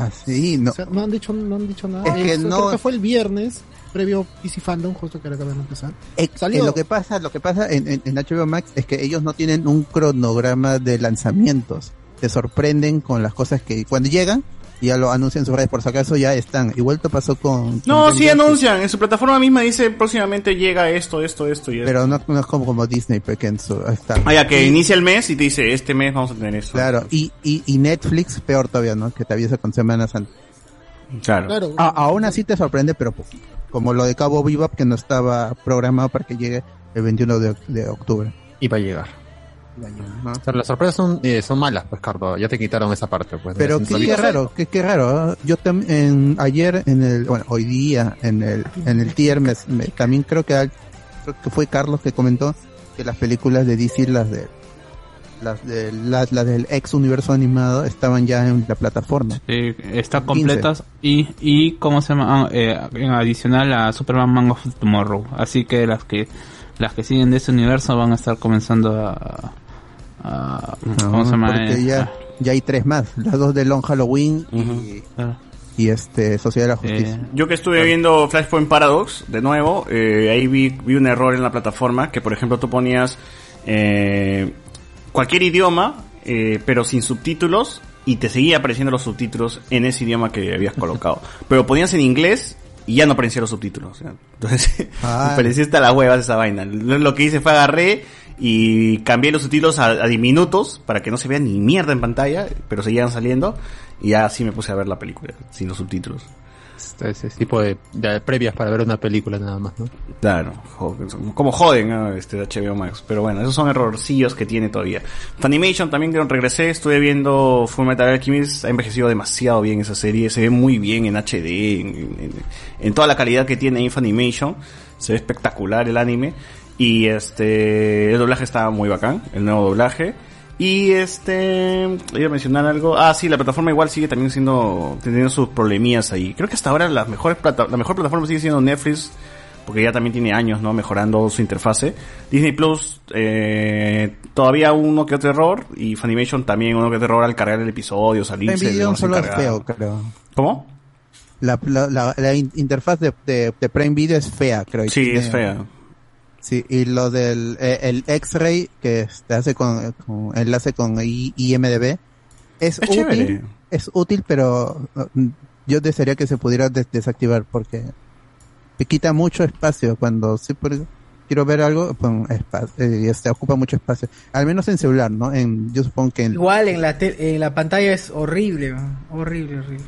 Así, no. O sea, no han dicho, no han dicho nada. Es que Eso no- Creo que fue el viernes, previo PC Fandom, justo que ahora acaban de empezar. Salió. eh, lo que pasa, lo que pasa en, en- en HBO Max es que ellos no tienen un cronograma de lanzamientos. Te sorprenden con las cosas que cuando llegan ya lo anuncian en sus redes por si acaso ya están. Igual te pasó con No, con sí anuncian. En su plataforma misma dice próximamente llega esto, esto, esto y esto. pero no, no es como, como Disney porque en su está. Ah, ya, que Y- inicia el mes y te dice, este mes vamos a tener esto. Claro, y, y, y Netflix peor todavía, ¿no? Que te avisa con semanas antes. Claro. A- aún así te sorprende, pero poquito. Como lo de Cabo Bebop que no estaba programado para que llegue el 21 de, de octubre. Y va a llegar. O sea, las sorpresas son, eh, son malas, pues, Carlos. Ya te quitaron esa parte, pues. Pero qué, raro, qué, qué raro. ¿ah? Yo también ayer en el, bueno, hoy día en el en el tier me- me- también creo que al- creo que fue Carlos que comentó que las películas de DC las de las de las, las del ex universo animado estaban ya en la plataforma. Sí, están completas y, y ¿cómo se llama? Ah, eh, en adicional a Superman Man of Tomorrow. Así que las que las que siguen de ese universo van a estar comenzando a... a- ¿Cómo se llama? Porque Eh, ya ya hay tres más, las dos de Long Halloween y, y este Sociedad de la Justicia. Yo que estuve viendo Flashpoint Paradox, de nuevo, eh, ahí vi, vi un error en la plataforma, que por ejemplo tú ponías eh, cualquier idioma, eh, pero sin subtítulos, y te seguía apareciendo los subtítulos en ese idioma que habías colocado. *laughs* pero ponías en inglés y ya no aparecían los subtítulos. Entonces, *laughs* Ah. me parecía hasta las huevas esa vaina. Lo, que hice fue agarré y cambié los subtítulos a, a diminutos para que no se vea ni mierda en pantalla, pero seguían saliendo. Y ya así me puse a ver la película, sin los subtítulos. Tipo de, previas para ver una película nada más. Claro, como joden ¿no? este HBO Max. Pero bueno, esos son errorcillos que tiene todavía. Funimation también que regresé, estuve viendo Full Metal Alchemist, ha envejecido demasiado bien esa serie, se ve muy bien en HD, en toda la calidad que tiene ahí Funimation, se ve espectacular el anime. Y este, el doblaje está muy bacán, el nuevo doblaje. Y este, iba a mencionar algo. Ah, sí, la plataforma igual sigue también siendo, teniendo sus problemillas ahí. Creo que hasta ahora mejores plata, la mejor plataforma sigue siendo Netflix, porque ya también tiene años, ¿no? Mejorando su interfase. Disney Plus, eh, todavía uno que otro error, y Funimation también uno que otro error al cargar el episodio, salirse. Prime solo es feo, creo. ¿Cómo? La, la, la, la in- interfaz de, de, de Prime Video es fea, creo. Sí, es fea. Sí, y lo del eh, el X-Ray que se hace con, con enlace con I- IMDB es, Es útil, chévere. es útil, pero uh, yo desearía que se pudiera des- desactivar porque te quita mucho espacio cuando sí por- quiero ver algo, pues, espa- eh, este, ocupa mucho espacio. Al menos en celular, ¿no? En, yo supongo que en, Igual en la, te- en la pantalla es horrible, horrible, horrible.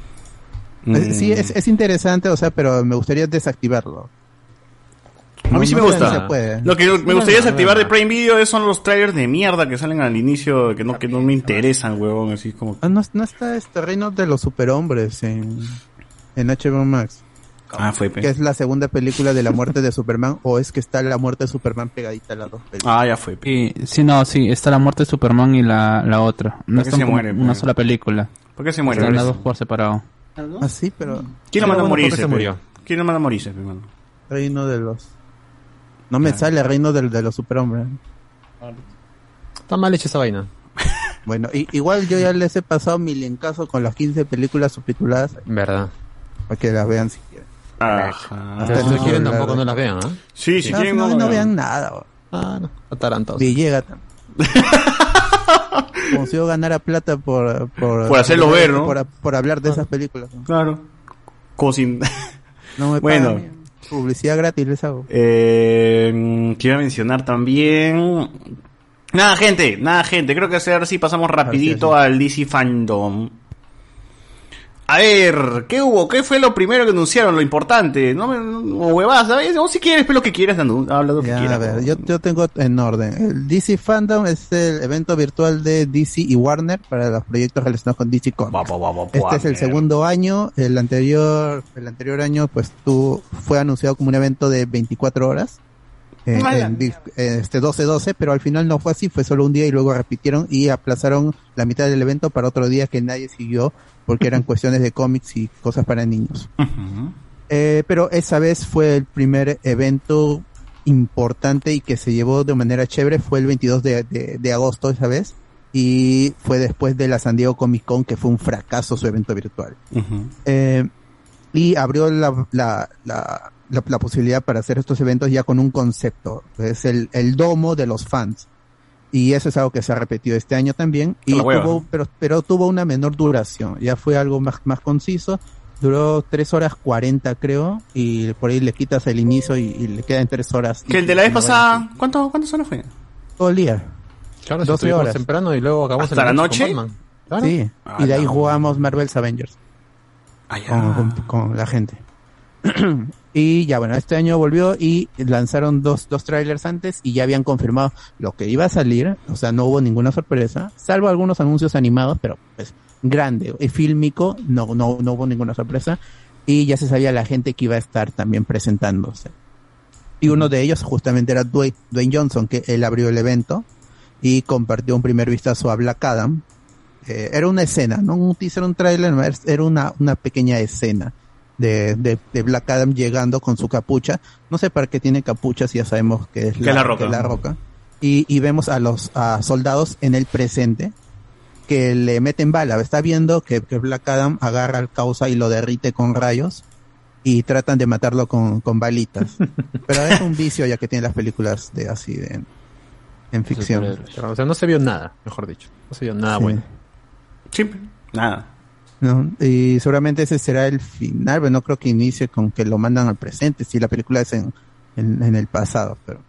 Eh, Sí, es, es interesante, o sea, pero me gustaría desactivarlo. A mí sí me gusta. Lo que me No, gustaría no, desactivar de Prime Video es- son los trailers de mierda que salen al inicio que no, que no me interesan, huevón, así como... Ah, no, no está este reino de los superhombres en, en HBO Max. Ah, fue, pe. Que es la segunda película de la muerte de Superman, o es que está la muerte de Superman pegadita a las dos películas. Ah, ya fue. Sí, sí, no, sí, está la muerte de Superman y la, la otra. No ¿Por qué están se como muere, una pe? sola película. ¿Por qué se muere? Están las dos por separado. Ah, sí, pero... ¿Quién lo manda a Bueno, ¿por qué morirse? ¿Quién lo manda a morirse, pe, mano? Reino de los... No me sale reino del- de, los superhombres. Está mal hecha esa vaina. *laughs* Bueno, i- igual yo ya les he pasado mi linkazo con las 15 películas subtituladas. Verdad. Para que las vean si quieren. Ajá. Pero si quieren tampoco no las vean, ¿ah? Sí, si No, quieren no, no, vean nada. Ah, no. Atarantados. Villegas. *laughs* Como si yo ganara plata por... Por, Por hacerlo ver, ¿no? Por, por hablar de esas películas. Claro. Como. No me *laughs* Bueno. pagan, Publicidad gratis les hago. Eh, quiero mencionar también... Nada, gente, nada, gente. Creo que ahora sí pasamos rapidito al DC Fandom. A ver, ¿qué hubo? ¿Qué fue lo primero que anunciaron? Lo importante, ¿no? O huevadas, ¿sabes? O si quieres, pero lo que quieras, anu- habla lo que Ya, quieras. a ver, yo, yo tengo en orden. El DC Fandom es el evento virtual de DC y Warner para los proyectos relacionados con DC Comics. Este es el segundo año. El anterior, el anterior año, pues tú, fue anunciado como un evento de 24 horas. eh, Ah, en di- eh, este 12-12, pero al final no fue así, fue solo un día y luego repitieron y aplazaron la mitad del evento para otro día que nadie siguió porque eran *laughs* cuestiones de cómics y cosas para niños. Eh, pero esa vez fue el primer evento importante y que se llevó de manera chévere. Fue el 22 de, de- de agosto esa vez. Y fue después de la San Diego Comic Con, que fue un fracaso su evento virtual. Eh, y abrió la, la, la, la- la posibilidad para hacer estos eventos ya con un concepto. Es el, el domo de los fans. Y eso es algo que se ha repetido este año también. Y tuvo, pero, pero tuvo una menor duración. Ya fue algo más, más conciso. Duró 3 horas 40 creo. Y por ahí le quitas el inicio y, y le quedan 3 horas. Que el de la vez pasada, ¿cuánto, ¿cuántas horas fue? Todo el día. Claro, si 12 estuvimos horas. temprano y luego acabamos ¿Hasta la noche con. Claro. Sí. Ah, y de ahí jugamos Marvel's Avengers. con, con- con la gente. *clears throat* y ya bueno, este año volvió y lanzaron dos, dos trailers antes y ya habían confirmado lo que iba a salir. O sea, no hubo ninguna sorpresa, salvo algunos anuncios animados, pero pues grande y fílmico, no, no, no hubo ninguna sorpresa. Y ya se sabía la gente que iba a estar también presentándose. Y uno de ellos justamente era Dwayne, Dwayne Johnson, que él abrió el evento y compartió un primer vistazo a Black Adam. Eh, era una escena, no un teaser, un trailer, no, era una, una pequeña escena de, de, de Black Adam llegando con su capucha. No sé para qué tiene capucha si ya sabemos que es Que la roca. que es la roca. Y, y vemos a los a soldados en el presente que le meten bala. Está viendo que, que Black Adam agarra al causa y lo derrite con rayos y tratan de matarlo con, con balitas. *laughs* Pero es un vicio ya que tiene las películas de así de en ficción. O sea, no se vio nada, mejor dicho. No se vio nada Sí. bueno. Sí, nada. ¿No? Y seguramente ese será el final, pero no creo que inicie con que lo mandan al presente, si la película es en, en, en el pasado, pero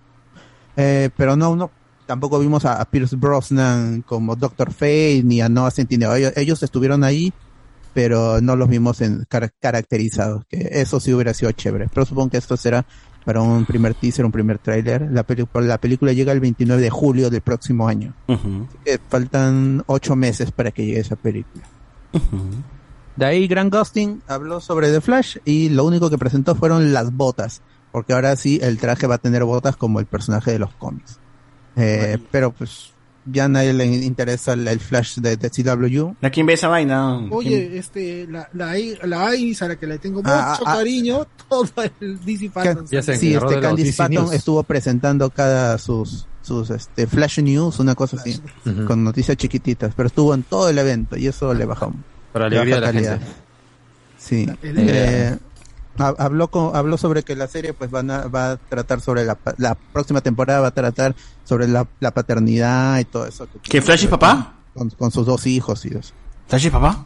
eh, pero no, no, tampoco vimos a, a Pierce Brosnan como Doctor Fate ni a Noah Centineo, ellos, ellos estuvieron ahí, pero no los vimos en car- caracterizados, que eso sí hubiera sido chévere, pero supongo que esto será para un primer teaser, un primer tráiler, la, la película llega el 29 de julio del próximo año, Así que faltan ocho meses para que llegue esa película. De ahí Grant Gustin habló sobre The Flash y lo único que presentó fueron las botas, porque ahora sí el traje va a tener botas como el personaje de los cómics. Eh, pero pues ya a nadie le interesa el, el Flash de, de CW. ¿A quién ve esa vaina? Oye, este, la, la, I- la Iris a la que le tengo mucho Ah, ah, cariño, *laughs* todo el DC Fandom. sí, este Candice Patton estuvo presentando cada sus sus este Flash News, una cosa así, con noticias chiquititas, pero estuvo en todo el evento y eso le bajó. Para le alegría de la calidad. gente. Sí. Eh, ha- habló con, habló sobre que la serie pues van a, va a tratar sobre la, la próxima temporada va a tratar sobre la, la paternidad y todo eso. ¿Que Flash es papá? Con, con sus dos hijos y eso. ¿Flash es papá?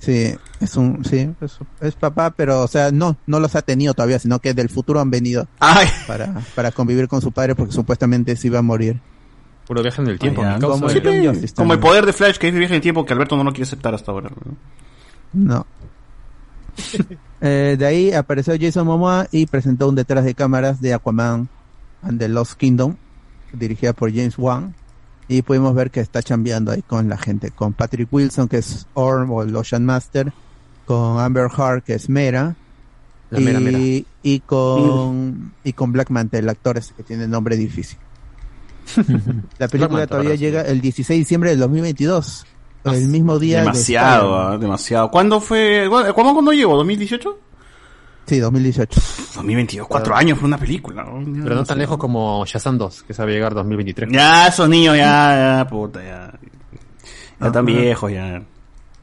Sí, es un, sí, es, es papá, pero o sea, no, no los ha tenido todavía, sino que del futuro han venido para, para convivir con su padre porque supuestamente se iba a morir. Puro viaje en el tiempo. Como, el, pe. como el poder de Flash que es viaje en el tiempo que Alberto no lo quiere aceptar hasta ahora. ¿no? No. *laughs* Eh, de ahí apareció Jason Momoa y presentó un detrás de cámaras de Aquaman and the Lost Kingdom, dirigida por James Wan. Y pudimos ver que está chambeando ahí con la gente, con Patrick Wilson, que es Orm o el Ocean Master, con Amber Heard, que es Mera, La y, Mera Mera. y con y con Black Manta, el actor ese que tiene nombre difícil. *laughs* La película Manta, todavía ¿verdad? llega el 16 de diciembre del 2022, el mismo día de Demasiado, ah, demasiado. ¿Cuándo fue? ¿Cuándo, cuándo llegó? ¿2018? Sí, 2018. 2022, cuatro años fue una película. ¿no? Pero no tan lejos como Shazam 2, que sabe llegar 2023. Ya, esos niños ya, ya, puta, ya. Ya tan viejos, ya.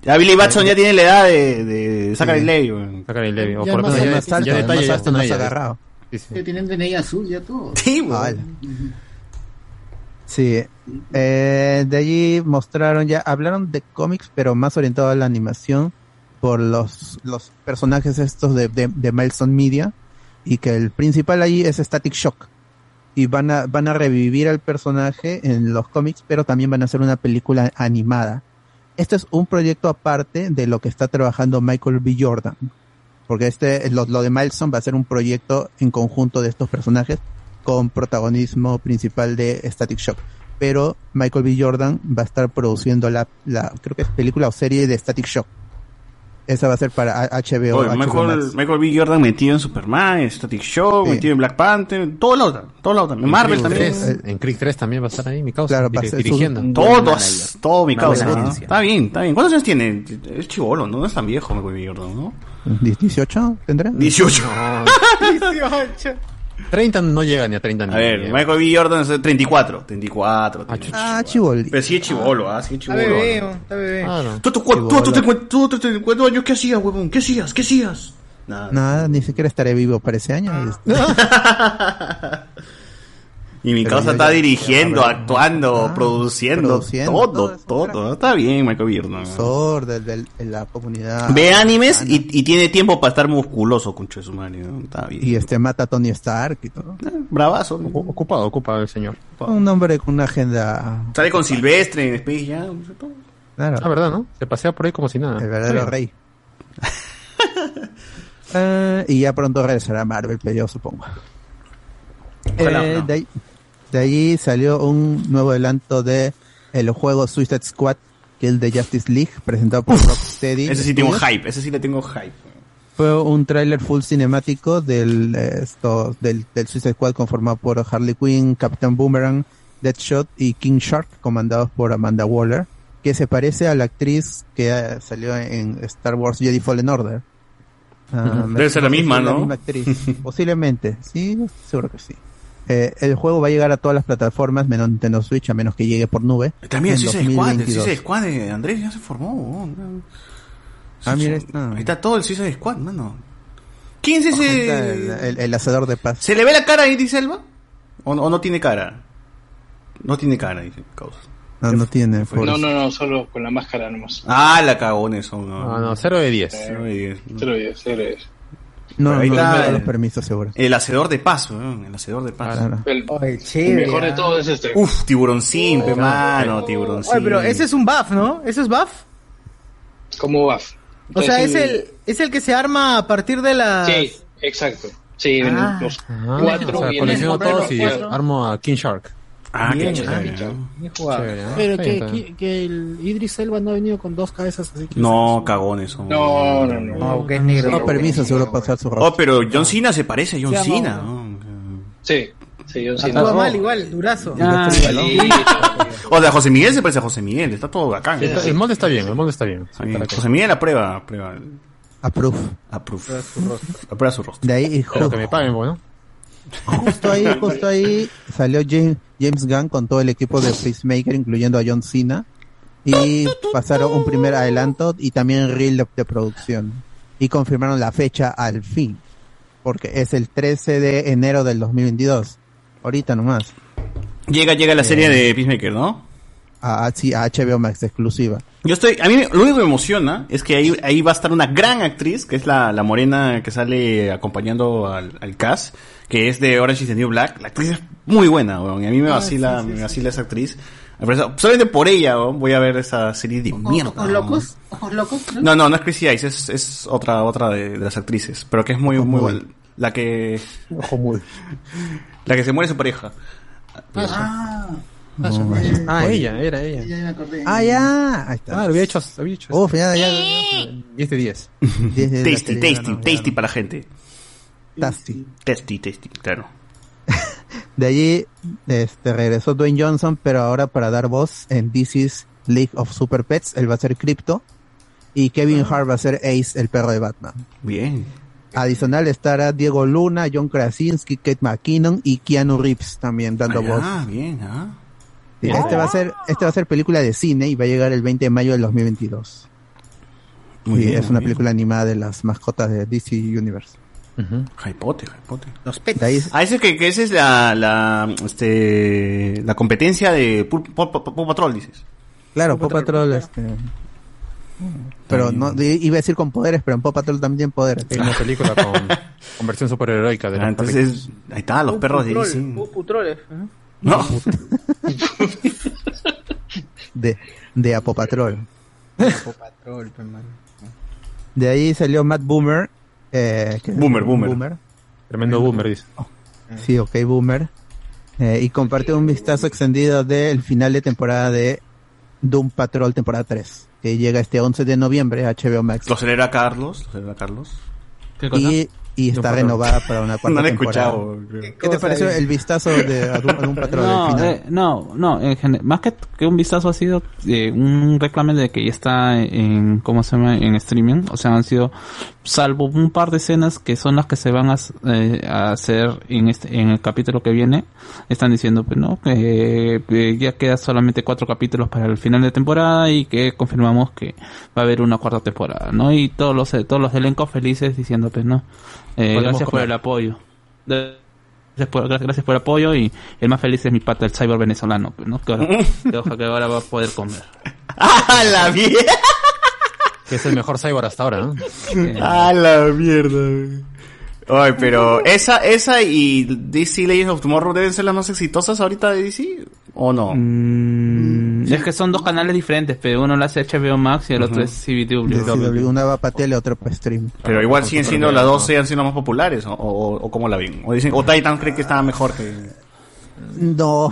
Ya Billy Batson ya tiene la edad de, de Zachary Sí. Weón. Zachary Levi, o Ya por lo menos ya, ya detalle ya agarrado. Sí, sí. Ya tienen DNI azul, ya todo. Sí, Vale. Sí, eh, de allí mostraron ya, hablaron de cómics, pero más orientado a la animación por los, los personajes estos de, de, de Milestone Media y que el principal allí es Static Shock y van a, van a revivir al personaje en los cómics, pero también van a hacer una película animada. Esto es un proyecto aparte de lo que está trabajando Michael B. Jordan, porque este, lo, lo de Milestone va a ser un proyecto en conjunto de estos personajes con protagonismo principal de Static Shock. Pero Michael B. Jordan va a estar produciendo la, la creo que es película o serie de Static Shock. Esa va a ser para HBO. Oye, HBO Michael, Max. Michael B. Jordan metido en Superman, en Static Shock, Sí. metido en Black Panther, todo lado, todo lado también. En Marvel también. 3, en Creed 3 también va a estar ahí mi causa, Claro, va a diri- ser su- dirigiendo. Todos, todo mi causa. ¿no? agencia. Está bien, está bien. ¿Cuántos años tiene? Es chivolo, ¿no? No es tan viejo Michael B. Jordan, ¿no? ¿18 tendrá? 18. 18. 30 no llega ni a 30 ni A ver, Michael B. Jordan es 34. 34. Ah, chivol. Pero sí es chivolo, ¿ah? Sí es Está chivolo. bebé, oh, está bebé. Tú, tú, tú, tú, tú, te cuen- tú, tú, te cuento años, ¿qué hacías, huevón? ¿Qué hacías? ¿Qué hacías? Nada. Nada, ni siquiera estaré vivo para ese año. *laughs* *laughs* Y mi causa ya- está ya- dirigiendo, ya- actuando, Ah, produciendo, produciendo, todo, todo. Está bien, Michael B. Jordan. Sor del- del- de la comunidad. Ve animes y, y tiene tiempo para estar musculoso, concho de su madre, ¿no? Está bien. Y este mata a Tony Stark y todo. Bravazo. Ocupado, ocupado el señor. Un hombre con una agenda. Sale con Silvestre en Space Jam. no sé todo. Claro. Ah, ¿verdad, no? Se pasea por ahí como si nada. El verdadero rey. Eh, *laughs* y ya pronto regresará a Marvel, pero yo supongo. Eh, no. de, ahí, de ahí salió un nuevo adelanto de el juego Suicide Squad, que es el de Justice League, presentado por Rocksteady. Ese sí tengo hype, ese sí le tengo hype. Fue un tráiler full cinemático del, esto, del, del Suicide Squad conformado por Harley Quinn, Captain Boomerang, Deadshot y King Shark, comandados por Amanda Waller, que se parece a la actriz que eh, salió en Star Wars Jedi Fallen Order. Ah, Debe ser la misma, ¿no? La misma actriz. *laughs* Posiblemente, sí, seguro que sí. Eh, el juego va a llegar a todas las plataformas, menos Nintendo Switch, a menos que llegue por nube. También el en Suicide Squad, el 2022. Suicide Squad de Andrés ya se formó. Ah, mira, Ahí está. está todo el Suicide Squad, mano. ¿Quién es ese? El, el- el hacedor de paz. ¿Se le ve la cara a Idris Elba? ¿O, no- o no tiene cara? No tiene cara, dice Causa. No, no tiene. No, no, no, solo con la máscara nomás. Ah, la cagones son. No, Ah, no, 0 de 10. Cero de diez. Cero de diez, cero de diez. No, no, está no los permisos, seguro. El hacedor de paz, weón, el hacedor de. Claro. El, Oye, el mejor de todo es este. Uf, tiburoncín, pe, mano, tiburoncín. Oye, pero ese es un buff, ¿no? ¿Ese es buff? Como buff. O sea, es el, es el que se arma a partir de las... Sí, exacto. Sí, en Ah. los Ah, cuatro o sea, colecciono todos y cuatro. armo a King Shark. Ah, qué Bien, chévere. bien, jugado. Chévere, ¿no? Pero que, que, que el Idris Elba no ha venido con dos cabezas así que No, cagones son. No, no, no. No, que es negro. No permiso, seguro para usar su Oh, rostro. pero John Cena se parece a John llama- Cena, ¿no? Sí, sí, John Cena. Actúa mal igual, durazo. Ah, Sí, O sea, José Miguel se parece a José Miguel, está todo bacán. Está- El molde está bien, el molde está bien. Sí, José Miguel aprueba, aprueba. Approve. Aprueba Aprueba su rostro. De ahí, Pero ju- que me paguen, bueno. Justo ahí, justo ahí salió James, James Gunn con todo el equipo de Peacemaker, incluyendo a John Cena. Y pasaron un primer adelanto y también reel de, de producción. Y confirmaron la fecha al fin. Porque es el 13 de enero del 2022. Ahorita nomás. Llega, llega la serie de Peacemaker, ¿no? A, a- sí, a HBO Max exclusiva. Yo estoy, a mí lo único que me emociona es que ahí, ahí va a estar una gran actriz, que es la, la morena que sale acompañando al, al cast, que es de Orange is the New Black. La actriz es muy buena, weón, y a mí me Ah, vacila, sí, sí, me sí. vacila esa actriz. Solamente por ella ¿no? voy a ver esa serie de mierda. ¿Ojos ¿no? locos? ¿Ojos locos? No, no, no es Chrissy Ice, es, es otra, otra de, de las actrices, pero que es muy, muy buena. La que. La que se muere su pareja. Ah, Ah, ella, era ella. ya me acordé. Ah, ya. Ahí está. Ah, lo había hecho, lo había hecho. Uf, ya, ya. 10 de 10. Diez de la *laughs* Tasty, tele, tasty, no, ya tasty no. para la gente. Tasty. Tasty, tasty, claro. *laughs* De allí este, regresó Dwayne Johnson, pero ahora para dar voz en DC's League of Super Pets, él va a ser Crypto. Y Kevin Hart va a ser Ace, el perro de Batman. Bien. Adicional estará Diego Luna, John Krasinski, Kate McKinnon y Keanu Reeves también dando voz. Ah, bien, ah. Sí, este va a ser, este va a ser película de cine y va a llegar el 20 de mayo del 2022. Muy Y bien, es muy una bien. película animada de las mascotas de DC Universe. Hypote, hypote. Los pets. De ahí- Ah, ese que, que esa es la, la, este, la competencia de Paw Patrol, dices. Claro, Paw Patrol, este, pero no, iba a decir con poderes, pero en Paw Patrol también poderes. Hay una película con, *laughs* con versión superheroica de Ah, los entonces, ahí está, los perros de DC. Putroles. No. *laughs* de, de Apo Patrol. Patrol, pe, man. De ahí salió Matt Boomer. Eh, que Boomer, boomer. Tremendo boomer, dice. Sí, ok, Boomer. Eh, y compartió un vistazo extendido del final de temporada de Doom Patrol temporada 3, que llega este 11 de noviembre a HBO Max. Lo celebra Carlos, lo celebra Carlos. Y, y está renovada para una *laughs* cuarta No la he temporada. escuchado, creo. ¿Qué te pareció el vistazo de a Doom, a Doom Patrol No, al final? eh, no, no, en más que, que un vistazo ha sido eh, un reclame de que ya está en, ¿cómo se llama? En streaming. O sea, han sido, salvo un par de escenas que son las que se van a, eh, a hacer en este, en el capítulo que viene, están diciendo, pues no, que eh, ya queda solamente cuatro capítulos para el final de temporada y que confirmamos que va a haber una cuarta temporada, ¿no? Y todos los, eh, todos los elencos felices diciendo, pues no, eh, gracias por el apoyo. Gracias por, gra- gracias por el apoyo y el más feliz es mi pata, el cyber venezolano, ¿no? Que ahora, *laughs* que ahora va a poder comer. ¡Ah, la mierda! Que es el mejor cyborg hasta ahora, ¿no? ¡Ah, la mierda! Ay, pero esa, esa y DC Legends of Tomorrow deben ser las más exitosas ahorita de DC, ¿o no? Mm, Es que son dos canales diferentes, pero uno lo hace HBO Max y el otro es CBW. Una va para tele, otra para stream. Pero igual siguen siendo las dos, siguen siendo más populares, ¿o, o, o cómo la ven? O dicen, o Titan cree que estaba mejor que... No.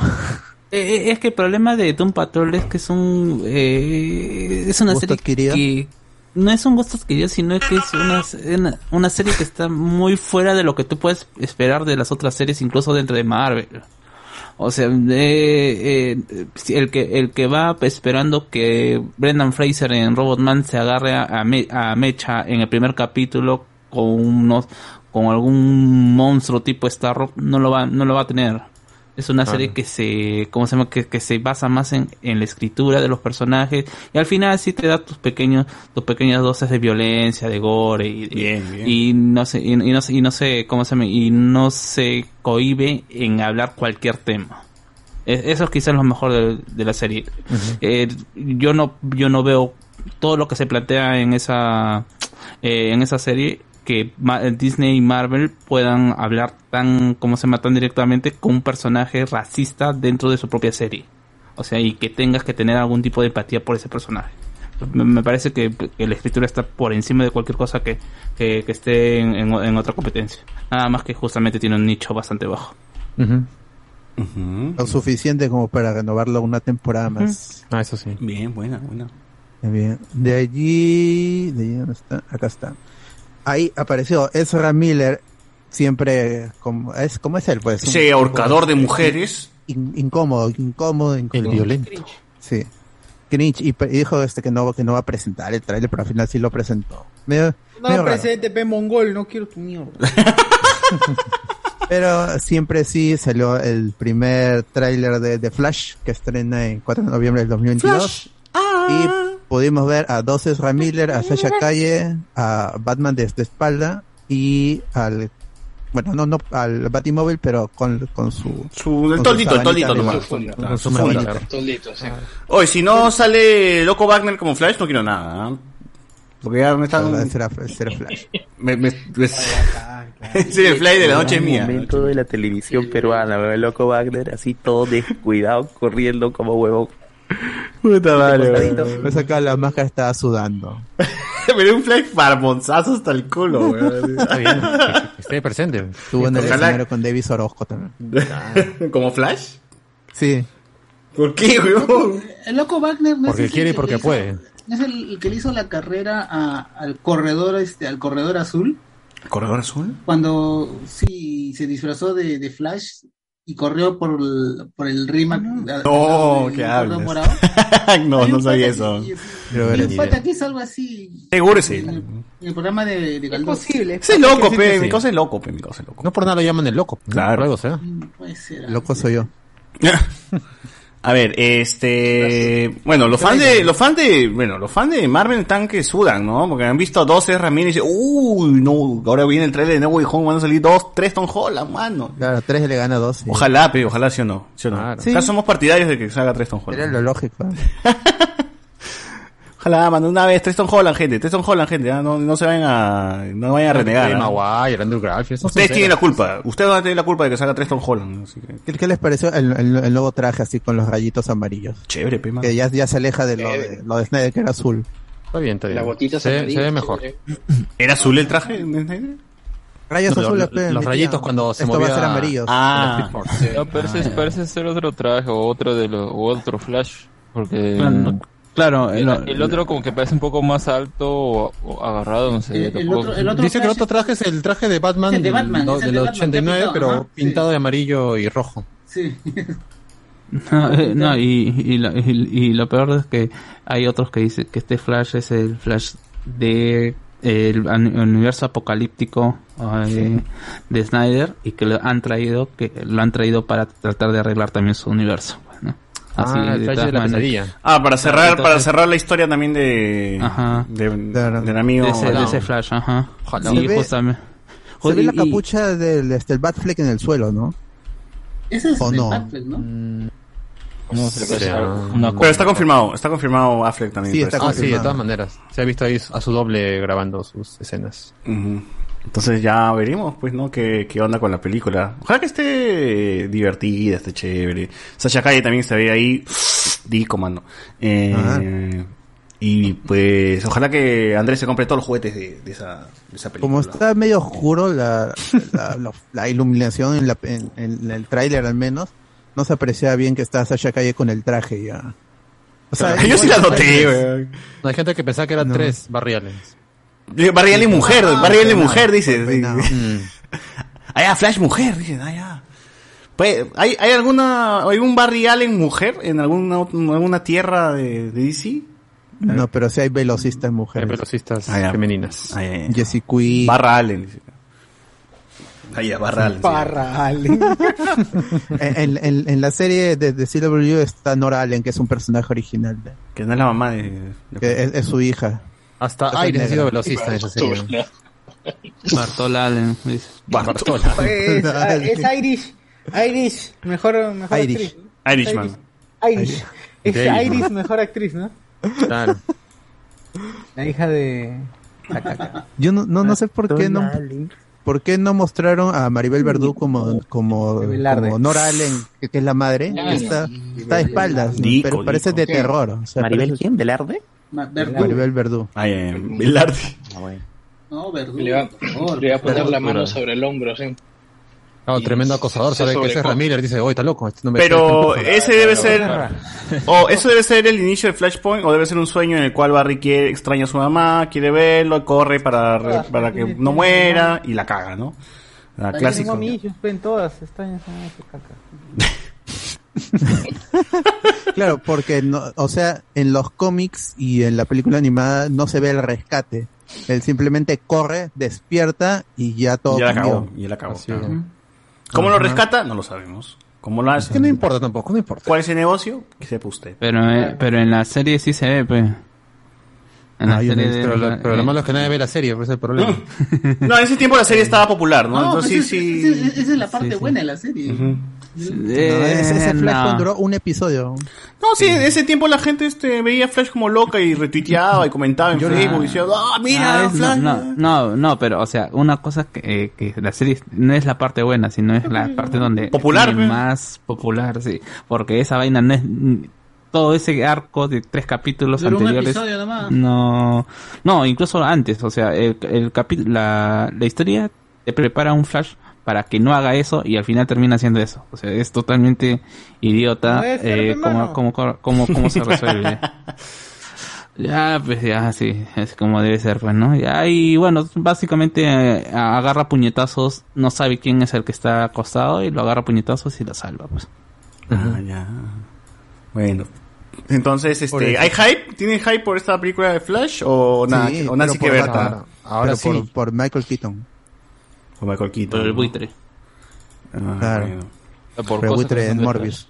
Eh, eh, es que el problema de Doom Patrol es que es un eh, es una ¿Gusto serie adquirido? que no es un gusto adquirido sino que es una, una, una serie que está muy fuera de lo que tú puedes esperar de las otras series incluso dentro de Marvel o sea eh, el que el que va esperando que Brendan Fraser en Robotman se agarre a, Me- a Mecha en el primer capítulo con unos con algún monstruo tipo Starrock no lo va no lo va a tener es una Ah, serie no. que se, ¿cómo se llama? Que, que se basa más en, en la escritura de los personajes y al final sí te da tus pequeños, tus pequeñas dosis de violencia, de gore y, y no sé, y, y no sé, y no sé, ¿cómo se llama? Y no se cohibe en hablar cualquier tema. Eso es quizás lo mejor de, de la serie. Eh, yo no, yo no veo todo lo que se plantea en esa, eh, en esa serie que Ma- Disney y Marvel puedan hablar tan, como se matan directamente con un personaje racista dentro de su propia serie. O sea, y que tengas que tener algún tipo de empatía por ese personaje. Me, me parece que, que la escritura está por encima de cualquier cosa que, que, que esté en, en- en otra competencia. Nada más que justamente tiene un nicho bastante bajo. Lo suficiente como para renovarlo una temporada más. Ah, eso sí. Bien, buena, buena. Bien. De allí, de allí ¿dónde está? Acá está. Ahí apareció Ezra Miller, siempre como es como es él, pues. Ese ahorcador de mujeres. in- incómodo, incómodo, incómodo. violento. Sí. Cringe y, dijo este que no que no va a presentar el trailer, pero al final sí lo presentó. Medio- No medio presente, pe mongol, no quiero tu mierda. *laughs* Pero siempre sí salió el primer tráiler de, de Flash que estrena en 4 de noviembre del 2022. Y pudimos ver a dos Ezra Miller, a Sasha Calle, a Batman desde espalda y al bueno, no no al Batimóvil, pero con, con su Su, el toldito, el toldito nomás. con su. Toldito, sí. Oye, si no sale Loco Wagner como Flash, no quiero nada. ¿ah? Porque ya me están... Será, será Flash. Me, me- me- *laughs* Sí, el Flash de la noche es mía. momento de la televisión peruana, loco Wagner, así todo descuidado, corriendo como huevón. Puta madre, Costadito. weón. Pues acá la máscara estaba sudando. *laughs* Pero un Flash barbonzazo hasta el culo, weón. Está bien, esté presente. Estuvo en el escenario con Davis Orozco también. *laughs* ¿Como Flash? Sí. ¿Por qué, weón? El loco Wagner no Porque es el quiere y que porque le hizo- puede. Es el, el que le hizo la carrera a- al corredor este, al corredor azul. ¿Corredor azul? Cuando sí se disfrazó de, de Flash y corrió por el, por el rimac. No, ¿qué hablas? *laughs* no, no sabía eso. Y un pata que es algo así. Seguro sí. En el, programa de, de Galdós. posible. Ese es loco, pe. Mi cosa es loco, pe. Mi cosa es loco. No por nada lo llaman el loco. Claro. Algo será. Puede ser. Loco soy yo. *laughs* A ver, este, bueno, los fans de, los fans de, bueno, los fans de Marvel están que sudan, ¿no? Porque han visto dos Ramírez y dicen, uy, no, ahora viene el trailer de No Way Home, van a salir dos, tres Tom Holland, mano. Claro, 3 le gana 2. Ojalá, pe, ojalá sí o no, sí o no. Sí. Acá somos partidarios de que salga tres Tom Era Holland. lo lógico. *laughs* Ojalá, mano, una vez, tres Tom Holland, gente, tres Tom Holland, gente, ¿ah? no, no se vayan a, no vayan a renegar. ¿ah? Maguire, Andrew Garfield. Ustedes tienen la culpa, ustedes van a tener la culpa de que salga tres Tom Holland, así que. ¿Qué, qué les pareció el, el- el nuevo traje así con los rayitos amarillos? Chévere, pe, mano. Que ya, ya se aleja de lo, de lo de Snyder que era azul. Está bien, está bien. La botita se, se ve mejor. *clears throat* ¿Era azul el traje? Rayos No, lo- azules, lo- pe, los mi rayitos tía. cuando se Esto movía- va a ser amarillo. Ah, No, parece, parece ser otro traje o otro de lo, o otro Flash. Porque Claro, claro, el, el- el otro como que parece un poco más alto o, o agarrado, no sé. El- otro- el otro Dice que el otro traje es el traje de Batman, de del, del de Batman, 89, ya pintado, pero ajá, pintado de amarillo y rojo. Sí. No, eh, no, y, y, lo, y- y lo peor es que hay otros que dicen que este Flash es el Flash de el, universo apocalíptico eh, de Snyder y que lo han traído que lo han traído para tratar de arreglar también su universo. Así, Ah, el Flash de la pesadilla. Ah, para cerrar, Entonces- para cerrar la historia también de, Ajá. de, del amigo. de ese, de ese Flash, ajá. Ojalá. Sí, Se ve- justamente. Se ve la Y- capucha del este, el Batfleck en el suelo, ¿no? Ese es ¿O el no? Batfleck, ¿no? No sé, Sí, ah. una Pero está confirmado, está confirmado Affleck también. Sí, está Ah, sí, de todas maneras. Se ha visto ahí a su doble grabando sus escenas. Ujú. Entonces ya veremos, pues, ¿no? ¿Qué, qué onda con la película. Ojalá que esté divertida, esté chévere. Sasha Calle también se ve ahí. *sniffs* Dico, mano. Eh, y pues, ojalá que Andrés se compre todos los juguetes de, de esa, de esa película. Como está medio oscuro la, la, la- la iluminación en, la, en, en el tráiler al menos, no se aprecia bien que está Sasha Calle con el traje ya. O sea, Yo sí la noté. No, hay gente que pensaba que eran No. tres barriales. Barrial y mujer, Ah, Barrial y peinado, mujer, dice. Mm. Ah, ya, Flash mujer, dice, ah, ya. Pues, ¿hay, ¿Hay alguna, algún Barry Allen mujer en alguna, alguna tierra de, de DC? No, pero sí hay velocistas Hay mujeres. velocistas Ah, femeninas. Ah. Jessie Queen. Barra Allen, dice. Ah, ya, Barra Allen. sí. Barra Allen. *laughs* en, en- en la serie de, de CW está Nora Allen, que es un personaje original. Que no es la mamá de... de- que es, es su hija. Hasta Aire ha sido velocista en esa serie. Bartola Allen. Bartola. es, es Irish. Irish, mejor, mejor Irish. actriz. Irishman. Irish. Es De Irishman. Irish, mejor actriz, ¿no? Claro. La hija de. la caca. Yo no, no, no sé por qué no, por qué no mostraron a Maribel Verdú como, como, como Nora Allen, que, que es la madre, que está, está de espaldas, pero parece dico. de terror. o sea, ¿Maribel parece- quién? ¿Velarde? Verdú. Maribel Verdú. Ah, ya. Velarde. Ah, bueno. No, Verdú. Le va, por favor. le va a poner la mano sobre el hombro, sí. No, tremendo acosador. Sabe que ese es. Ramírez. Dice, oye, está loco. este no me- Pero ese debe ser... O eso debe ser el inicio de Flashpoint, o debe ser un sueño en el cual Barry quiere, extraña a su mamá, quiere verlo, corre para, re- para que no muera, y la caga, ¿no? La Tengo clásico. a mi hijo, ven todas, extrañas a su caca. *laughs* *laughs* Claro, porque, no, o sea, en los cómics y en la película animada no se ve el rescate. Él simplemente corre, despierta y ya todo ya acabó, y ya la acabó. Así claro. es. ¿Cómo lo rescata? No lo sabemos. ¿Cómo lo Es hace? que no importa tampoco, no importa. ¿Cuál es el negocio? Que sepa usted. Pero, eh, pero en la serie sí se ve, pues. En la Ah, serie de- pero, lo, pero lo malo es que nadie ve la serie, pues es el problema. *laughs* No, en ese tiempo la serie estaba popular, ¿no? No, Entonces pues sí, es- sí. es- esa es la parte Sí, sí. buena de la serie. Ujú. No, ese, no. duró un episodio. No, sí, en ese tiempo la gente este, veía Flash como loca y retuiteaba y comentaba en Facebook y decía, ah, mira, Ah, es- Flash. no, no, no, no, pero, o sea, una cosa que, eh, que la serie no es la parte buena, sino es la parte donde... Popular, pe. Más popular, sí. Porque esa vaina no es... Todo ese arco de tres capítulos Duró un anteriores... episodio nomás. No, no, incluso antes, o sea, el, el capi- la, la historia te prepara un flash para que no haga eso y al final termina haciendo eso. O sea, es totalmente idiota eh, cómo, cómo, cómo, cómo se *laughs* resuelve. Ya, pues ya, sí, es como debe ser, pues, ¿no? Ya, y bueno, básicamente eh, agarra puñetazos, no sabe quién es el que está acostado y lo agarra puñetazos y lo salva, pues. Ah, ya. Bueno. Entonces, este. ¿hay hype? ¿Tienen hype por esta película de Flash o, nada, Sí, o Nancy pero que por- Berta? ahora- ahora Pero por, por Michael Keaton. Por Michael Keaton. Por el buitre. Ah, Claro. bueno. Por Por el buitre que en Morbius.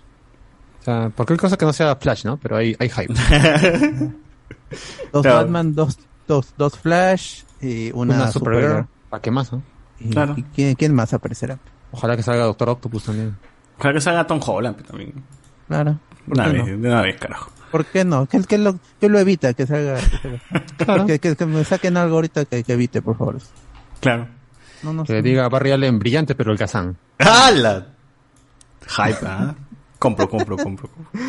O sea, cualquier cosa que no sea Flash, ¿no? Pero hay, hay hype. *laughs* Dos Claro. Batman, dos, dos, dos Flash y una, Una Supergirl. Supergirl. ¿Para qué más, no? Y- Claro. y quién, quién más aparecerá? Ojalá que salga Doctor Octopus también. Ojalá que salga Tom Holland también. Claro. ¿Por Una vez, no? de una vez, carajo. ¿Por qué no? ¿Qué, qué lo, qué lo evita que salga? Que, salga? *laughs* Que, que- que me saquen algo ahorita que, que evite, por favor. Claro. No, no Que sé. diga Barry Allen brillante, pero el Kazan. ¡Hala! Hype, ¿ah? Compro, compro, compro. compro.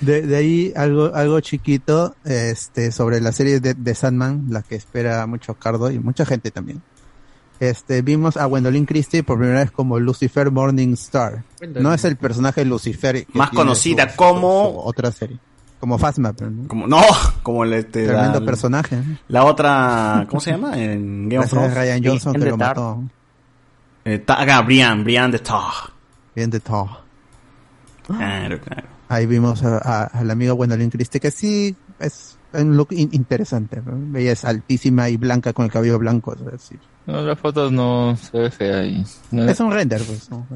De, de ahí algo, algo chiquito, este, sobre la serie de, de Sandman, la que espera mucho Cardo y mucha gente también. Este, vimos a Gwendolyn Christie por primera vez como Lucifer Morningstar. No es el personaje Lucifer. Más conocida su- como- su- su otra serie. Como Phasma, pero no. Como, no, *laughs* como el este. Tremendo la, personaje. La otra, ¿cómo se llama? En Game of Thrones. Ryan Johnson que lo mató. Eh, Ta- ah, Brian, Brian de Tar. Bien de todo. Claro, claro. Ahí vimos a, a, a la amiga Gwendolyn Christie, que sí es un look in- interesante. ¿no? Ella es altísima y blanca con el cabello blanco. es decir. No, las fotos no se ve fea ahí. No, Es un render, pues. ¿no?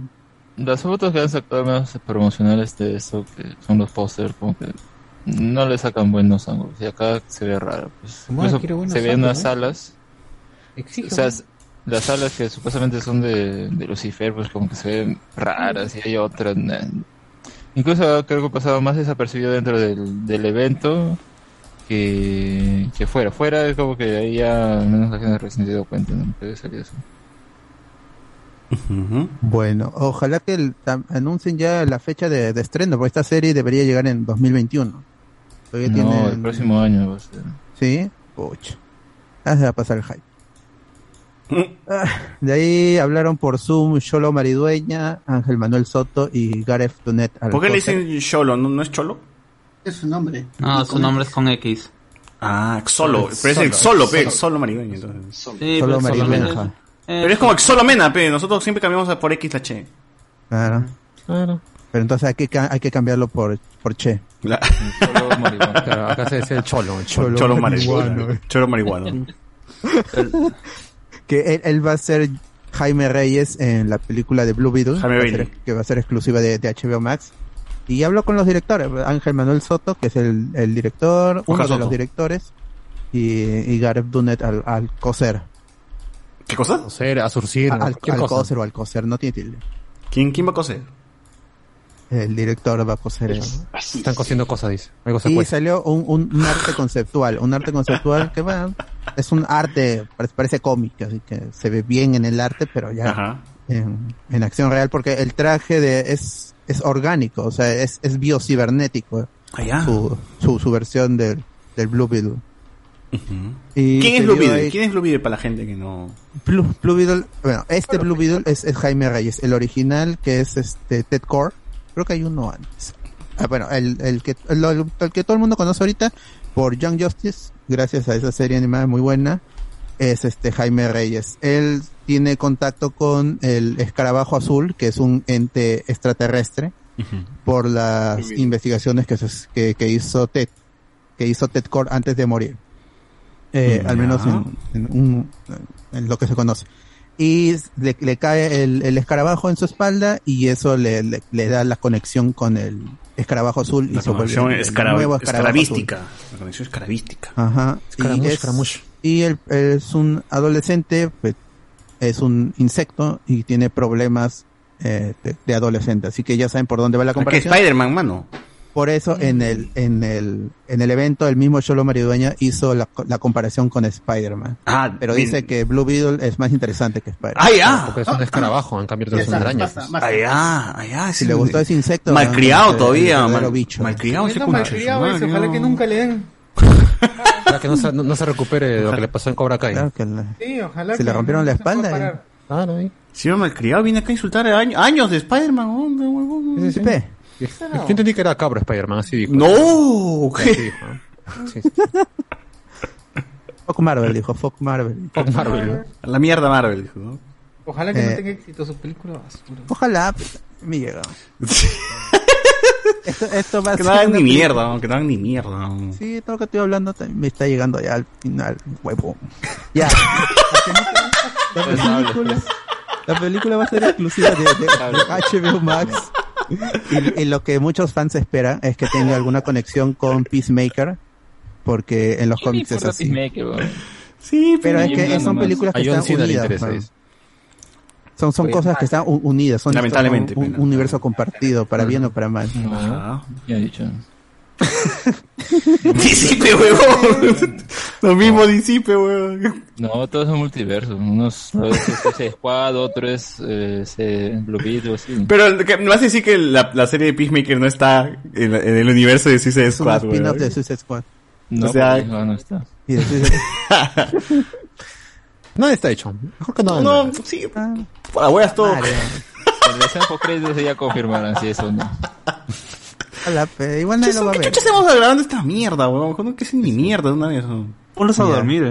Las fotos que han sacado más promocionales de eso, que son los pósters, como que no le sacan buenos ángulos. Y acá se ve raro. Pues. Incluso se ven ángulos, las ¿no? salas. Exige, O sea, las salas que supuestamente son de, de Lucifer, pues como que se ven raras y hay otras. nah. Incluso creo que pasaba más desapercibido dentro del, del evento que, que fuera. Fuera es como que ahí ya al menos la gente recién se dio cuenta, ¿no? Había salido eso. Bueno, ojalá que el- anuncien ya la fecha de, de estreno, porque esta serie debería llegar en 2021. Todavía No, tienen- el próximo año va a ser. Sí, pucha. Ah, se va a pasar el hype. *laughs* Ah, de ahí hablaron por Zoom Cholo Maridueña, Ángel Manuel Soto y Gareth Donet. ¿Por qué le dicen Cholo? ¿No, no es Cholo? Es su nombre. No, su nombre es con X. Ah, Xolo. Solo, Pero es el solo, Xolo, pe. solo. Xolo maridueño. Entonces. Sí, Solo pero Maridueña. eh, es como Xolo Mena, pe. Nosotros siempre cambiamos por X la Che. Claro. Pero entonces hay que, hay que cambiarlo por, por Che. *laughs* Claro, acá se dice el cholo. El cholo, Cholo marihuano. Cholo marihuano. que él, él va a ser Jaime Reyes en la película de Blue Beetle, Jaime va ser- que va a ser exclusiva de, de HBO Max. Y hablo con los directores, Ángel Manuel Soto, que es el, el director, uno de Soto. los directores, y, y Gareth Dunet al, al coser. ¿Qué cosa? Coser, a surcir, al, coser o al coser, no tiene tilde. ¿Quién, quién va a coser? El director va a coser. el- Están cosiendo cosas, dice. Algo se Y salió un, un, un arte conceptual, un arte conceptual que bueno, es un arte, parece, parece cómic, así que se ve bien en el arte, pero ya en, en acción real, porque el traje de es, es orgánico, o sea, es, es biocibernético, Ah, ya. su, su, su versión del, del Blue Beetle. Y ¿Quién es Blue Beetle? ahí- ¿Quién es Blue Beetle para la gente que no...? Blue, Blue Beetle, bueno, este Blue Beetle es, es Jaime Reyes, el original que es este Ted Core, creo que hay uno antes. Ah, bueno, el, el que el, el que todo el mundo conoce ahorita por Young Justice, gracias a esa serie animada muy buena, es este Jaime Reyes. Él tiene contacto con el escarabajo azul, que es un ente extraterrestre, por las investigaciones que, se- que, que hizo Ted, que hizo Ted Core antes de morir. Eh, Mm, al menos en un- en lo que se conoce. Y le, le cae el, el escarabajo en su espalda y eso le, le, le da la conexión con el escarabajo azul y La vuelve conexión el- el escara- nuevo escarabajo azul. escarabística. La conexión escarabística. Ajá. Escaramush, y es, y él es un adolescente, pues, es un insecto y tiene problemas eh, de, de adolescente. Así que ya saben por dónde va la ¿Qué comparación. Spider-Man, mano? Por eso en el, en el, en el evento el mismo Cholo Maridueña hizo la, la comparación con Spider-Man. Ah, pero bien. dice que Blue Beetle es más interesante que Spider-Man. ¡Ay, ah! Porque es un escarabajo, en cambio tú Ya eres una está, araña. basta, pues. basta. Ay, ah, ay, ah, Si ese- le gustó ese insecto. Malcriado el- todavía, mal- bicho. malcriado ese malcriado ojalá no. que nunca le den. *laughs* Para que no se, no, no se recupere de lo que le pasó en Cobra Kai. Claro que la- Sí, ojalá Se le que rompieron la no espalda. Claro, ahí. Si me malcriado, viene acá a insultar a años, años de Spider-Man, Yo entendí que era cabro Spider-Man, así dijo. No, ¿qué? así dijo, ¿no? Sí, sí. *laughs* Fuck Marvel, dijo, fuck Marvel. Fuck Marvel. La mierda Marvel, dijo, ¿no? Ojalá que no Eh. tenga éxito su película basura. Ojalá, me llega. *laughs* esto, esto va a Que ser no hagan ni mierda, ¿no? que no hagan ni mierda. ¿no? Sí, todo lo que estoy hablando me está llegando ya al final, huevo. Ya. la, *laughs* película, la película va a ser exclusiva de, de- de HBO Max. Y, y lo que muchos fans esperan es que tenga alguna conexión con Peacemaker, porque en los cómics es así. Sí, Pero es que son películas que están unidas. Son, son Oye, cosas que están unidas, son Lamentablemente, un, un pena. universo compartido, para bien o para mal. Ajá. Ya he dicho. *laughs* Disipe, huevón. *laughs* Lo mismo disipe, huevón. No, todos son multiversos. Unos uno *laughs* es Squad, otro es eh, Blue Beetle, así. Pero vas a decir que la, la serie de Peacemaker no está en, en el universo de Suicide Es Squad, spin-off de Suicide Squad. No, o sea- no, no está. Nada está hecho. Mejor que nada. No, sí. Para huevas todo. Mario. En la escena post-créditos ya confirmarán si eso o no. Pero igual nadie lo va a ¿Qué ver. chucha hacemos grabando esta mierda, huevón? No que es ni mierda una vez. ¿no? Ponlos a Ya. dormir. *laughs*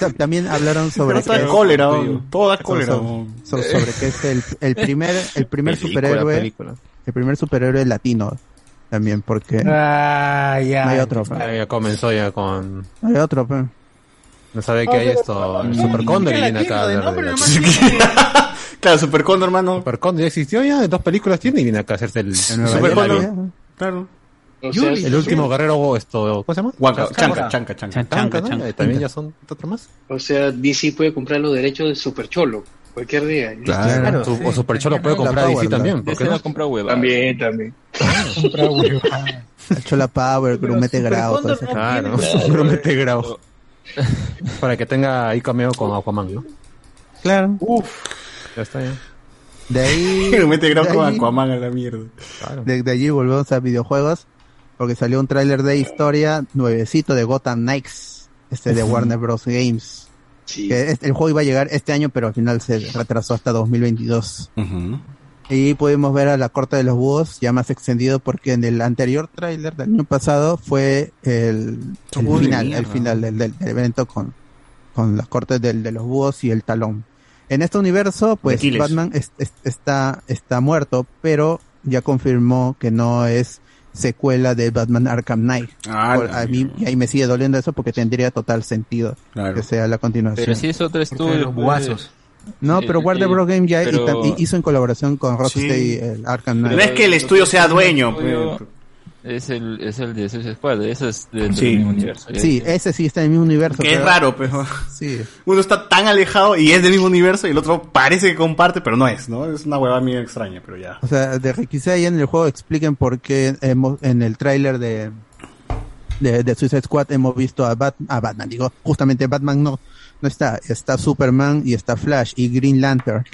Tam- También hablaron *laughs* sobre Pero todo que da es- cólera, huevón. todo da cólera. so- huevón. so- sobre que es el, el primer el primer Película, superhéroe película. el primer superhéroe latino también porque Ah, ya. no hay otro. Ya, ya comenzó ya con... no hay otro pues. No sabe que hay esto, el Super Cóndor y viene acá a hablar de la- *laughs* Claro, Super Condor, hermano. Super Cóndor ya existió ya, dos películas tiene y viene acá a hacerse el... Super ya. Claro. El último guerrero, esto, ¿cómo se llama? Huanca, Chanca. chanca, chanca, chanca. Chan- Chanca, ¿no? chanca. Eh, También ya son otro más. o sea, DC puede comprar los derechos de Super Cholo cualquier día. Claro. Su- o Super Cholo puede comprar DC también, ¿por Ese qué no compra hueva. También, también. *laughs* Chola Power *laughs* Grumete Grau Claro, promete grado. Para que tenga ahí cameo con Aquaman, ¿no? claro Ya está, ya. de ahí *laughs* Pero mete grado de ahí- Aquaman a la mierda. Claro. de, de allí volvemos a videojuegos porque salió un tráiler de historia nuevecito de Gotham Knights este de Warner Bros Games Sí. que es- el juego iba a llegar este año pero al final se retrasó hasta 2022 Ujú. Y pudimos ver a la corte de los búhos ya más extendido porque en el anterior tráiler del año pasado fue el, el final, el final del, del- del evento con, con las cortes del, de los búhos y el talón. En este universo, pues. Batman es- es- está, está muerto, pero ya confirmó que no es secuela de Batman Arkham Knight. Ah, Por- a mí, y ahí me sigue doliendo eso porque tendría total sentido Claro. que sea la continuación. Pero si es otro estudio. los guasos. No, pero sí, Warner. Bros. Game ya y Pero- hizo en colaboración con Rocksteady Sí. el Arkham Knight. No es que el estudio sea dueño. pues. Es el, es el de Suicide Squad, eso es dentro Sí. del mismo universo. ya Sí, dije. ese sí está en el mismo universo. Que es pero- raro, pero Sí. *laughs* uno está tan alejado y es del mismo universo y el otro parece que comparte, pero no es, ¿no? Es una huevada medio extraña, pero ya. O sea, de quizá ahí en el juego expliquen por qué hemos, en el tráiler de, de, de Suicide Squad hemos visto a, Bat- a Batman. Digo, justamente Batman no, no está. Está Superman y está Flash y Green Lantern.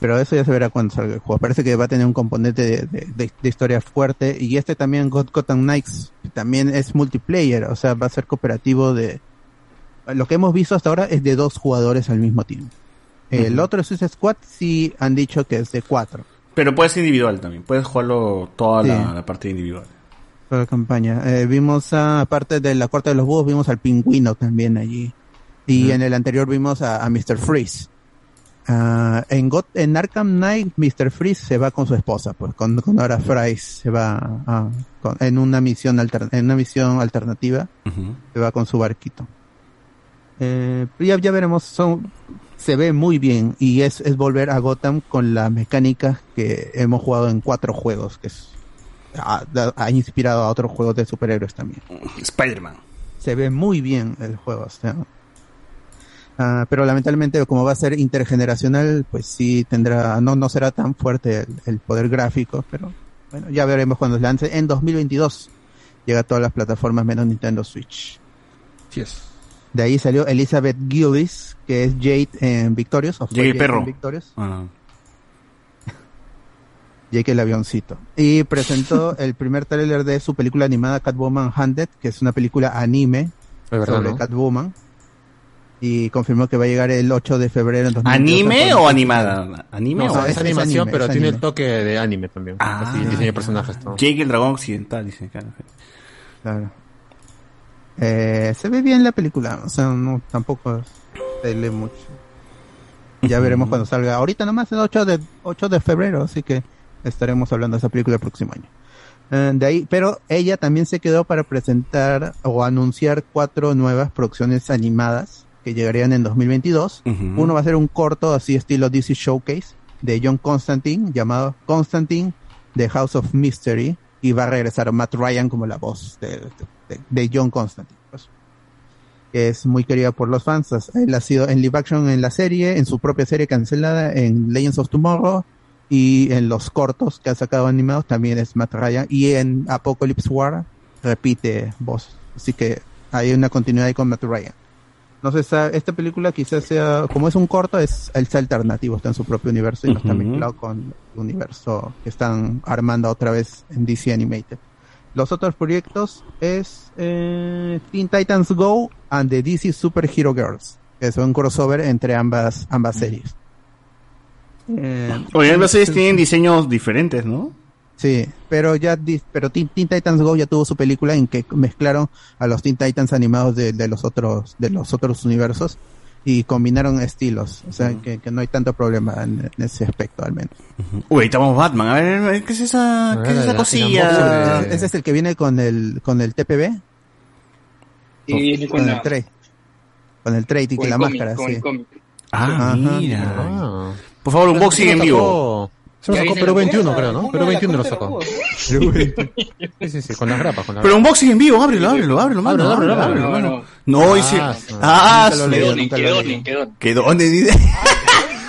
Pero eso ya se verá cuando salga el juego. Parece que va a tener un componente de, de- de- de historia fuerte. Y este también, God- Gotham Knights, también es multiplayer. O sea, va a ser cooperativo de... Lo que hemos visto hasta ahora es de dos jugadores al mismo tiempo. El Ujú. otro Suicide Squad sí han dicho que es de cuatro. Pero puede ser individual también, puedes jugarlo toda Sí. la, la partida individual. Toda la campaña. Eh, vimos, a, aparte de la corte de los búhos, vimos al pingüino también allí. Y en el anterior vimos a, a Mr. Freeze. Ah, en, Got- en Arkham Knight, Mr. Freeze se va con su esposa, pues, con, con Nora Fries se va a- con- en una misión alter- en una misión alternativa, se va con su barquito. Eh, ya, ya veremos, son, se ve muy bien y es, es volver a Gotham con la mecánica que hemos jugado en cuatro juegos, que es, ha, ha inspirado a otros juegos de superhéroes también. Spider-Man. Se ve muy bien el juego, o sea, ah, pero lamentablemente como va a ser intergeneracional, pues sí tendrá, no, no será tan fuerte el, el poder gráfico, pero bueno, ya veremos cuando se lance en 2022. Llega a todas las plataformas menos Nintendo Switch. Sí es. De ahí salió Elizabeth Gillis, que es Jade en Victorious. el Jade perro. en Victorious. Ah. *laughs* Jake el avioncito. Y presentó *laughs* el primer tráiler de su película animada Catwoman Hunted, que es una película anime sobre ¿no? Catwoman. Y confirmó que va a llegar el 8 de febrero en 2022 ¿Anime o animada? ¿Anime No, o es, animación, anime, pero es tiene anime. el toque de anime también. Ah, Así, diseño de personajes. todo. Jake el dragón occidental, dice. Claro. Claro. Eh, se ve bien la película, o sea, no, tampoco se lee mucho. Ya veremos cuando salga. Ahorita nomás el 8 de, 8 de febrero, así que estaremos hablando de esa película el próximo año. Eh, de ahí, pero ella también se quedó para presentar o anunciar cuatro nuevas producciones animadas que llegarían en 2022. Ujú. Uno va a ser un corto así estilo DC Showcase de John Constantine llamado Constantine The House of Mystery y va a regresar Matt Ryan como la voz de, de- de John Constantine. pues, que es muy querida por los fans. Él ha sido en live action en la serie, en su propia serie cancelada, en Legends of Tomorrow y en los cortos que ha sacado animados también es Matt Ryan y en Apocalypse War repite voz. Así que hay una continuidad ahí con Matt Ryan. No sé, esta, esta película quizás sea, como es un corto, es el alternativo, está en su propio universo y no está Ujú. mezclado con el universo que están armando otra vez en DC Animated. Los otros proyectos es eh, Teen Titans Go and the DC Super Hero Girls, que son un crossover entre ambas, ambas series. Eh, Oye, ambas series tienen diseños diferentes, ¿no? Sí, pero ya pero Teen, Teen Titans Go ya tuvo su película en que mezclaron a los Teen Titans animados de, de los otros de los otros universos y combinaron estilos, o sea que, que no hay tanto problema en, en ese aspecto al menos. Uy, estamos Batman. A ver, ¿qué es esa, qué es esa cosilla? Ese es el que viene con el con el TPB, Y con con la- el tray, con el tray y con la cómic, máscara, con sí. el cómic. Ah, Ajá. mira. Por favor, unboxing Eso en vivo. Eso lo sacó Perú la 21, cosa, creo, ¿no? Perú las 21 lo sacó. *laughs* Sí, sí, sí, con las grapas. Con las Pero unboxing en vivo, ábrelo, ábrelo, ábrelo, mano. Ábrelo, ábrelo, ábrelo, ábrelo. mano. No, dice. Ah, Ah, Nunca lo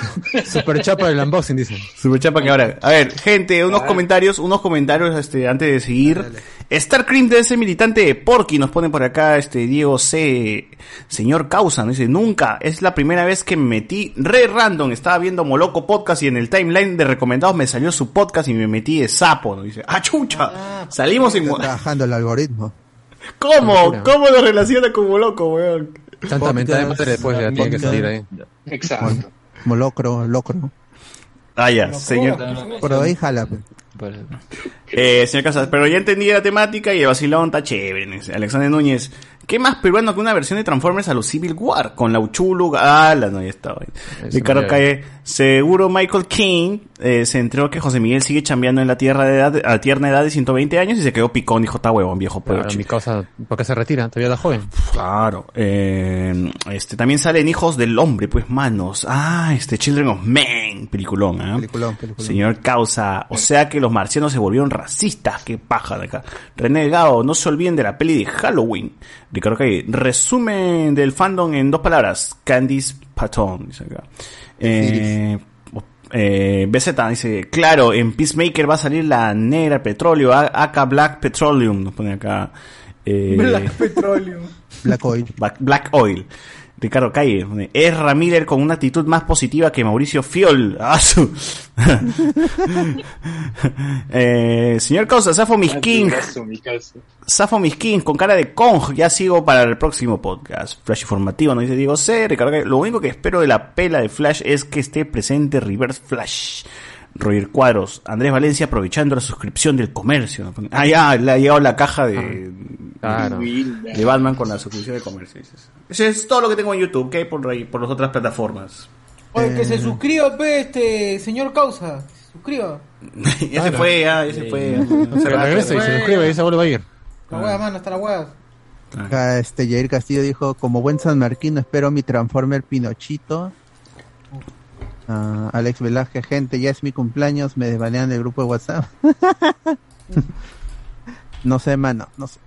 *laughs* Super chapa del unboxing, dicen. Super chapa que ahora. A ver, gente, unos comentarios, unos comentarios este antes de seguir. Star Cream de ese militante de Porky nos pone por acá este Diego C. Señor Causa, nos dice, nunca, es la primera vez que me metí re random, estaba viendo Moloco Podcast y en el timeline de recomendados me salió su podcast y me metí de sapo, nos dice, ah chucha, salimos en... Está Mo- trabajando el algoritmo. *laughs* ¿Cómo? ¿Cómo lo relaciona con Moloco, weón? Tanta mentada de madre después ya tiene que salir ahí. Exacto. Molocro, locro. Ah, ya, señor. Pero ahí jala. pues. Eh, señor Casas, pero ya entendí la temática y el vacilón está chévere. Alexander Núñez, ¿qué más peruano que una versión de Transformers a los Civil War? Con la Uchulu, ah, la no, ya estaba. Ricardo Calle, seguro Michael King eh, se enteró que José Miguel sigue chambeando en la tierra de edad, a tierna edad de 120 años y se quedó picón, dijo, está huevón, viejo Claro, peluche". mi causa, ¿por qué se retira? Todavía está joven. Claro. Eh, este, también salen Hijos del Hombre, pues manos. Ah, este Children of Men, peliculón, ¿ah? Peliculón, peliculón. Señor Causa, o sea que los marcianos se volvieron racistas, qué paja de acá. René Delgado, no se olviden de la peli de Halloween. Ricardo resumen del fandom en dos palabras. Candice Patton, dice acá. Eh, eh, BZ dice, claro, en Peacemaker va a salir la negra petróleo, acá Black Petroleum, nos pone acá. Eh, Black Petroleum. Black Oil. Black, Black Oil. Ricardo Calle. Ezra Miller con una actitud más positiva que Mauricio Fiol. *laughs* Ah, su- *laughs* eh, señor Causa, Safo Miskin. Safo Miskin con cara de Kong. Ya sigo para el próximo podcast. Flash informativo, nos dice Diego C. Ricardo Calle. Lo único que espero de la pela de Flash es que esté presente Reverse Flash. Roger Cuadros, Andrés Valencia aprovechando la suscripción del comercio. Ah, ya, le ha llegado la caja de, Claro. de Batman con la suscripción del comercio. dices. Eso es todo lo que tengo en YouTube, ¿ok? Por ahí, por las otras plataformas. Oye, que Eh. se suscriba, pe, este señor Causa. Se suscriba. *laughs* ya se fue, ya, ya se fue. Se regresa y se suscribe y se vuelve a ir. La hueá, mano, hasta la hueá. Acá, este Jair Castillo dijo, como buen sanmarquino espero mi Transformer Pinochito. Ah, Alex Velázquez, gente, ya es mi cumpleaños, me desbanean del grupo de WhatsApp. *laughs* no sé, mano, no sé.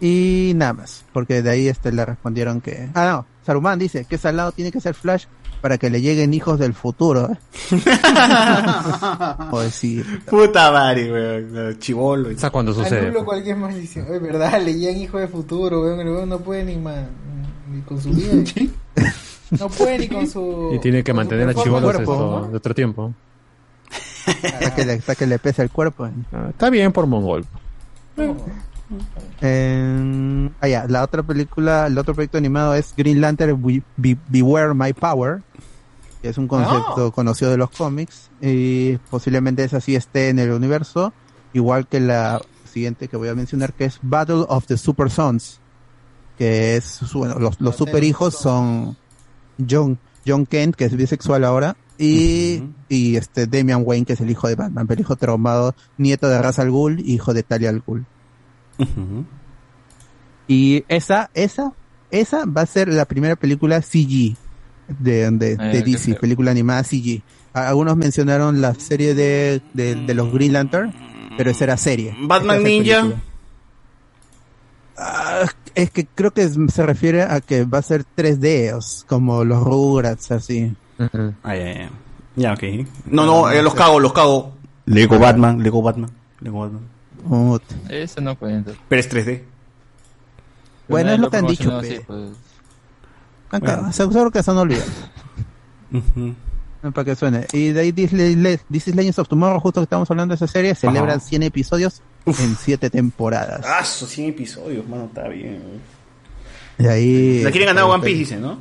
Y nada más, porque de ahí este le respondieron que... Ah, no, Saruman dice que salado tiene que ser Flash para que le lleguen hijos del futuro. ¿eh? Joder, *laughs* sí. Puta madre, weón. Chivolo. ¿Sabes cuándo Anulo cualquier maldición. Es verdad, leían hijo de futuro, weón. El weón no puede ni, ma- ni con su vida. *laughs* No puede ni con su. Y tiene que mantener a esto, ¿no? de otro tiempo. Hasta que le, hasta que le pese el cuerpo. ¿eh? Ah, Está bien por mongol. Eh, ah, ya, la otra película, el otro proyecto animado es Green Lantern Be- Be- Beware My Power, que es un concepto conocido de los cómics, y posiblemente esa sí esté en el universo, igual que la siguiente que voy a mencionar, que es Battle of the Super Sons, que es, bueno, los, los super hijos son John, John Kent, que es bisexual ahora, y, y este Damian Wayne, que es el hijo de Batman, pero el hijo traumado, nieto de Ra's al Ghul, hijo de Talia al Ghul. Y esa, esa, esa va a ser la primera película CG de, de, de Eh, qué DC, película animada CG. Algunos mencionaron la serie de, de, de los Green Lantern, pero esa era serie. Batman Ninja. Ah, es que creo que se refiere a que va a ser 3D, os- como los Rugrats, así. Ah, ya, ya. Ya, ok. No, no, eh, los cago, los cago. Lego Batman, Lego Batman, Lego Batman. Ese no cuenta. Pero es 3D. Bueno, es lo que han dicho, así, pues. Acá, Seguro que se han olvidado. Para que suene. Y de ahí This is Legends of Tomorrow, justo que estamos hablando de esa serie, celebran 100 episodios en 7 temporadas. Ah, esos 100 episodios, mano, está bien. Y ahí... La quieren ganar One Piece, dice, ¿no?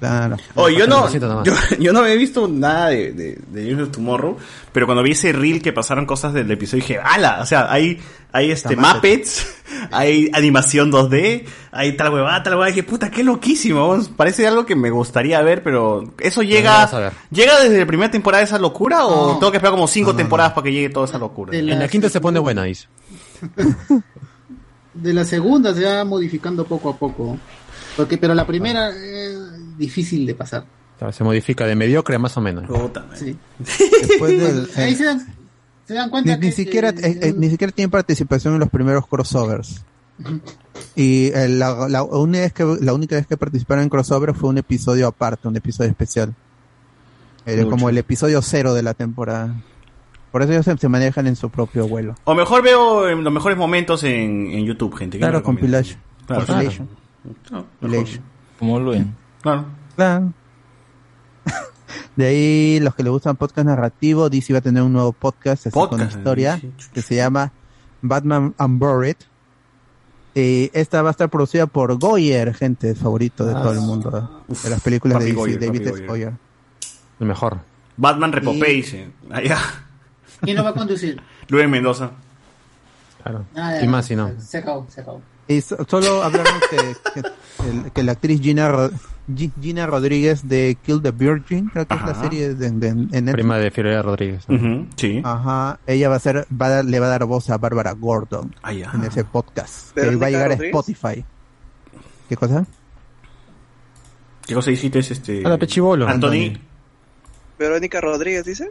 Claro. Oye, yo no, yo, *laughs* yo no había visto nada de, de, de Legends of Tomorrow, pero cuando vi ese reel que pasaron cosas del episodio dije, ¡ala! O sea, hay, hay este Está Muppets, *laughs* hay animación 2D, hay tal huevada, tal huevada, dije, puta, qué loquísimo, parece algo que me gustaría ver, pero ¿eso no llega, llega desde la primera temporada esa locura o No. tengo que esperar como cinco No, no, temporadas para que llegue toda esa locura? En la quinta se pone buena, dice. *laughs* De la segunda se va modificando poco a poco. Porque, pero la primera es difícil de pasar. Se modifica de mediocre a más o menos. Sí. Después del- *laughs* Ahí se dan, se dan cuenta ni, ni que siquiera eh, eh, ni siquiera tiene participación en los primeros crossovers y eh, la, la única vez que la única vez que participaron en crossover fue un episodio aparte un episodio especial Eh, como el episodio cero de la temporada por eso ellos se, se manejan en su propio vuelo O mejor veo eh, los mejores momentos en, en YouTube, gente. ¿Qué me claro compilation Claro, compilation No, Compilation. Como lo ven. Claro. Claro. *laughs* De ahí, los que le gustan podcast narrativo, DC va a tener un nuevo podcast, así Podcast, con historia que se llama Batman Unburied. Y esta va a estar producida por Goyer, gente favorito de Ah, todo el mundo. de las películas de DC, Goyer, David. Goyer. Goyer. El mejor. Batman Repopé, Y- dice. Allá. ¿Quién lo va a conducir? Luis Mendoza. Claro. Ah, ya, y más si no. Se acabó, se acabó. Y so- solo hablaron que, que, el- que la actriz Gina, Gina Rodríguez de Kill the Virgin, creo que es la serie de, de- en Netflix. Prima de Fiorella Rodríguez. ¿no? sí. Ajá, ella va a ser, va a dar- le va a dar voz a Bárbara Gordon Ah, en ese podcast. Que ¿Verónica va a llegar a? Spotify. ¿Qué cosa? ¿Qué cosa dijiste? Es este. Ah, la pechibolo. Anthony. Verónica Rodríguez dice.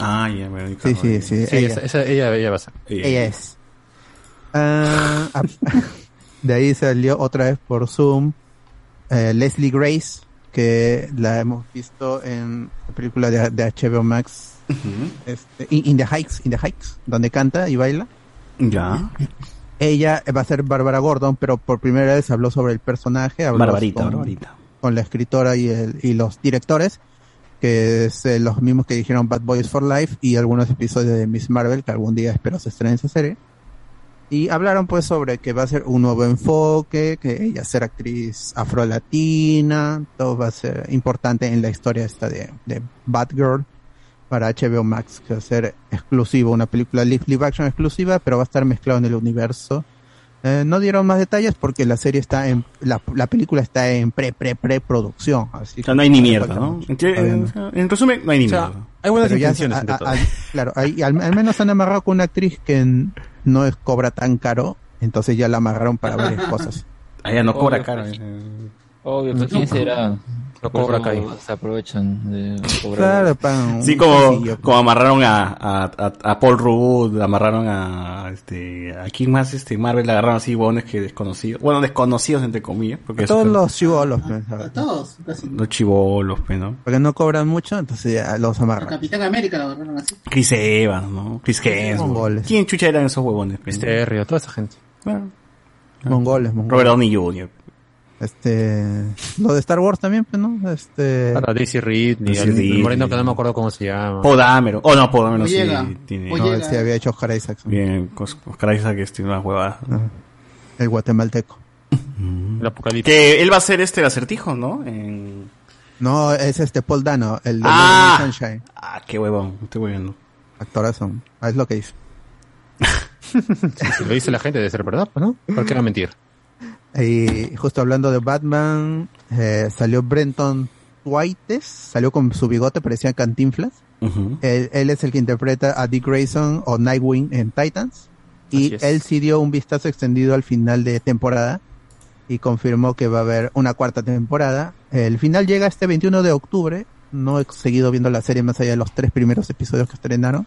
Ah, ya, Verónica Sí, sí, Rodríguez. sí. Sí, ella, esa, esa- ella, ella va a ser. ella es. Ah, *laughs* de ahí salió otra vez por Zoom eh, Leslie Grace, que la hemos visto en la película de, de HBO Max, este, In, In the Heights, In the Heights, donde canta y baila. Ya. Ella va a ser Bárbara Gordon, pero por primera vez habló sobre el personaje. habló Barbarita, con, Barbarita. con la escritora y, el, y los directores, que es eh, los mismos que dijeron Bad Boys for Life y algunos episodios de Miss Marvel, que algún día espero se estrene esa serie. Y hablaron pues sobre que va a ser un nuevo enfoque, que ella ser actriz afrolatina, todo va a ser importante en la historia esta de, de Batgirl para HBO Max, que va a ser exclusivo, una película live action exclusiva, pero va a estar mezclado en el universo. Eh, no dieron más detalles porque la serie está en, la, la película está en pre, pre, pre producción. Así O sea, no hay ni mierda, ¿no? En, en- en resumen, no hay ni O sea, mierda. hay buenas Pero ya intenciones a- entre a- todos. al- claro, ahí al, al menos han amarrado con una actriz que no es cobra tan caro Entonces ya la amarraron para varias cosas. *laughs* Ah, ya no cobra Obvio, caro. pues. eh. Obvio, pues quién será. No Por cobra Kai. Se aprovechan de cobrar. Claro, pan. *laughs* Sí, como, como amarraron a, a, a, a Paul Rudd, amarraron a, este, a quién más, este, Marvel le agarraron así huevones que desconocidos, bueno, desconocidos entre comillas, porque Todos eso- los chivolos, pues, Todos, casi. los chivolos, pues, ¿no? porque no cobran mucho, entonces ya los A amarran. Capitán América lo agarraron así. Chris Evans, ¿no? Chris Hemsworth. Mongoles. ¿Quién chucha eran esos huevones? pues? Misterio, toda esa gente. Bueno, Mongoles, mongoles. Robert Downey Jr. Este, lo de Star Wars también, pues, ¿no? Este, Ahora Daisy Reed, ni Daisy el, Ridley. moreno que no me acuerdo cómo se llama. Poe Dameron. Oh, no, Poe Dameron sí tiene... No, él sí había hecho Oscar Isaac, Bien, Oscar Isaac que tiene unas huevadas. el guatemalteco. El apocalipsis. Que él va a ser este el acertijo, ¿no? En... No, es este Paul Dano, el de Ah. Sunshine. Ah, qué huevón, estoy hueviendo. Actorazo. Ah, es lo que dice. *laughs* Si lo dice la gente, debe ser verdad, pues, ¿no? ¿Por qué va a mentir? Y justo hablando de Batman, eh, salió Brenton Whites, salió con su bigote, parecía cantinflas. Ujú. Él, él es el que interpreta a Dick Grayson o Nightwing en Titans. Y él sí dio un vistazo extendido al final de temporada y confirmó que va a haber una cuarta temporada. El final llega este 21 de octubre. No he seguido viendo la serie más allá de los tres primeros episodios que estrenaron.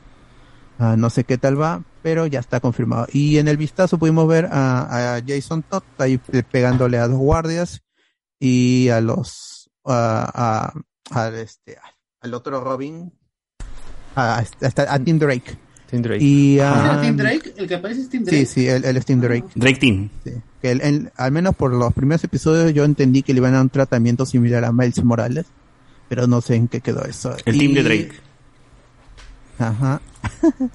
Ah, no sé qué tal va, pero ya está confirmado. Y en el vistazo pudimos ver a, a Jason Todd ahí pe- pegándole a dos guardias y a los a, este al otro Robin a, a, a Tim Drake. Tim Drake. Y ¿Era a, Tim Drake? ¿El que aparece es Tim Drake? Sí, sí, él, él es Tim Drake. Drake Team. Sí. Que él- él- al menos por los primeros episodios yo entendí que le iban a dar un tratamiento similar a Miles Morales, pero no sé en qué quedó eso. El Y- team de Drake. Ajá. *laughs*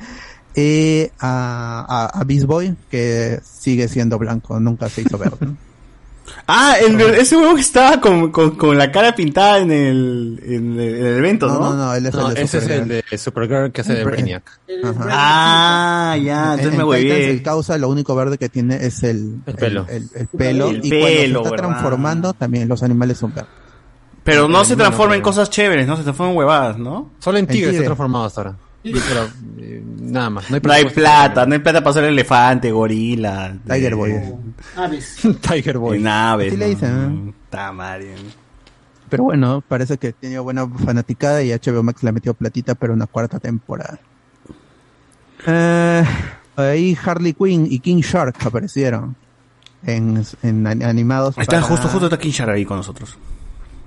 y a, a, a Beast Boy, que sigue siendo blanco, nunca se hizo verde. *laughs* Ah, el, ese huevo que estaba con, con, con la cara pintada en el, en el, en el evento, ¿no? No, no, no, él es No, el de ese es Supergirl. el de Supergirl que hace de Brainiac. Ah, ya, En- entonces en me Titans, huevé. el causa lo único verde que tiene es el, El pelo. el, el pelo. El y cuando se pelo, está ¿verdad? transformando, también los animales son verdes. Pero no se transforma en cosas chéveres, ¿no? Se transforma en huevadas, ¿no? Solo en En tigre tigre. está transformado hasta ahora. Pero, eh, nada más. No hay, No hay plata, no hay plata para hacer elefante, gorila. Tiger Boy. Aves. *laughs* Tiger Boy. Y naves. Así le ¿no? dicen, ¿eh? Ta madre. Pero bueno, parece que tenía buena fanaticada y HBO Max le metió platita, pero una cuarta temporada. Eh, ahí Harley Quinn y King Shark aparecieron en, en an- animados. Ahí Está para- justo, justo está King Shark ahí con nosotros.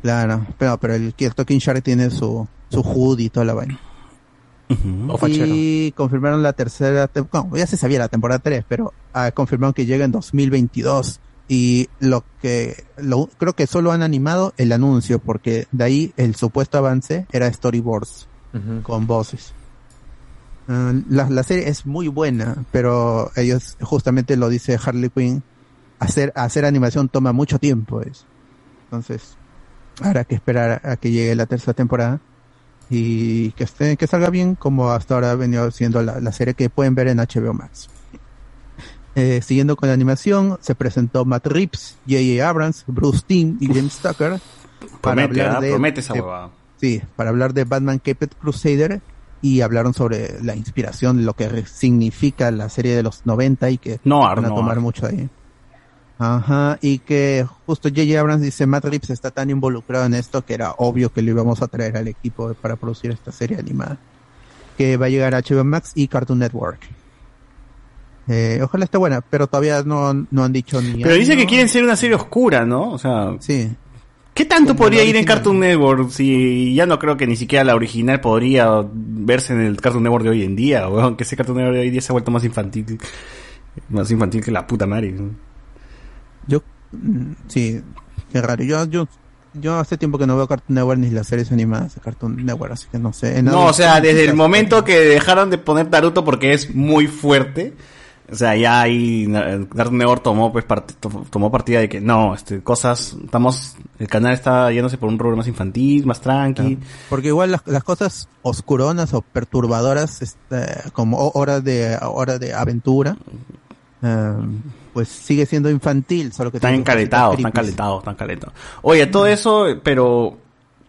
Claro, pero, pero el cierto King Shark tiene su, su hoodie y toda la vaina. Y confirmaron la tercera temporada. ya se sabía la temporada 3, pero ah, confirmaron que llega en 2022. Y lo que lo, creo que solo han animado el anuncio, porque de ahí el supuesto avance era storyboards con voces. Ah, la, la serie es muy buena, pero ellos justamente lo dice Harley Quinn, hacer hacer animación toma mucho tiempo, es. Entonces, habrá que esperar a que llegue la tercera temporada y que esté que salga bien como hasta ahora ha venido siendo la, la serie que pueden ver en HBO Max. Eh, siguiendo con la animación, se presentó Matt Reeves, J.J. Abrams, Bruce Timm y James Tucker para Promete, hablar de, Promete esa de-. Sí, para hablar de Batman Caped Crusader y hablaron sobre la inspiración, lo que significa la serie de los 90 y que Noir, van a tomar mucho ahí. Ajá, y que justo J.J. Abrams dice, Matt Reeves está tan involucrado en esto que era obvio que lo íbamos a traer al equipo para producir esta serie animada. Que va a llegar a HBO Max y Cartoon Network. Eh, ojalá esté buena, pero todavía no, no han dicho ni Pero dice que quieren ser una serie oscura, ¿no? O sea, Sí, ¿qué tanto Como podría ir en. Cartoon Network si ya no creo que ni siquiera la original podría verse en el Cartoon Network de hoy en día, weón? Que ese Cartoon Network de hoy en día se ha vuelto más infantil, más infantil que la puta madre. ¿no? Sí, qué raro. Yo, yo, yo hace tiempo que no veo Cartoon Network ni las series animadas de Cartoon Network, así que no sé. No, o sea, desde el momento que dejaron de poner Naruto porque es muy fuerte, o sea, ya ahí Cartoon Network tomó pues part- tomó partida de que no, este cosas, estamos, el canal está yéndose por un rubro más infantil, más tranqui. Porque igual las, las cosas oscuronas o perturbadoras, este, como ho- horas de hora de aventura, eh, pues sigue siendo infantil, solo que Están encaletados, están creepy. calentados, están calentados. Oye, todo eso, pero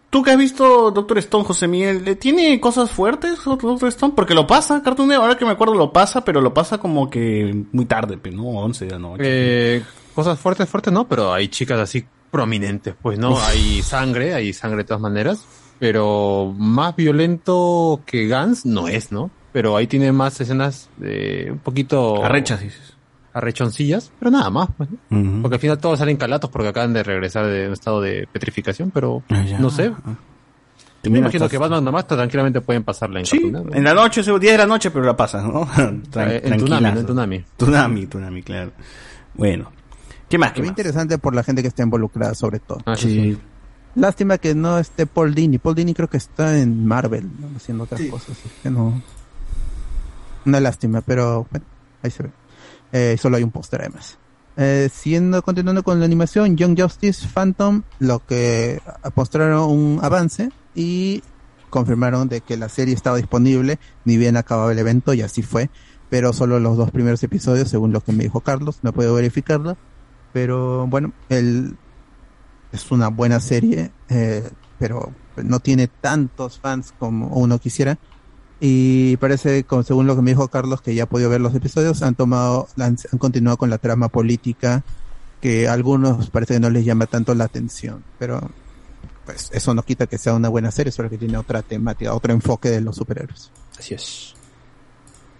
tú que has visto Doctor Stone, José Miguel, ¿eh, ¿tiene cosas fuertes Doctor Stone? Porque lo pasa, Cartoon Network, ahora que me acuerdo lo pasa, pero lo pasa como que muy tarde, pe, ¿no? 11 de la noche. Eh, cosas fuertes, fuertes no, pero hay chicas así prominentes, pues no, Uf. hay sangre, hay sangre de todas maneras, pero más violento que Gans no es, ¿no? Pero ahí tiene más escenas de un poquito... Arrechas, dices. Arrechoncillas, pero nada más, pues, ¿no? Porque al final todos salen calatos porque acaban de regresar de un estado de petrificación, pero no sé. Te Me imagino estás- que Batman nomás tranquilamente pueden pasarla en Sí, en la noche, o 10 de la noche, pero la pasas, ¿no? *laughs* Tran- Eh, en. ¿no? En Toonami. Toonami, Toonami, claro. Bueno. ¿Qué más? ¿Qué Muy más? interesante por la gente que está involucrada, sobre todo. Ah, sí. Lástima que no esté Paul Dini. Paul Dini creo que está en Marvel, ¿no? haciendo otras cosas. así que no. Una lástima, pero bueno, ahí se ve. Eh, solo hay un póster además. Eh, siguiendo, continuando con la animación, Young Justice Phantom, lo que mostraron un avance y confirmaron de que la serie estaba disponible, ni bien acababa el evento y así fue, pero solo los dos primeros episodios, según lo que me dijo Carlos, no puedo verificarlo, pero bueno, el, es una buena serie, eh, pero no tiene tantos fans como uno quisiera. Y parece, como según lo que me dijo Carlos, que ya ha podido ver los episodios, han tomado, han, han continuado con la trama política, que a algunos parece que no les llama tanto la atención. Pero pues eso no quita que sea una buena serie, solo que tiene otra temática, otro enfoque de los superhéroes. Así es.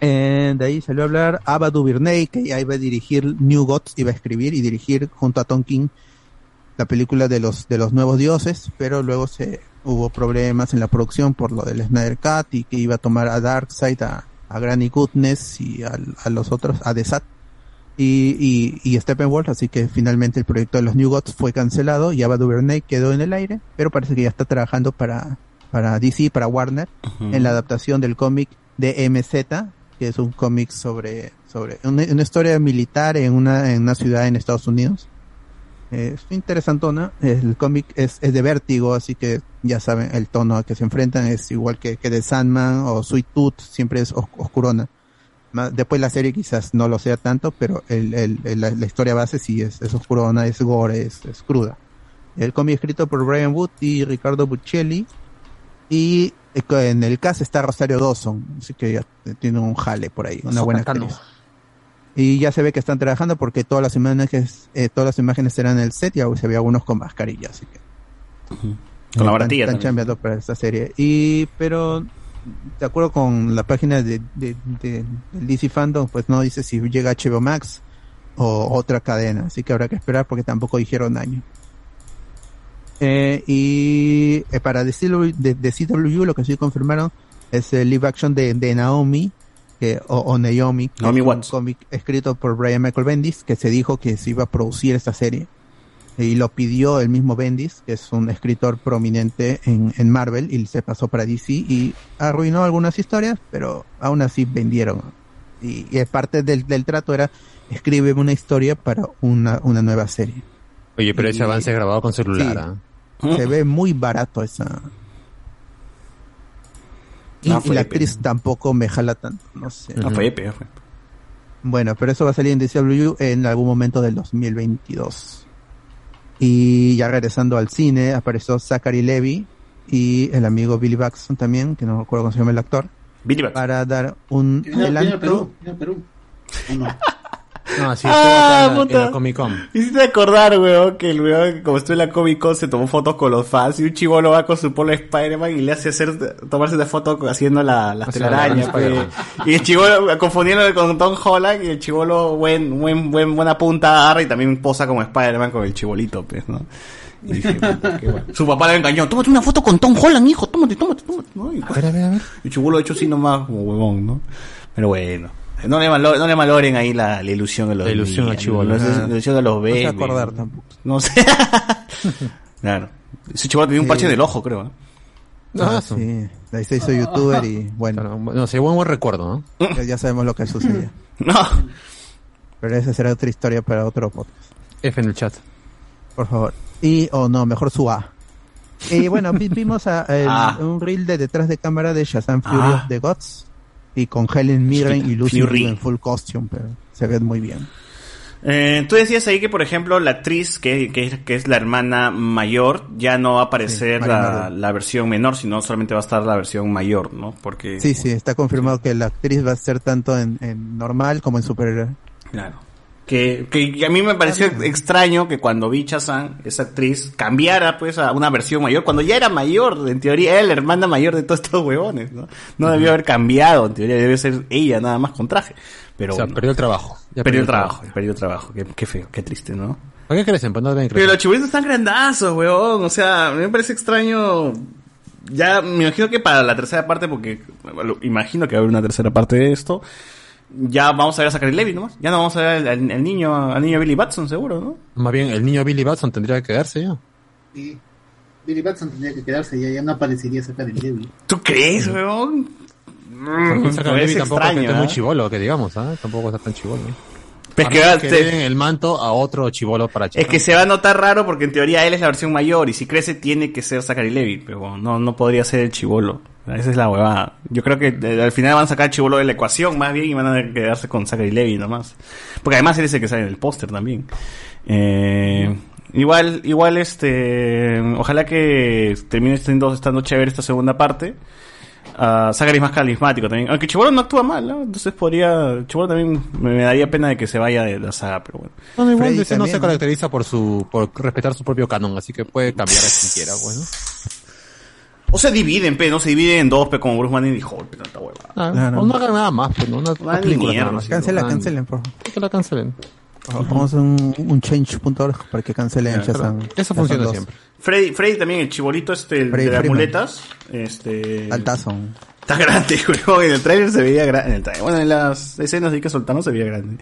Eh, de ahí salió a hablar Ava DuVernay, que ya iba a dirigir New Gods, iba a escribir y dirigir junto a Tom King la película de los de los nuevos dioses, pero luego se hubo problemas en la producción por lo del Snyder Cut y que iba a tomar a Darkseid, a, a Granny Goodness y a, los otros, a The Sat y, y, y Steppenwolf, así que finalmente el proyecto de los New Gods fue cancelado y Ava DuVernay quedó en el aire, pero parece que ya está trabajando para, para DC, para Warner, en la adaptación del cómic de MZ, que es un cómic sobre, sobre una, una historia militar en una, en una ciudad en Estados Unidos. Eh, es interesantona. El cómic es, es de vértigo, así que ya saben el tono a que se enfrentan es igual que, que de Sandman o Sweet Tooth, siempre es os- oscurona. Después la serie quizás no lo sea tanto, pero el, el- el- la, la historia base sí es, es oscurona, es gore, es, es cruda. El cómic escrito por Brian Wood y Ricardo Buccelli. Y eh, en el cast está Rosario Dawson, así que ya tiene un jale por ahí, una buena actriz. Y ya se ve que están trabajando porque todas las imágenes, eh, todas las imágenes eran en el set y aún se ve algunos con mascarilla, así que Con la están- baratilla Están chambeando para esta serie. Y, pero, de acuerdo con la página de, de, de- del DC Fandom, pues no dice si llega HBO Max o otra cadena. Así que habrá que esperar porque tampoco dijeron año. Eh, y eh, para DCW, de, de CW lo que sí confirmaron es el live action de, de Naomi que, o, o Naomi, que Naomi es un cómic escrito por Brian Michael Bendis que se dijo que se iba a producir esta serie y lo pidió el mismo Bendis, que es un escritor prominente en, en Marvel, y se pasó para DC y arruinó algunas historias, pero aún así vendieron. Y, y parte del, del trato era, escribe una historia para una, una nueva serie. Oye, pero ese Y- avance grabado con celular, Sí. ¿ah? Se ve muy barato esa. Y, Ah, y fue la Epe. actriz tampoco me jala tanto, no sé. Ah, fue Epe, fue. Bueno, pero eso va a salir en DCW en algún momento del 2022. Y ya regresando al cine, apareció Zachary Levy y el amigo Billy Baxton también, que no me acuerdo cómo se llama el actor, Billy Baxton. para dar un Viene, viene a adelanto. Perú, viene a Perú. ¿O no? *laughs* No, sí, Ah, en la- en la Comic Con. Hiciste acordar, weón, que el weón, como estuvo en la Comic Con, se tomó fotos con los fans y un chivolo va con su polo de Spider-Man y le hace hacer, tomarse una foto haciendo la, las telarañas, la. Y el chivolo, confundiéndolo con Tom Holland y el chivolo, buen, buen, buen, buena punta, agarra y también posa como Spider-Man con el chibolito, pues, ¿no? Y dije, qué *laughs* bueno. Su papá le engañó, tómate una foto con Tom Holland, hijo, tómate, tómate, tómate, ¿no? Y, pues, el chivolo hecho así nomás, como huevón, ¿no? Pero bueno. No le, malo- no le maloren ahí la, la ilusión a los La ilusión niños, chibolo. La, la ilusión a los No se bebés. acordar ¿no? tampoco. No sé. *laughs* claro. Ese chivolo tenía un parche Sí. en el ojo, creo. ¿no? Ah, Ah, sí. De ahí se hizo youtuber y bueno, No sé, buen buen recuerdo, ¿no? ya, ya sabemos lo que sucedió. *laughs* No. Pero esa será otra historia para otro podcast. F en el chat. Por favor. Y, o no, mejor su A. Y bueno, vi- vimos a, el- *laughs* Ah. un reel de detrás de cámara de Shazam Fury Ah. of the Gods. Y con Helen Mirren y Lucy Fury. En full costume, pero se ven muy bien. Eh, tú decías ahí que, por ejemplo, la actriz que, que, que es la hermana mayor ya no va a aparecer Sí, la, Marina la versión menor, sino solamente va a estar la versión mayor, ¿no? Porque Sí, sí, está confirmado que la actriz va a ser tanto en, en normal como en super. Claro. Que, que a mí me pareció extraño que cuando vi Chazán, esa actriz, cambiara pues a una versión mayor, cuando ya era mayor, en teoría era la hermana mayor de todos estos huevones, ¿no? No debió haber cambiado, en teoría debe ser ella nada más con traje. Pero O sea, perdió el trabajo. Ya perdió el trabajo, perdió el trabajo. Qué, qué feo, qué triste, ¿no? ¿Para qué crecen? Pues no deben Pero los chibolitos están grandazos, weón. O sea, a mí me parece extraño. Ya, me imagino que para la tercera parte, porque imagino que va a haber una tercera parte de esto, ya vamos a ver a Zachary Levy nomás. Ya no vamos a ver al, niño, al niño Billy Batson, seguro, ¿no? Más bien, el niño Billy Batson tendría que quedarse ya. Sí. Billy Batson tendría que quedarse, ya, ya no aparecería sacar el Levy. ¿Tú crees, weón? Porque Zachary parece Levi tampoco extraño, es ¿eh? muy chivolo, que digamos, ¿ah? Tampoco está tan chivolo. Pues que va- te- el manto a otro chivolo para Es que se va a notar raro porque en teoría él es la versión mayor y si crece tiene que ser Zachary Levy, pero bueno, no, no podría ser el chivolo. Esa es la huevada. Yo creo que eh, al final van a sacar el chivolo de la ecuación más bien y van a quedarse con Zachary Levy nomás. Porque además él es el que sale en el póster también. Eh, igual, igual este, ojalá que termine estando, estando chévere esta segunda parte. Ah, Zachary es más carismático también. Aunque Chibolo no actúa mal, ¿no? Entonces podría. Chibolo también me, me daría pena de que se vaya de la saga, pero bueno. No, no, igual Freddy DC no se también, ¿no? caracteriza por su por respetar su propio canon, así que puede cambiar a quien quiera, pues, ¿no? O se dividen, pe, no se dividen en dos, pe, como Bruce Wayne y Hulk, pe, tanta hueva. Ah, Claro. O no hagan nada más, ¿no? Una, una ni película mierda, nada más. Cancela, Ah, cancelen, por favor. Que la cancelen. Vamos a un, un change.org para que cancelen Claro, Shazam. eso Shazam funciona 2. siempre. Freddy, Freddy también, el chibolito este, el Freddy de las Freeman. muletas, este... Altazo. Está grande, *laughs* weón, en el trailer se veía grande, en el tráiler- bueno, en las escenas ahí que soltamos se veía grande.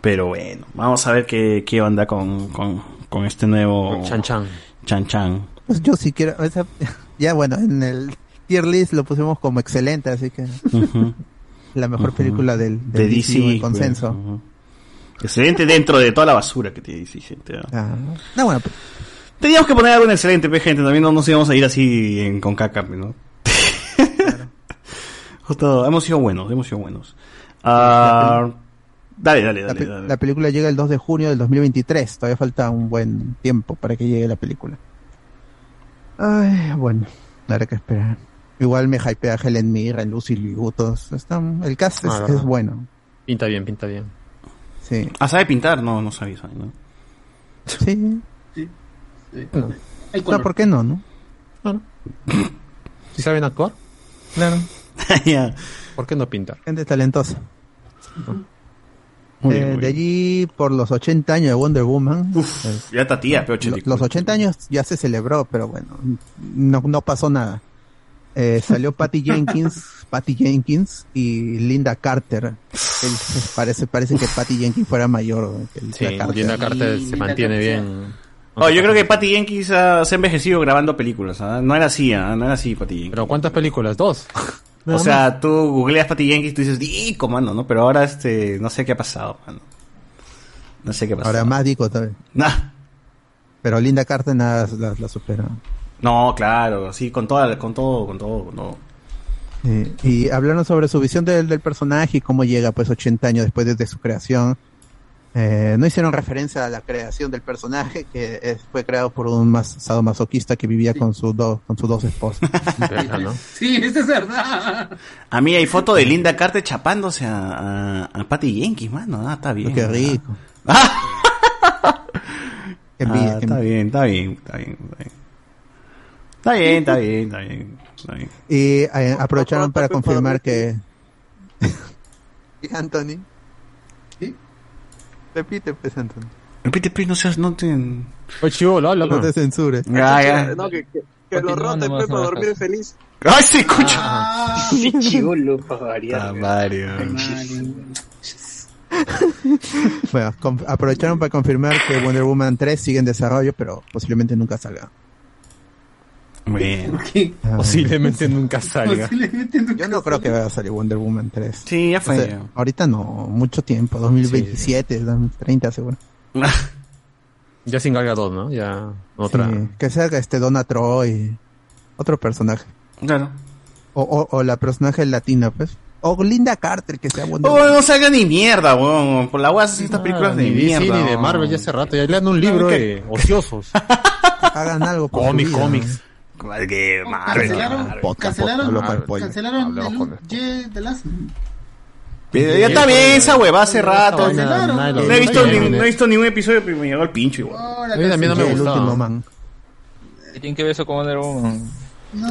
Pero bueno, vamos a ver qué, qué onda con, con, con este nuevo... Chan Chan. Chan Chan. Pues yo sí quiero. esa- *laughs* ya bueno, en el tier list lo pusimos como excelente, así que. *laughs* La mejor película del, De DC, en consenso. pues. Excelente dentro de toda la basura que tiene DC, gente. ¿no? Ah, no, bueno, pues, Teníamos que poner algo en excelente, pe, gente. También no nos íbamos a ir así en- con caca, ¿no? *laughs* Justo, hemos sido buenos, hemos sido buenos. Ah, dale, dale, la, dale, dale. la película llega el 2 de junio del 2023. Todavía falta un buen tiempo para que llegue la película. Ay, bueno, habrá que esperar. Igual me hypea Helen Mirren, Lucy Liu, todos. Están, el cast es, Ah, es bueno. Pinta bien, pinta bien. Sí. Ah, ¿sabe pintar? No, no sabía, ¿sabe? ¿no? Sí. No. Hay No, color. ¿por qué no, no? *clears throat* ¿Sí saben actuar? Claro. *laughs* Ya. ¿Por qué no pintar? Gente talentosa. Muy Eh, bien, muy de allí, por los 80 años de Wonder Woman. eh, Ya está tía, pe, lo- 84. los 80 años ya se celebró, pero bueno, no, no pasó nada. Eh, salió Patty Jenkins, *laughs* Patty Jenkins y Linda Carter. Él- parece, parece que Patty Jenkins fuera mayor que Sí, Linda Carter. Linda Carter Sí, se Linda mantiene Carter. bien. Oh, yo creo que Patty Jenkins se ha envejecido grabando películas. ¿ah? No era así, ¿ah? no era así Patty Jenkins. Pero ¿cuántas películas? Dos. O sea, tú googleas Patty Jenkins y tú dices, ¡Dico, mano! ¿no? Pero ahora este, no sé qué ha pasado, mano. No sé qué ha pasado. Ahora más digo todavía. Nah. Pero Linda Carter nada la, la supera. No, claro, sí, con, toda, con todo, con todo, con todo. Eh, y hablaron sobre su visión del, del personaje y cómo llega pues 80 años después de, de su creación. Eh, no hicieron referencia a la creación del personaje que es- fue creado por un mas, sadomasoquista que vivía con, sus dos con sus dos esposas. *laughs* *laughs* Sí, eso es verdad. A mí hay foto de Linda Carter chapándose a, a, a Patty Jenkins, mano. Ah, está bien. *laughs* Qué rico. Qué Ah, qué está bien, está bien, está bien, está bien. Está bien, está bien, está bien. Está bien. Y eh, aprovecharon para confirmar que Anthony. Repite, pues, Anthony. Repite, pues, no seas, no te... Oye, chivolo, habla, No te censures. Ya, ya. No, que, que, que lo rote nomás, pues, para dormir feliz. ¡Ay, sí, escucha! Ah, Sí, chivolo, para variar. Ah. Mario. Bueno, aprovecharon para confirmar que Wonder Woman 3 sigue en desarrollo, pero posiblemente nunca salga. Bueno. Ah, Posiblemente *laughs* nunca salga. Posiblemente nunca Yo no creo que vaya a salir Wonder Woman 3. Sí, ya O fue. sea, ahorita no, mucho tiempo, 2027, 2030 seguro. *laughs* Ya sin Gal Gadot, ¿no? Ya otra. Sí, que sea este Donna Troy, otro personaje. Claro. O, o, o la personaje latina, pues. O Linda Carter, que sea Wonder Oh, no salga ni mierda, weón. Por la weá hacen estas películas de ni DC mierda. ni de. Marvel ya hace rato. Ya lean un libro *laughs* ociosos. Hagan algo por vida. cómics. Que Marvel. Cancelaron, Podcast, cancelaron, podcast, spoiler. cancelaron Hablamos el con Ye de las Ya está bien esa hueva hace rato. Cancelaron. No he visto, ni, no he visto ningún episodio, pero me llegó el pincho igual. Ahora A mí también no me El gustaba. último man. ¿Qué tiene que ver eso con Wonder Woman?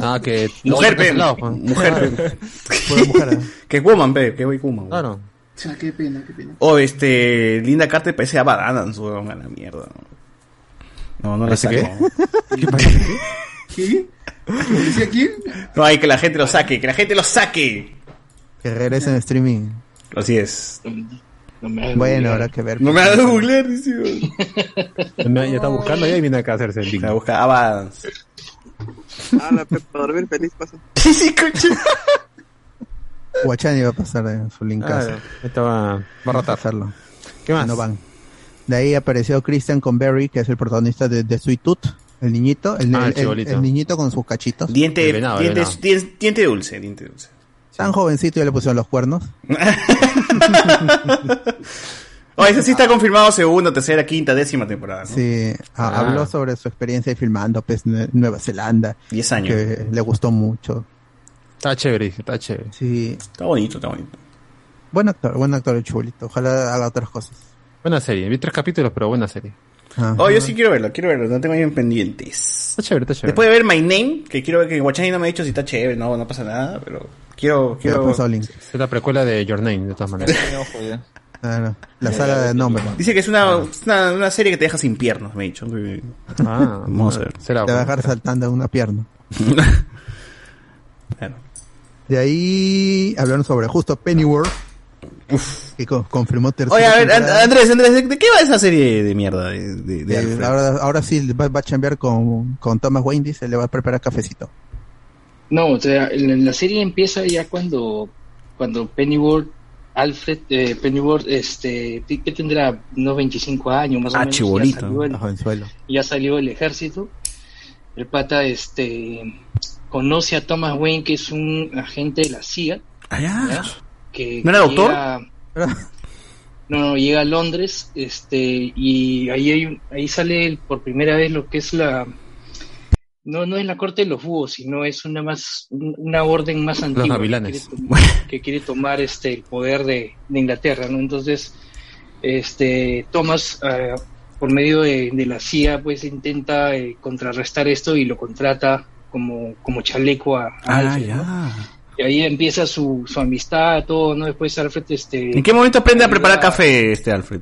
Ah, que... Mujer, pe. cancelado, pues. Mujer, pe. *laughs* Pura mujer. ¿eh? *laughs* Que es woman, pe. Que es woman. Claro. O sea, qué pena, qué pena. O este, Linda Carter parece a Bad Adams, weón, a la mierda. No, no la ¿Parece qué? *laughs* saco. ¿Qué? ¿Qué decía quién? No, hay que la gente lo saque, que la gente lo saque. Que regresen en streaming. Así es. No me Bueno, habrá que ver. No me hagas googlear, dice. *laughs* Ya está buscando ya y viene acá a hacerse el digno. busca a Bad Adams. Ah, la Pepa, para dormir feliz pasa. *laughs* Sí, sí, coche. Guachani va a pasar en su link Ah, Esto va, va a rotar. hacerlo. ¿Qué más? No van. De ahí apareció Christian Conberry, que es el protagonista de, de Sweet Tooth, el niñito, el, Ah, el el- chibolito. el niñito con sus cachitos. Diente, El venado, el diente, venado. diente, diente dulce, diente dulce. Tan jovencito y ya le pusieron los cuernos. *laughs* Oh, ese sí está confirmado segunda, tercera, quinta, décima temporada, ¿no? Sí, Ah. habló sobre su experiencia filmando pues, Nue- Nueva Zelanda, 10 años. que le gustó mucho. Está chévere, dice, está chévere. Sí, Está bonito, está bonito. buen actor, buen actor el chulito. Ojalá haga otras cosas. Buena serie. Vi tres capítulos, pero buena serie. Ajá. Oh, yo sí quiero verlo, quiero verlo, no tengo ahí en pendientes. Está chévere, está chévere. Después de ver My Name, que quiero ver que Guachani no me ha dicho si está chévere, no, no pasa nada, pero quiero, quiero... Es la precuela de Your Name, de todas maneras. Claro, la saga de nombre. Dice que es una, una, una serie que te deja sin piernas, me ha dicho. Ah, Vamos a ver. Será. Te va a dejar saltando una pierna. *laughs* Claro. De ahí hablaron sobre justo Pennyworth. Que co- confirmó tercera Oye, a ver, temporada. Andrés, Andrés, ¿de- ¿de qué va esa serie de mierda de, de, de Eh, ahora, ahora sí va, va a chambear con, con Thomas Wayne, dice, le va a preparar cafecito. No, o sea, la, la serie empieza ya cuando, cuando Pennyworth, Alfred eh, Pennyworth, este, que tendrá unos 25 años más o Ah, menos. chibolito, Ya salió, el- Jovenzuelo. ya salió del ejército. El pata, este, conoce a Thomas Wayne, que es un agente de la CIA. Ah, ya. ¿ya? Que, ¿No era que doctor? llega- *laughs* no, no, llega a Londres, este, y ahí hay ahí sale por primera vez lo que es la no, no es la corte de los búhos, sino es una más un- una orden más antigua que quiere, tomar, que quiere tomar este el poder de, de Inglaterra, ¿no? Entonces, este Thomas eh, por medio de, de la CIA pues intenta eh, contrarrestar esto y lo contrata como, como chaleco a, a Ah, Alfred, ¿no? Y ahí empieza su, su amistad, todo, ¿no? Después Alfred, este... ¿En qué momento aprende a preparar café este Alfred?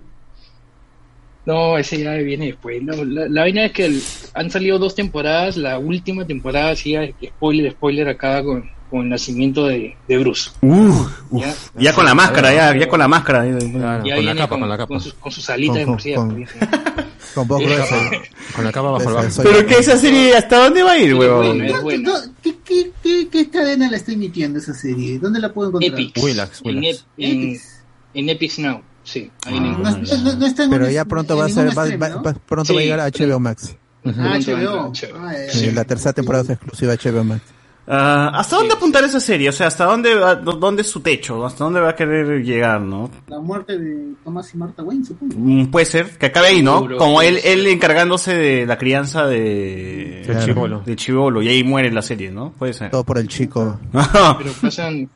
No, ese ya viene después. No, la, la vaina es que el- han salido dos temporadas. La última temporada, sí, ya, spoiler, spoiler, acaba con, con el nacimiento de, de Bruce. Uh, uf. Ya. ya con la máscara, ya, ya con la máscara. Ya con la capa, con, con la capa. con sus, con sus alitas de murciélago. Con-. Con voz Sí, gruesa. Con la capa bajo el bajo. Pero que esa serie, ¿hasta dónde va a ir, huevón? ¿Qué, qué, qué, qué cadena la está emitiendo esa serie? ¿Dónde la puedo encontrar? Epix. Willax, En, Willax. En, Epix. en Epix Now. Sí, ahí Ah, en No, no, no, no está en Pero un- ya pronto va a ser, va, stream, va- pronto va a llegar a HBO Max. Ah, HBO. Ah, Sí, la tercera temporada es exclusiva de HBO Max. Ah, ¿Hasta dónde apuntar esa serie? O sea, ¿hasta dónde, va- dónde es su techo? ¿Hasta dónde va a querer llegar, no? La muerte de Thomas y Martha Wayne, supongo. Mm, puede ser, que acabe ahí, ¿no? Seguro, Como él, él encargándose de la crianza de... Chibolo. De chivolo, y ahí muere la serie, ¿no? Puede ser. Todo por el chico. *laughs* *laughs* pero pasan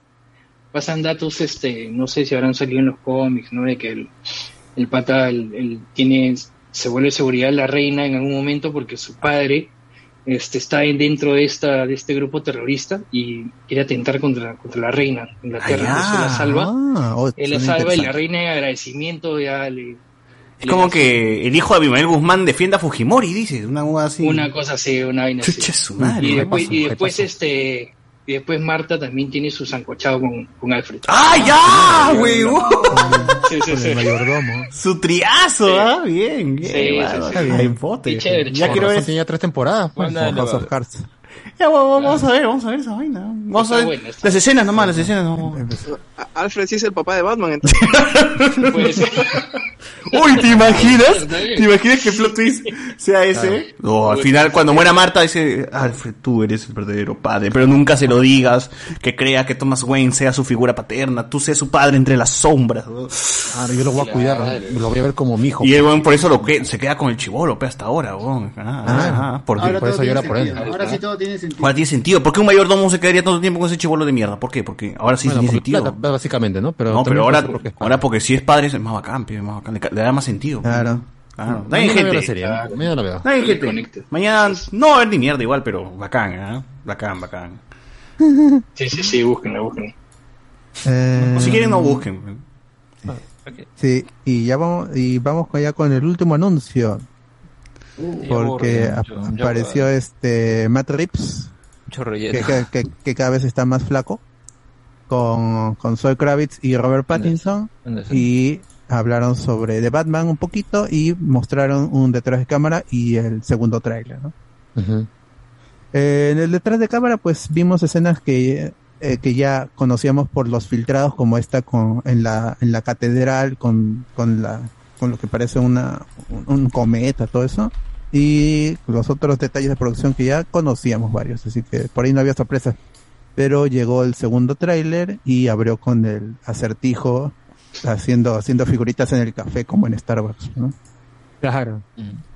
pasan datos este no sé si habrán salido en los cómics no de que el, el pata el, el tiene se vuelve seguridad de la reina en algún momento porque su padre este está en- dentro de esta de este grupo terrorista y quiere atentar contra contra la reina de Inglaterra Ah, él la salva Ah, oh, él la salva y la reina en agradecimiento ya le Es le como hace que el hijo de Abimael Guzmán defienda a Fujimori, dice, una cosa así. una cosa así una vaina así. Chucha su madre. y ¿qué después, pasó? y ¿Qué después este y después Marta también tiene su sancochado con, con Alfred ¡Ah, ya, güey! uh, Sí, sí, sí. el mayordomo. Su triazo, ¿ah? Bien, bien. Sí, bien, Ya chévere. quiero ver. Tenía tres temporadas. pues. House of Cards. Ya, vamos, vamos a ver, vamos a ver esa vaina. Vamos Está a ver. buena, las escenas nomás, las escenas no. A- Alfred sí es el papá de Batman, entonces. *laughs* *laughs* Uy, ¿te imaginas? ¿Te imaginas que plot twist sea ese? No, al final cuando muera Marta dice, Alfred, tú eres el verdadero padre, pero nunca se lo digas, que crea que Thomas Wayne sea su figura paterna, tú seas su padre entre las sombras. ¿no? Claro, yo lo voy a cuidar, lo voy a ver como mi hijo. Y el weón por eso lo que, se queda con el chivolo, hasta ahora, weón. Ah, ah, ah, porque Ahora por eso llora por él. Ahora sí todo tiene sentido. Ahora tiene sentido. ¿Por qué un mayordomo se quedaría tanto tiempo con ese chivolo de mierda? ¿Por qué? Porque ahora sí Bueno, tiene sentido. plata, básicamente, ¿no? Pero no, pero ahora, ahora porque si es padre es más bacán, es más bacán. Le, le da más sentido. Claro. Claro. Veo la gente. serie, ¿no? Veo. Gente. Mañana no va a haber ni mierda igual, pero bacán, ¿eh? Bacán, bacán. *laughs* Sí, sí, sí, búsquenla, búsquenla. Eh, O si quieren no busquen. Sí, y ya vamos, y vamos ya con el último anuncio. Porque apareció este Matt relleno. que, que- que- que cada vez está más flaco, con, con Zoe Kravitz y Robert Pattinson, y hablaron sobre The Batman un poquito y mostraron un detrás de cámara y el segundo tráiler, ¿no? Eh, en el detrás de cámara, pues vimos escenas que, eh, que ya conocíamos por los filtrados, como esta con, en, la, en la catedral, con, con, la, con lo que parece una, un, un cometa, todo eso. Y los otros detalles de producción que ya conocíamos varios, así que por ahí no había sorpresas. Pero llegó el segundo tráiler y abrió con el acertijo haciendo, haciendo figuritas en el café como en Starbucks, ¿no? Claro.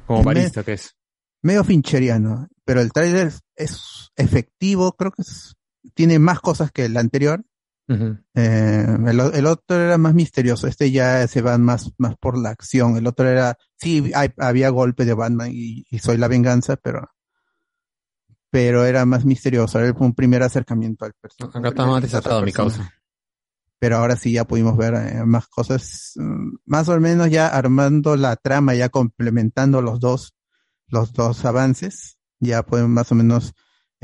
Como Me- barista que es. medio fincheriano, pero el tráiler es, es efectivo, creo que es- tiene más cosas que el anterior. Eh, el, otro era más misterioso, este ya se va más, más por la acción, el otro era, sí, hay- había golpe de Batman y, y soy la venganza, pero pero era más misterioso, era un primer acercamiento al personaje. Acá está más desatado mi causa. Pero ahora sí ya pudimos ver eh, más cosas, mm, más o menos ya armando la trama, ya complementando los dos, los dos avances, ya podemos más o menos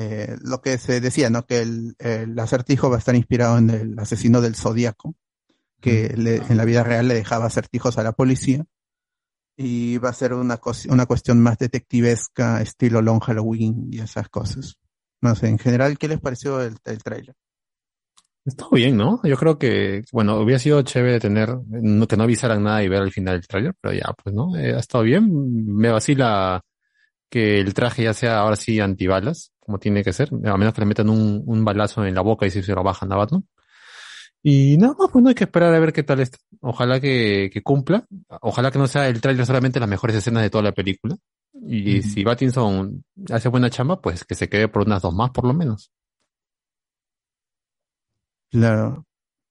eh, lo que se decía, ¿no? Que el, el acertijo va a estar inspirado en el asesino del Zodíaco, que le- en la vida real le dejaba acertijos a la policía. Y va a ser una, una cuestión más detectivesca, estilo Long Halloween y esas cosas. No sé, en general, ¿qué les pareció el, el trailer? Estuvo bien, ¿no? Yo creo que, bueno, hubiera sido chévere tener, no, que no avisaran nada y ver al final el tráiler, pero ya, pues, ¿no? Eh, ha estado bien. Me vacila que el traje ya sea ahora sí antibalas, como tiene que ser, a menos que le metan un, un balazo en la boca y si se lo bajan a Batman. Y nada más, pues no hay que esperar a ver qué tal está. Ojalá que, que cumpla. Ojalá que no sea el tráiler solamente las mejores escenas de toda la película. Y si Pattinson hace buena chamba, pues que se quede por unas dos más por lo menos. Claro.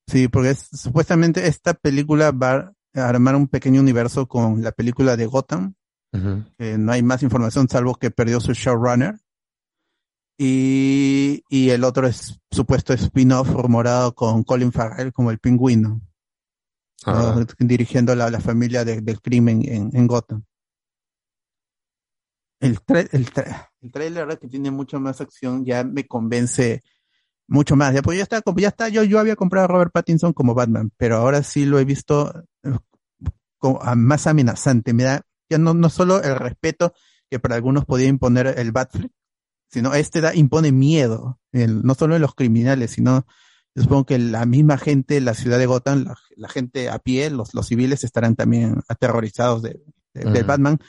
Sí, porque es- supuestamente esta película va a armar un pequeño universo con la película de Gotham. que no hay más información salvo que perdió su showrunner. Y, y el otro es supuesto spin-off rumorado con Colin Farrell como el pingüino, Ah. ¿no? dirigiendo la, la familia de- del crimen en, en Gotham. El, tra- el, tra- el trailer que tiene mucho más acción ya me convence mucho más. Ya, pues ya está, ya está, yo, yo había comprado a Robert Pattinson como Batman, pero ahora sí lo he visto eh, como más amenazante. Me da ya no, no solo el respeto que para algunos podía imponer el Batfleck, sino este da, impone miedo, el- no solo en los criminales, sino yo supongo que la misma gente, la ciudad de Gotham, la, la gente a pie, los, los civiles estarán también aterrorizados de, de- del. Batman,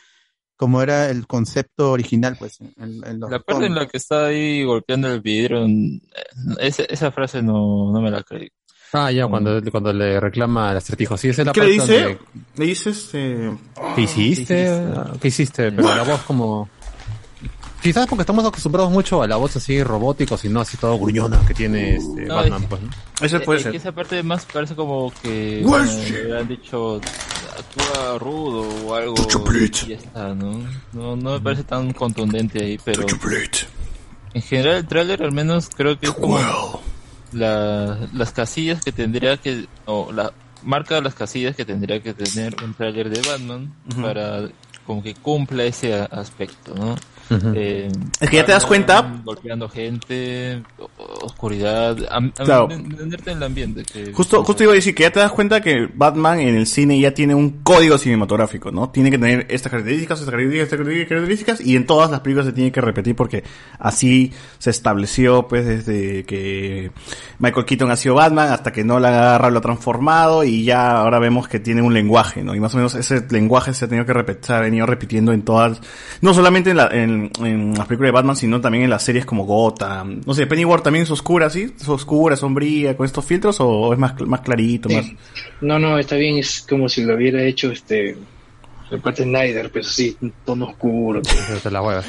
como era el concepto original, pues, en, en los La parte en la que está ahí golpeando el vidrio, eh, esa, esa frase no, no me la creí. Ah, ya, cuando, cuando le reclama al acertijo. Sí, esa es la ¿Qué le dice? donde- Le dices, eh, ¿Qué hiciste? Ah, ¿Qué hiciste? Pero la voz como... Quizás porque estamos acostumbrados mucho a la voz así robótica, si no así todo gruñona que tiene este No, Batman, es- pues, ¿no? Eh, eh, que esa parte más parece como que bueno, le han dicho actúa rudo o algo y ya está, ¿no? No, no me parece tan contundente ahí, pero en general el tráiler al menos creo que es como la- las casillas que tendría que o la marca las casillas que tendría que tener un tráiler de Batman para como que cumpla ese aspecto, ¿no? Eh, Es que ya te das cuenta- golpeando gente, oscuridad, Claro. entenderte en el ambiente. Que, Justo, justo iba a decir que ya te das cuenta que Batman en el cine ya tiene un código cinematográfico, ¿no? Tiene que tener estas características, estas características, estas características, y en todas las películas se tiene que repetir porque así se estableció, pues, desde que Michael Keaton ha sido Batman hasta que Nolan agarra lo ha transformado y, y ya ahora vemos que tiene un lenguaje, ¿no? Y más o menos ese lenguaje se ha tenido que repetir, se ha venido repitiendo en todas, no solamente en, la, en, en las películas de Batman, sino también en las series como Gotham. No sé, Pennyworth también es oscura, ¿sí? Es oscura, sombría, con estos filtros o es más, más clarito, más... No, no, está bien, es como si lo hubiera hecho este el parte Snyder, pero sí, un tono oscuro. *laughs* te la huevas.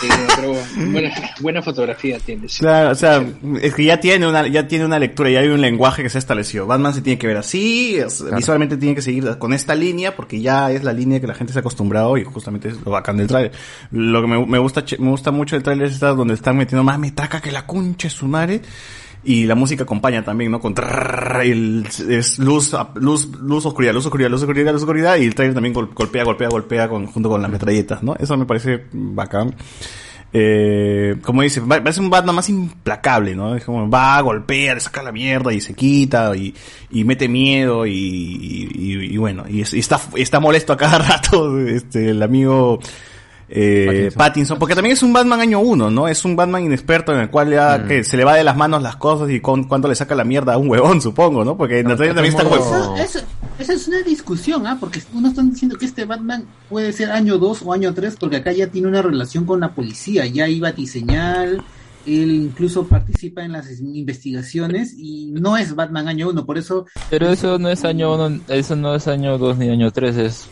Sí, no, pero buena, buena fotografía tiene. sí. Claro, o sea, es que ya tiene una, ya tiene una lectura, ya hay un lenguaje que se estableció. Batman se tiene que ver así, es- visualmente tiene que seguir con esta línea, porque ya es la línea que la gente se ha acostumbrado y justamente es lo bacán del trailer. Lo que me, me gusta, me gusta mucho del trailer es esta donde están metiendo más metaca que la concha su madre. Y la música acompaña también, ¿no? Con trrrr, el, es luz, luz, luz, oscuridad, luz, oscuridad, luz, oscuridad, luz, oscuridad. Y el trailer también gol- golpea, golpea, golpea con, junto con las metralletas, ¿no? Eso me parece bacán. Eh, como dice, parece un Batman más implacable, ¿no? Es como va, golpea, le saca la mierda y se quita y, y mete miedo y, y, y- bueno, y está, está molesto a cada *laughs* rato este, el amigo eh, Pattinson. porque también es un Batman año uno, ¿no? Es un Batman inexperto en el cual ya que se le va de las manos las cosas y con cuánto le saca la mierda a un huevón, supongo, ¿no? Porque en el trailer también está como... Eso- eso- esa es una discusión, ¿ah? Porque unos están diciendo que este Batman puede ser año 2 o año 3, porque acá ya tiene una relación con la policía, ya iba a diseñar, él incluso participa en las investigaciones y no es Batman año 1, por eso... Pero eso no es año uno, eso no es año 2 ni año 3, es,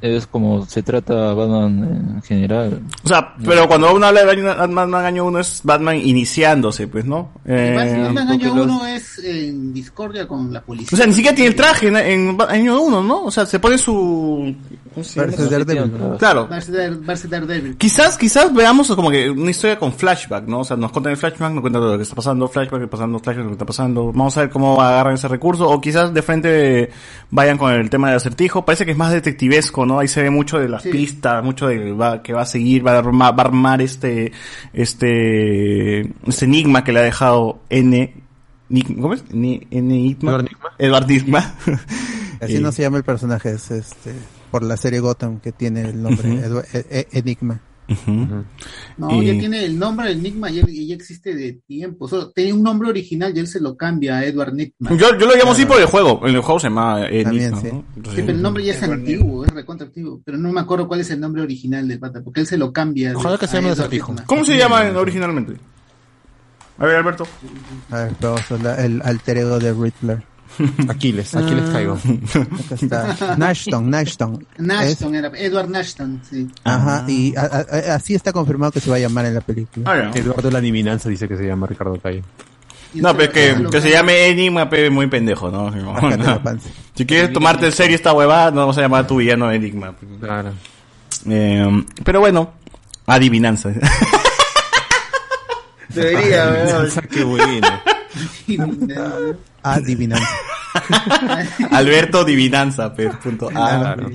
es como se trata Batman en general. O sea, pero cuando uno habla de Batman, año uno es Batman iniciándose, pues, ¿no? Eh, Batman año porque los- 1 es en discordia con la policía. O sea, ni siquiera tiene el traje en, en año uno, ¿no? O sea, se pone su... ¿cómo se llama? Versus Daredevil. Claro. Versus Dare- versus Daredevil. Quizás, quizás veamos como que una historia con flashback, ¿no? O sea, nos cuentan el flashback, nos cuentan lo que está pasando, flashback, pasando, flashback, lo que está pasando. Vamos a ver cómo agarran ese recurso. O quizás de frente vayan con el tema del acertijo. Parece que es más detectivesco, ¿no? Ahí se ve mucho de las pistas, mucho de va- que va a seguir, va a armar, va a armar este, este, este enigma que le ha dejado N, Ni- ¿cómo es? Ni- Enigma. Edward Nigma. Así *laughs* no se llama el personaje, es este por la serie Gotham que tiene el nombre E- E- Enigma. No, Y- ya tiene el nombre Enigma, ya, ya existe de tiempo. Solo tenía un nombre original y él se lo cambia a Edward Nigma. Yo, yo lo llamo así por el juego. En el juego se llama Enigma, sí. ¿no? Sí, Entonces- pero el nombre ya es antiguo, es recontra antiguo. Pero no me acuerdo cuál es el nombre original del pata, porque él se lo cambia. Ojalá que se a llame. ¿Cómo se llama originalmente? A ver, Alberto. A ver, vamos a la- el alter ego de Riddler. *laughs* Aquiles, Aquiles Ah, caigo. Acá está. *laughs* Nashton, Nashton. Nashton era, Edward Nashton, sí. Ajá, y a- a- así está confirmado que se va a llamar en la película. Ah, Eduardo la adivinanza dice que se llama Ricardo Calle. No, pero es que, que se llame Enigma, es muy pendejo, ¿no? Si quieres tomarte en serio esta huevada, no vamos a llamar a tu villano Enigma. Claro. Eh, pero bueno, adivinanza. Debería, *laughs* Adivinanza, qué bueno. *laughs* Adivinanza. *laughs* Alberto Divinanza, pues, punto. Ah, Claro.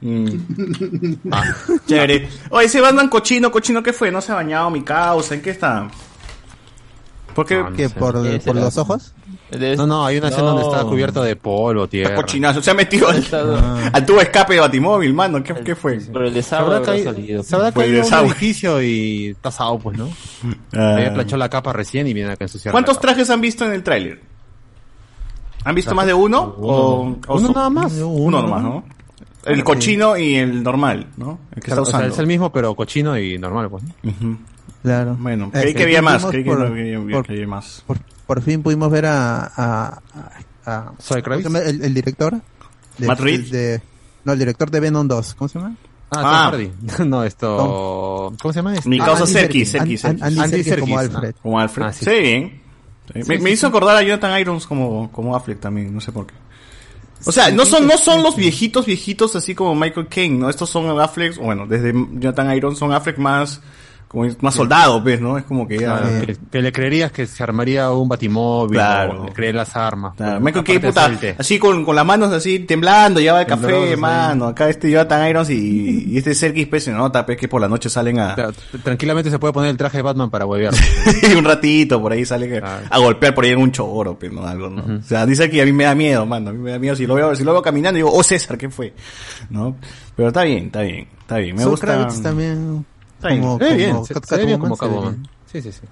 Mm. *laughs* Chévere. Oye, ese Batman cochino, cochino, ¿qué fue? No se ha bañado mi causa, ¿en qué está? ¿Por qué? ¿Qué, por, por los ojos? No, no, hay una escena donde está cubierto de polvo, tierra. Cochinazo, se ha metido al, al tubo de escape de Batimóvil, mano, ¿qué, qué fue? Por el desagüe habrá salido. se habrá el caído un desagüe. edificio y está pues, ¿no? *laughs* Ah. Había planchado la capa recién y viene acá a ensuciar ¿Cuántos trajes han visto en el tráiler? ¿Han visto más de uno? o, o Uno nada más. Uno nomás, ¿no? El cochino y el normal, ¿no? El que está O sea, usando. es el mismo, pero cochino y normal, pues. ¿no? Ujú. Claro. Bueno, creí que que había más, creí que por- no había, había- por- que había más. Por, por fin pudimos ver a, a, a, a- Zoe ¿cómo se Kravitz? llama el, el director de, Matt Reeves. de- no el director de Venom 2 ¿cómo se llama? Ah, Ah. Tom. *laughs* No, esto... ¿Cómo se llama? Este? Mi Ah, causa Serkis, Serkis. Serkis, An- Serkis. Andy Serkis como Alfred. Como Alfred. Ah, sí. sí. bien. Sí. Me, me hizo acordar a Jonathan Irons como, como Affleck también, no sé por qué. O sea, no son, no son los viejitos, viejitos así como Michael Caine, ¿no? Estos son Affleck, bueno, desde Jonathan Irons son Affleck más, como más soldados, ¿ves? ¿no? Es como que ya... Claro, que, que le creerías que se armaría un batimóvil Claro. o le las armas. Claro, pues, Michael aparte puta, así con, con las manos así temblando, lleva el café, mano. Acá este Jonathan Irons y, y este Serkis, pues, se nota, pues, que por la noche salen a, Claro, tranquilamente se puede poner el traje de Batman para huevear. *laughs* un ratito, por ahí sale a golpear por ahí en un choro, pues, ¿no? Algo, ¿no? O sea, dice que a mí me da miedo, mano. A mí me da miedo. Si lo veo, si lo veo caminando, digo, oh César, ¿qué fue? ¿No? Pero está bien, está bien, está bien. Me gusta. Kravitz también Está bien. como, bien, como se, Cat- se ve bien como Catwoman, Catwoman. bien. Sí, sí, sí.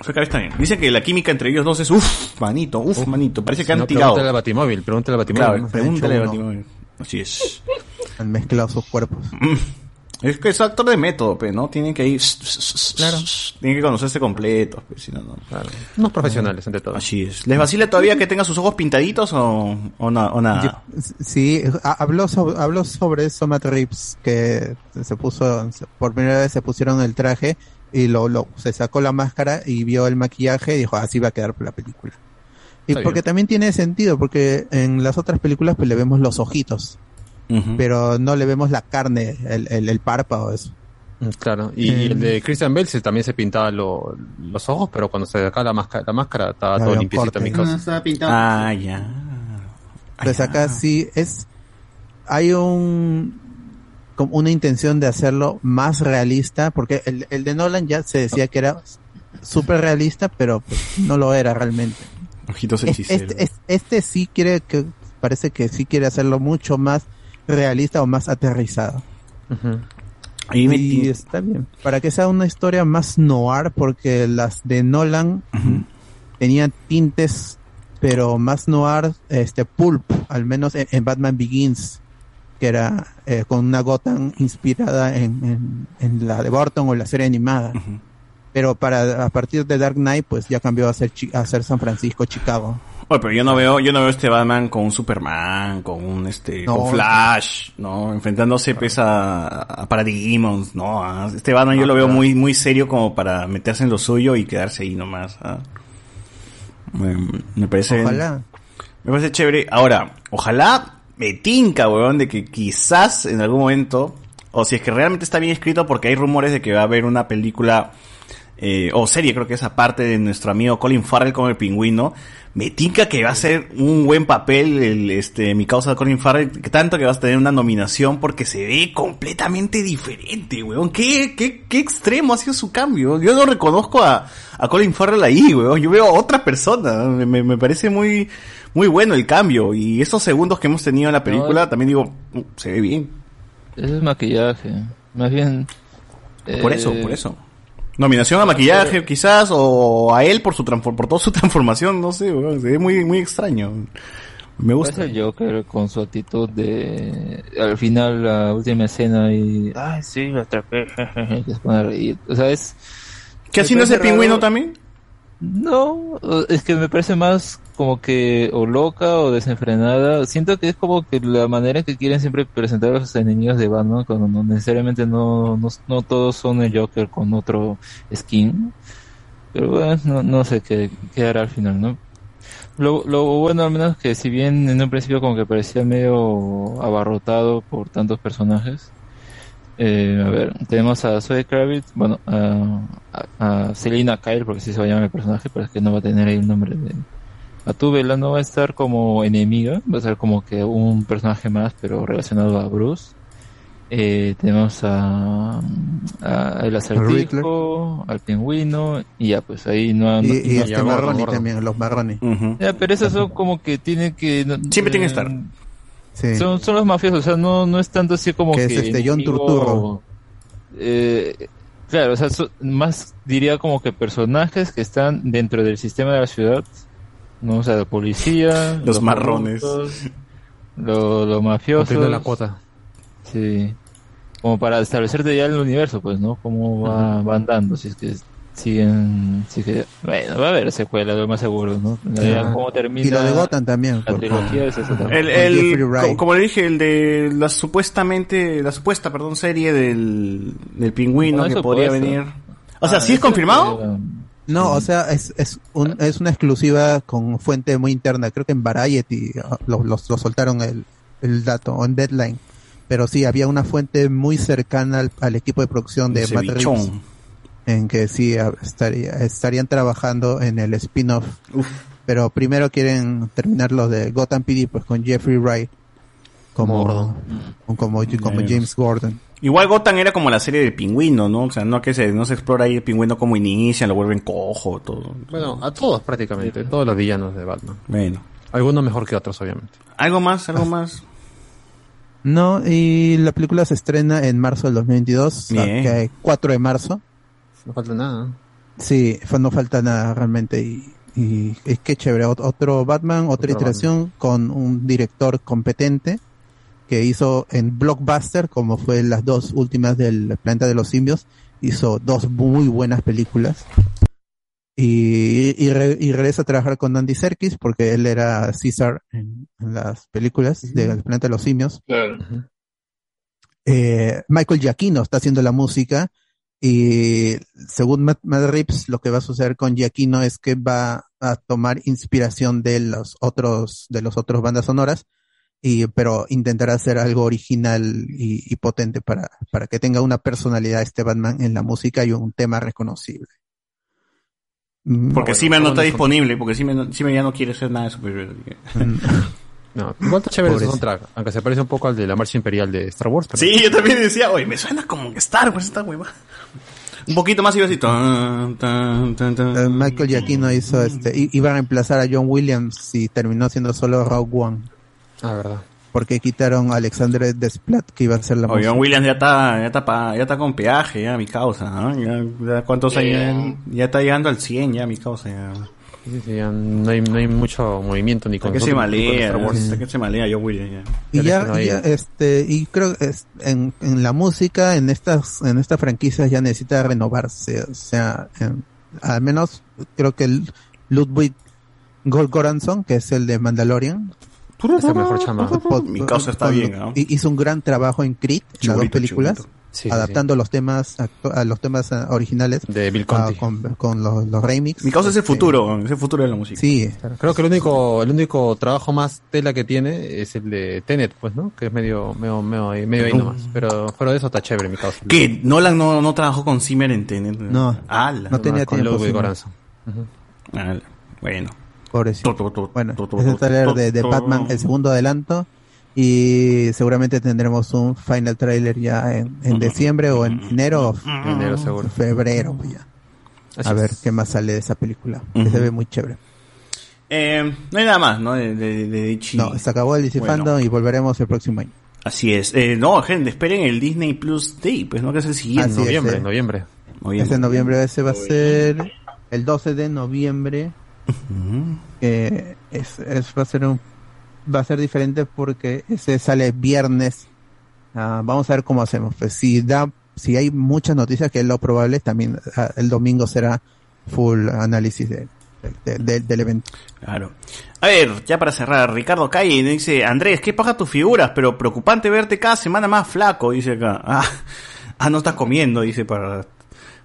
Fue Cavill está bien. Dicen que la química entre ellos dos es uff, manito, uff, manito. Parece que Si han no, tirado. Pregúntale al Batimóvil, pregúntale al Batimóvil. Claro, pregúntale al. Batimóvil. Así es. Han mezclado sus cuerpos. Es que es actor de método, pe, ¿no? Tienen que ir. Claro. Tienen que conocerse completos, pe, si no, no. Unos profesionales, ante todo. Así es. ¿Les vacila todavía que tenga sus ojos pintaditos o, o, na- o nada? Sí, ha- habló sobre, habló sobre eso Matt Reeves, que se puso, por primera vez se pusieron el traje y lo, lo se sacó la máscara y vio el maquillaje y dijo, así va a quedar la película. Y Está porque bien. también tiene sentido, porque en las otras películas pues le vemos los ojitos, pero no le vemos la carne, el, el, el párpado, eso. Mm, Claro, y, y el Eh, de Christian Bale se- también se pintaba lo- los ojos, pero cuando se sacaba la máscara, la máscara estaba todo limpiecito. No, estaba pintado. Ah, ya. Pues acá sí es, hay un, como una intención de hacerlo más realista, porque el, el de Nolan ya se decía que era súper realista, pero pues, no lo era realmente. Ojitos hechiceros. Este, es- este sí quiere que, parece que sí quiere hacerlo mucho más realista o más aterrizado. Ahí me y está bien. Para que sea una historia más noir, porque las de Nolan tenían tintes, pero más noir, este pulp, al menos en, en Batman Begins, que era eh, con una Gotham inspirada en, en, en la de Burton o la serie animada. Pero para a partir de Dark Knight, pues ya cambió a ser, a ser San Francisco, Chicago. Oye, pero yo no veo, yo no veo este Batman con un Superman, con un este, No. con Flash, ¿no? Enfrentándose pues a, a Parademons, ¿no? A- Este Batman yo lo veo muy, muy serio como para meterse en lo suyo y quedarse ahí nomás. ¿ah? Me, me parece. Ojalá. Me parece chévere. Ahora, ojalá me tinca, weón, de que quizás en algún momento, o si es que realmente está bien escrito, porque hay rumores de que va a haber una película, eh, o serie, creo que es aparte de nuestro amigo Colin Farrell como el pingüino, me tinca que va a ser un buen papel el, este, mi causa de Colin Farrell, que tanto que vas a tener una nominación porque se ve completamente diferente, weón. ¿Qué, qué, qué extremo ha sido su cambio? Yo no reconozco a, a Colin Farrell ahí, weón. Yo veo a otra persona. Me, me- me parece muy, muy bueno el cambio. Y esos segundos que hemos tenido en la película, también digo, "Mm, se ve bien. Ese es maquillaje. Más bien. Por eh, eso, por eso. Nominación a maquillaje, quizás, o a él por su transfor- por toda su *laughs* transformación, no sé, weón, se ve muy, muy extraño. Me gusta. Es el Joker con su actitud de. Al final, la última escena y. Ay, sí, lo atrapé. *laughs* que se pone a reír. O sea, es. ¿Qué me así no es el parece pingüino también? No, es que me parece más como que o loca o desenfrenada. Siento que es como que la manera que quieren siempre presentar a los enemigos de Batman, cuando no necesariamente no, no, no todos son el Joker con otro skin. Pero bueno, no, sé qué, qué hará al final, ¿no? Lo, lo bueno al menos que si bien en un principio como que parecía medio abarrotado por tantos personajes, eh, a ver, tenemos a Zoe Kravitz, bueno, a, a, Selina Kyle, porque así se va a llamar el personaje, pero es que no va a tener ahí el nombre de... Atubela no va a estar como enemiga, va a ser como que un personaje más, pero relacionado a Bruce. Eh, tenemos a, a el acertijo, al pingüino, y ya pues ahí no... Y, no- y este Marroni también, los Marroni. ya, pero esos son como que tienen que... Siempre tienen que estar. Sí. Son, son los mafiosos, o sea, no, no es tanto así como Que que... es este John Turturro. Eh, claro, o sea, son más diría como que personajes que están dentro del sistema de la ciudad, ¿no? O sea, la policía... Los marrones. corruptos, Los, los mafiosos... Cumpliendo la cuota. Sí. Como para establecerte ya el universo, pues, ¿no? Cómo va, van dando, si es que siguen... Si es que, bueno, va a haber secuela, lo más seguro, ¿no? Cómo termina... Y lo de Gotham también. La por- trilogía es eso también. El, el- co- como le dije, el de la supuestamente, la supuesta, perdón, serie del, del pingüino No que podría venir. O sea, Ah, ¿sí es confirmado? No, o sea, es, es, un, es una exclusiva con fuente muy interna. Creo que en Variety ah, lo, lo- lo soltaron el, el dato, o en Deadline. Pero sí, había una fuente muy cercana al, al equipo de producción de Matt Reeves, en que sí estaría, estarían trabajando en el spin-off. Pero primero quieren terminar lo de Gotham PD pues con Jeffrey Wright como, Gordon. como, como. James Gordon. Igual Gotham era como la serie del pingüino, ¿no? O sea, no que se, no se explora ahí el pingüino como inicia, lo vuelven cojo, todo. Bueno, a todos prácticamente, todos los villanos de Batman. Bueno. Algunos mejor que otros, obviamente. ¿Algo más? ¿Algo más? *laughs* No, y la película se estrena en marzo del 2022, Bien. que 4 de marzo. No falta nada. Sí, no falta nada realmente y, y es que chévere. Ot- Otro Batman, otra Otro iteración con un director competente que hizo en Blockbuster, como fue las dos últimas del Planeta de los Simios, hizo dos muy buenas películas. Y, y, re- y regresa a trabajar con Andy Serkis porque él era César en, en las películas del Planeta de los Simios. Claro. Eh, Michael Giacchino está haciendo la música y según Matt, Matt Reeves lo que va a suceder con Giacchino es que va a tomar inspiración de los otros de los otros bandas sonoras y pero intentará hacer algo original y, y potente para para que tenga una personalidad este Batman en la música y un tema reconocible. Mm, Porque bueno, Simen no está disponible, porque Simen, Simen ya no quiere ser nada de superhéroe. *laughs* No, igual está chévere su soundtrack, aunque se parece un poco al de la marcha imperial de Star Wars. pero- Sí, yo también decía, oye, me suena como que Star Wars esta hueva. Un poquito más iba así. tan, tan, tan, tan. Eh, Michael Giacchino hizo este iba a reemplazar a John Williams y terminó siendo solo Rogue One. Ah, verdad. Porque quitaron a Alexander Desplat que iba a ser la Oye, John música. Williams ya está, ya está, pa- ya está con peaje, ya mi causa. ¿no? Ya, ya cuántos años, ya está llegando al 100 ya mi causa. Ya. Sí, sí, ya no hay, no hay mucho movimiento ni con que se malea, que se malea John Williams ya. Y ya, ya, este, y creo que es- en, en la música, en estas, en estas franquicias ya necesita renovarse, o sea, en- al menos creo que el Ludwig Goranson, que es el de Mandalorian, Es el mejor chama. Mi causa está con- bien, ¿no? hi- Hizo un gran trabajo en Creed, en las dos películas, churrito. Sí, sí, adaptando los temas a los temas ah, originales De Bill ah, Conti. con, con los, los remix. Mi causa es el Este, futuro, es el futuro de la música. Sí, Claro, Creo que el único, el único trabajo más tela que tiene es el de Tenet, pues, ¿no? Que es medio, medio, medio, medio ahí nomás. Pero fuera de eso está chévere mi causa. ¿Qué? Nolan no, no trabajó con Zimmer en Tenet. No, Ala. no tenía con tiempo. Ludwig sí. Göransson. Ujú. Ala. Bueno. Pobrecito. Bueno, es el trailer de. Batman, el segundo adelanto. Y seguramente tendremos un final trailer ya en, en diciembre o en enero o En enero seguro. febrero ya. Así A ver es. qué más sale de esa película. que se ve muy chévere. Eh, no hay nada más, ¿no? De, de, de. No, se acabó el DC Bueno. Fandom y volveremos el próximo año. Así es. Eh, no, gente, esperen el Disney Plus Day, pues no que es el siguiente. Así es, Noviembre, eh. noviembre. Noviembre. Ese noviembre ese va a ser el 12 de noviembre. Es, es- va a ser un va a ser diferente porque ese sale viernes. Ah, vamos a ver cómo hacemos. Pues si da, si hay muchas noticias que es lo probable, también ah, el domingo será full análisis de- del evento. Claro. A ver, ya para cerrar, Ricardo Calle dice, Andrés, qué paja tus figuras, pero preocupante verte cada semana más flaco, dice acá. *laughs* Ah, ah no estás comiendo, dice, para,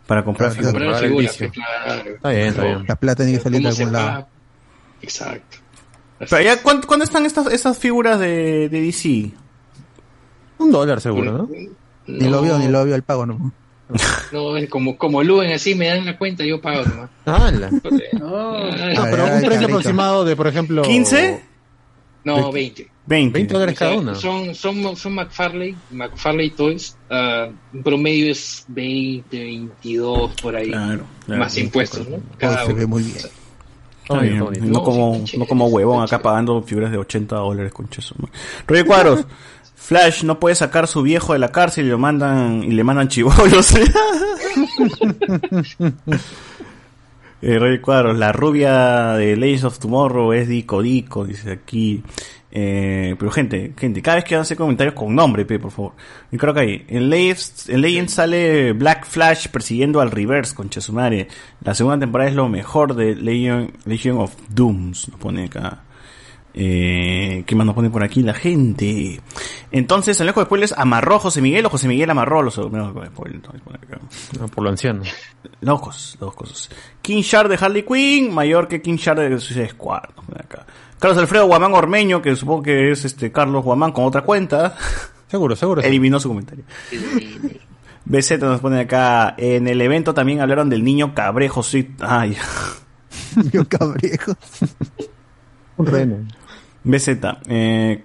para comprar Claro, figuras. Comprar figuras, claro. Está bien, está bien. La plata tiene que salir de ¿Cómo se algún lado. Exacto. Pero ya, ¿cuándo, cuándo están estas, esas figuras de, de DC? Un dólar seguro, ¿no? Ni lo vio, ni lo vio el pago, ¿no? *laughs* No, es como, como Luen así me dan la cuenta, yo pago nomás. ¡Hala! No, *laughs* No, Ay, pero un precio aproximado de, por ejemplo... ¿15? No 20. 20. 20 dólares cada uno. Son, son, son McFarlane, McFarlane Toys. ah, un promedio es 20, 22 por ahí. Claro, claro. más impuestos, ¿no? Cada se uno. ve muy bien. Está bien, está bonito. No No, como, no como huevón acá pagando figuras de 80 dólares con cheso. Roger Cuadros, *laughs* Flash no puede sacar su viejo de la cárcel y lo mandan y le mandan chivolos. *laughs* eh, Roger Cuadros, la rubia de Legends of Tomorrow es Dico Dico, dice aquí. Eh, pero gente, gente, cada vez que hace comentarios con nombre, pe, por favor. Y creo que ahí, en Legends, en Legends sale Black Flash persiguiendo al Reverse con Chesumare. La segunda temporada es lo mejor de Legion, Legion of Dooms, nos pone acá. Eh, ¿Qué más nos pone por aquí la gente? Entonces, en lejos de spoilers, amarró José Miguel o José Miguel amarró los no, por lo anciano. Dos cosas, dos cosas. King Shard de Harley Quinn, mayor que King Shard de Suicide Squad. acá. Carlos Alfredo Guamán Ormeño, que supongo que es este Carlos Guamán con otra cuenta. Seguro, seguro. sí. Eliminó su comentario. BZ nos pone acá. En el evento también hablaron del niño Cabrejo. Sí. Ay. *laughs* Yo cabrejo. Un reno. BZ. Eh,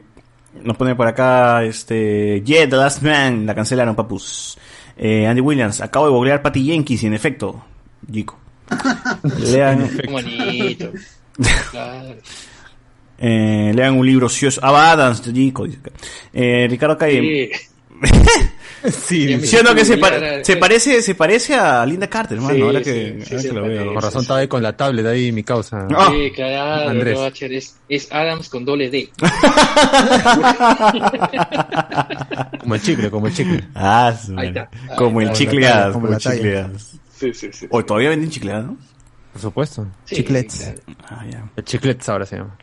nos pone por acá. Este. Yeah, The Last Man. La cancelaron, papus. Eh, Andy Williams. Acabo de googlear Patty Jenkins y en efecto. Jico. *laughs* Lean. Qué bonito. Claro. Eh, lean un libro ocioso. Ah, Adams, Jico. Eh, Ricardo Calle. Sí. Sí, ¿Sí o no que se, pa- se parece se parece a Linda Carter, hermano, Sí, ahora que, sí, ahora sí, que lo veo. Con razón estaba ahí con la tablet ahí mi causa. Sí, claro, Andrés. es, es Adams con doble D. *laughs* Como el chicle, como el chicle. Ah, Ahí como Ahí el está. chicleadas, Como el chicleadas. Sí, sí, sí. Hoy todavía venden chicleadas, ¿no? Por supuesto. Sí, Chiclets. Ah. El chiclets ahora se llama.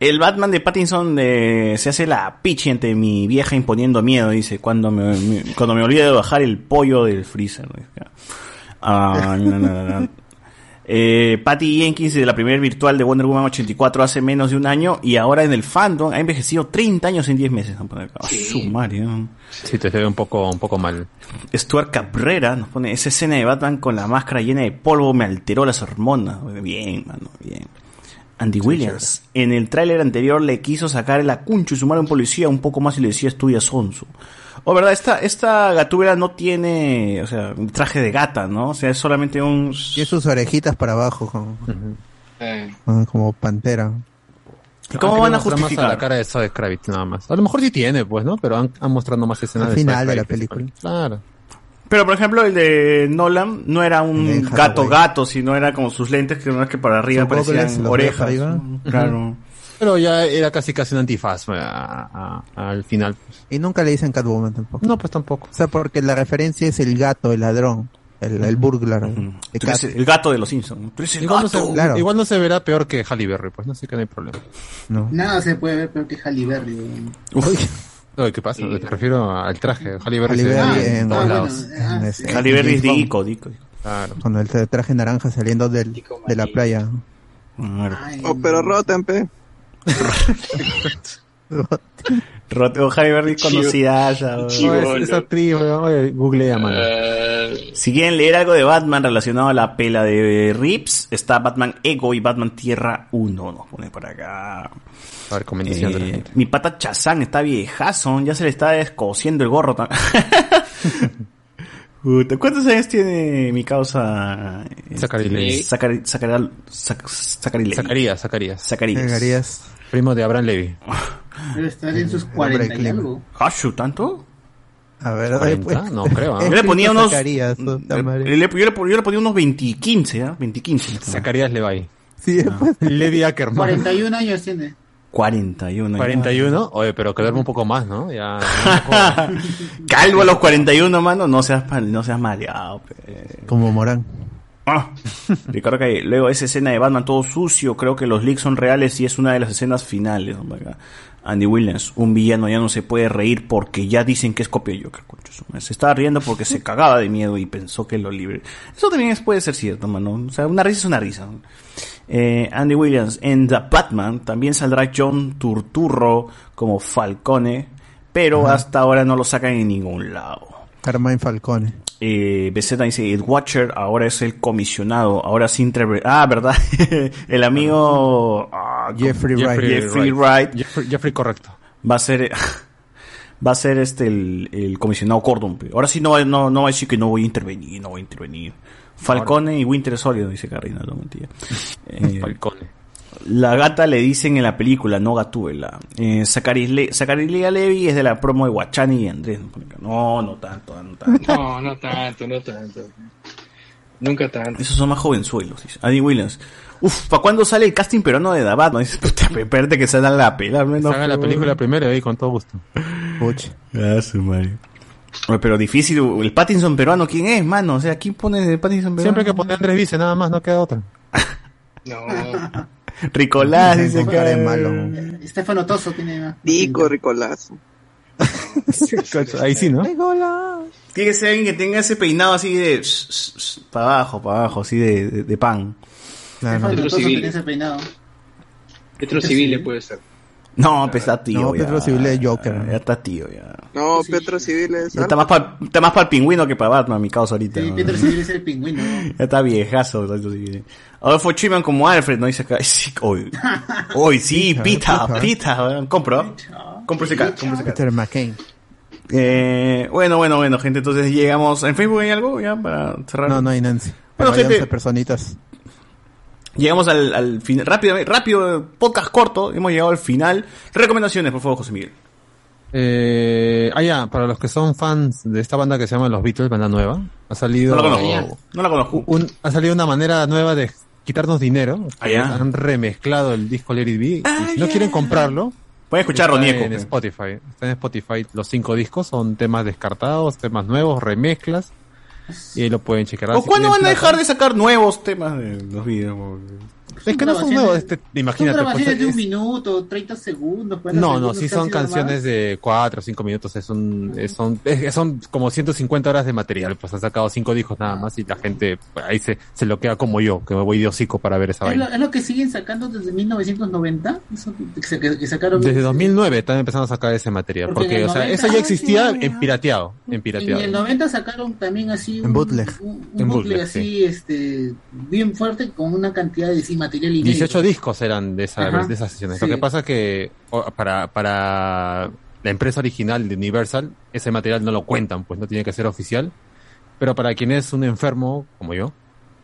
El Batman de Pattinson eh, se hace la pichi ante mi vieja imponiendo miedo, dice, cuando me, me- cuando me olvide de bajar el pollo del freezer. Ah, no, no, no, no. Eh, Patty Jenkins de la primera virtual de Wonder Woman 84 hace menos de un año y ahora en el fandom ha envejecido 30 años en 10 meses. acá. Ah, su madre, ¿no? Sí, te se ve un poco, un poco mal. Stuart Cabrera nos pone esa escena de Batman con la máscara llena de polvo me alteró las hormonas. Bien, mano, bien. Andy Williams, en el tráiler anterior le quiso sacar el acuncho y sumar a un policía un poco más y le decía estudia sonso. O verdad, esta, esta gatúbela no tiene, o sea, un traje de gata, ¿no? O sea, es solamente un... Tiene sus orejitas para abajo, como, Eh, ah, como pantera. ¿Y cómo Ah, van a mostrar más justificar? la cara de Zoe Kravitz nada más. A lo mejor sí tiene, pues, ¿no? Pero han, han mostrado más escenas Al final de la película. Claro. Pero por ejemplo el de Nolan no era un gato gato, sino era como sus lentes que no es que para arriba parecían orejas. arriba. Claro. Pero ya era casi casi un antifaz pues, a- a- al final. pues. Y nunca le dicen Catwoman tampoco. No, pues tampoco. O sea, porque la referencia es el gato, el ladrón, el, el burglar. el Tú eres gato. el gato de los Simpsons. Tú eres el Igual no, gato. se, Claro. igual no se verá peor que Halle Berry, pues, no sé que no hay problema. No. Nada se puede ver peor que Halle Berry. weón. No, ¿Qué pasa? Te refiero al traje. Halle Berry, en todos ah, lados. Halle Berry es. Dico, Dico. Claro. Con el tra- traje naranja saliendo del, de la playa. Ay, Oh, pero roten, pe. *laughs* *laughs* Roteo Berry conocida ya. esa actriz, googlea, mano. eh, Si quieren leer algo de Batman relacionado a la pela de Rips, está Batman Ego y Batman Tierra 1. Nos pone por acá. A ver, comentación de la Eh, gente. mi pata Chazán está viejazo, ya se le está descosiendo el gorro. tam- *laughs* Puta, ¿Cuántos años tiene mi causa? este, Zachary Levi. Zachary- Zachary- Zac- Zachary Levi. Zacarías, Zacarías. Zacarías. Primo de Abraham Levy. *laughs* Debe estar en sus Hombre, 40 y algo. ¿Hashu tanto? A ver, 40, pues, no creo, ¿ah? es *laughs* Yo le ponía unos. Zacarías, le- puta madre. le- yo, le, yo le ponía unos 20, 15, ¿ah? 20, 15. Zacarías Levi. Sí, pues, Levi Ackerman. 41 años tiene. 41. 41. Oye, pero que duerme un poco más, ¿no? Ya. *laughs* Calvo a los 41, mano. No seas, no seas maleado. pe. como Morán. Ah, Ricardo Calle. Luego esa escena de Batman todo sucio, creo que los leaks son reales y es una de las escenas finales. Andy Williams, un villano ya no se puede reír porque ya dicen que es copia de Joker. Se estaba riendo porque se cagaba de miedo y pensó que lo libre. Eso también es- puede ser cierto, mano. O sea, una risa es una risa. Eh, Andy Williams, en The Batman también saldrá John Turturro como Falcone, pero hasta ahora no lo sacan en ningún lado. Carmine Falcone. Eh, dice, el Watcher ahora es el comisionado, ahora sí interpre- Ah, ¿verdad? *laughs* el amigo ah, Jeffrey. Wright. Jeffrey Wright Jeffrey, Jeffrey correcto. va a ser *laughs* va a ser este el, el comisionado Cordon. pe. Ahora sí no, va- no, no va a decir que no voy a intervenir, no voy a intervenir. Falcone y Winter Solid, dice Carrina, no mentira. Eh, *laughs* Falcone. La gata le dicen en la película, no Gatúbela. Eh, Zachary Levi es de la promo de Guachani y Andrés. No, no tanto, no tanto. *laughs* no, no tanto, no tanto. Nunca tanto. Esos son más jovenzuelos, dice. Andy Williams. Uf, ¿para cuándo sale el casting peruano de Dabat? No dice, *laughs* puta, espérate que salga la pela. No, Hagan la película primero ahí con todo gusto. Puch. Ah, su madre. Pero difícil, el Pattinson peruano, ¿quién es, mano? O sea, ¿quién pone el Pattinson peruano? Siempre que poner Andrés Vice, nada más, no queda otra. *laughs* No. Ricolás, dice que malo. Eh, Estefano Toso tiene. Dico, Ricolazo. *laughs* Ahí sí, ¿no? Tiene que ser alguien que tenga ese peinado así de... para abajo, para abajo, así de, de, de pan. Claro. Estefano Toso tiene ese peinado. Petro Civil puede ser. No, pues está tío No, ya. Petro Civil es Joker. Ya está tío, ya. No, Petro Civil es. Está más para está más el pingüino que para Batman, mi causa ahorita. Sí, ¿no? Peter Civil es el pingüino. *laughs* Ya está viejazo. Petro Civil. Adolfo Chiman como Alfred, ¿no? Dice acá. Sí, hoy, *laughs* hoy sí, pita, Pita. pita. Compro. Compro ese cat, compro ese cat. Peter McCain. Eh, bueno, bueno, bueno, gente. Entonces llegamos. ¿En Facebook hay algo ya para cerrar? No, no hay Nancy. Bueno, Pero gente. 11 personitas. Llegamos al, al final. Rápido, rápido, podcast corto. Hemos llegado al final. Recomendaciones, por favor, José Miguel. Eh, ah, ya, para los que son fans de esta banda que se llama Los Beatles, banda nueva, ha salido. No la conozco. No la conozco. un- ha salido una manera nueva de quitarnos dinero. Ah, ya. Han remezclado el disco Let It Be. Y si no quieren comprarlo, Pueden escuchar está Ronieco, En. Spotify. Está en Spotify. Los cinco discos son temas descartados, temas nuevos, remezclas. Y ahí lo pueden checar. ¿O cuándo van a dejar de sacar nuevos temas de los videos? Es que no son nuevos. Este, Son imagínate. pues, grabaciones de un es- minuto, 30 segundos. 40 No, no, segundos, sí casi son canciones más. de 4 o 5 minutos, es un, es- son, es- son como 150 horas de material, pues han sacado 5 discos nada más y la gente pues, ahí se, se lo queda como yo, que me voy de hocico para ver esa ¿Es lo, vaina. es lo que siguen sacando desde 1990? Eso que, que- sacaron Desde 2009 están empezando a sacar ese material, Porque porque, en o sea, 90 eso ya ah, existía sí, en pirateado, en En pirateado. el 90 sacaron también así un, En bootleg. un, un En bootleg bootleg, así, este, bien fuerte con una cantidad de sí, material inédito. 18 discos eran de, esa, de esas sesiones. sí. Lo que pasa es que para, para la empresa original de Universal, ese material no lo cuentan, pues no tiene que ser oficial. Pero para quien es un enfermo, como yo,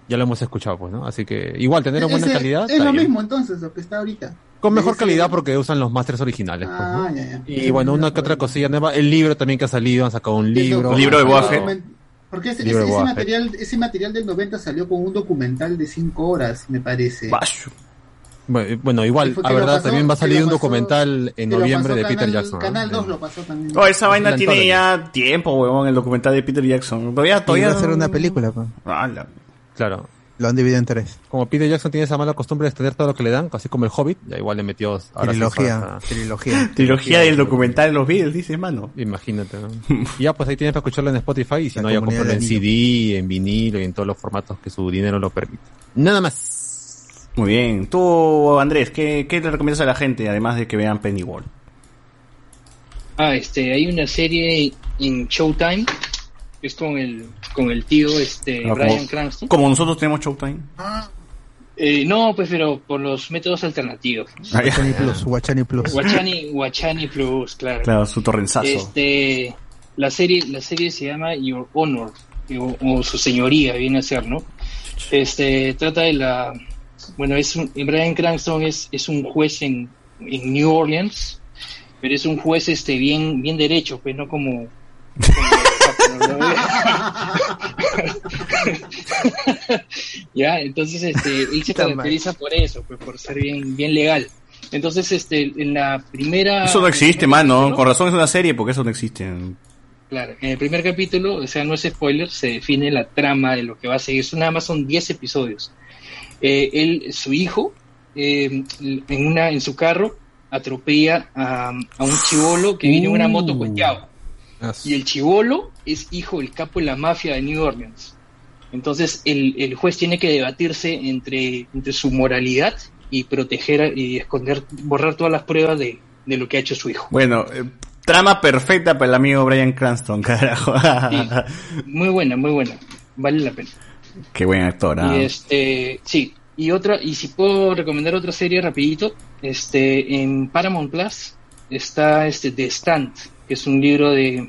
ya lo hemos escuchado, pues, ¿no? Así que igual, tener una buena Ese- calidad. Es lo bien. mismo entonces, lo que está ahorita. Con mejor Ese- calidad porque usan los masters originales. pues, ¿no? Ah, ya, ya. Y bueno, una que otra cosilla nueva. El libro también que ha salido, han sacado un libro. libro de Boba Fett. Porque ese, ese- ese material, ese material del 90 salió con un documental de 5 horas, me parece. Bueno, bueno, igual, fue a que lo verdad, pasó- también va a salir un pasó- documental en noviembre de Peter Canal- Jackson. ¿no? Canal 2 lo pasó también. Oh, esa vaina tiene ya tiempo, huevón, el documental de Peter Jackson. Todavía, todavía. va a ser una película, pues. Ala. Claro. Lo han dividido en tres. Como Peter Jackson tiene esa mala costumbre de extender todo lo que le dan, así como el Hobbit, ya igual le metió ahora sí Trilogía, falta- trilogía. *laughs* Trilogía del documental de los Beatles, dice, mano. Imagínate, ¿no? *laughs* y ya, pues ahí tienes para escucharlo en Spotify y si La no, ya comprarlo en CD, en vinilo y en todos los formatos que su dinero lo permite. Nada más. Muy bien. Tú, Andrés, ¿qué, qué le recomiendas a la gente, además de que vean Pennyworld? Ah, este, hay una serie en Showtime es con el con el tío este Ah, Brian como, Cranston. como nosotros tenemos Showtime. Eh, no, pues pero por los métodos alternativos. Ah. Guachani Plus, Guachani Plus. Guachani, Guachani Plus, claro. Claro, su torrenzazo. Este, la serie, la serie se llama Your Honor, o su señoría viene a ser, ¿no? Este, trata de la, bueno, es un, Brian Cranston es, es un juez en, en New Orleans, pero es un juez este bien, bien derecho, pues no como, *laughs* *laughs* ya, entonces este, él se caracteriza por eso, pues por ser bien, bien legal. Entonces, este, en la primera Eso no existe, mano. capítulo- Con razón es una serie, porque eso no existe. Claro, en el primer capítulo, o sea, no es spoiler, se define la trama de lo que va a seguir. Eso nada más son 10 episodios. Eh, él, su hijo, eh, en una en su carro, atropella a, a un chivolo que viene en una moto Y el chivolo es hijo del capo de la mafia de New Orleans. Entonces, el, el juez tiene que debatirse entre, entre su moralidad y proteger y esconder, borrar todas las pruebas de, de lo que ha hecho su hijo. Bueno, eh, trama perfecta para el amigo Brian Cranston, *laughs* carajo. Muy buena, muy buena. Vale la pena. Qué buen actor. ah. Y este, sí, y otra, y si puedo recomendar otra serie rapidito, este, en Paramount Plus está este The Stand, que es un libro de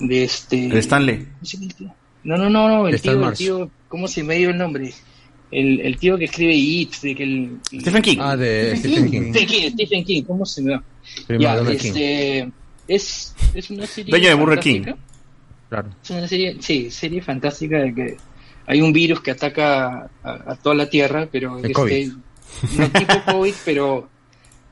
de este El Stanley. No, no, no, no, el Stan tío, el tío, ¿cómo se me dio el nombre? El, el tío que escribe It, de que el Stephen King. Ah, de Stephen King. Stephen King, Stephen King, ¿cómo se me va? Ya, King. este, es, es una serie Dueño de Burger King. Claro. Es una serie, sí, serie fantástica de que hay un virus que ataca a, a toda la Tierra, pero El este, COVID. no tipo COVID, pero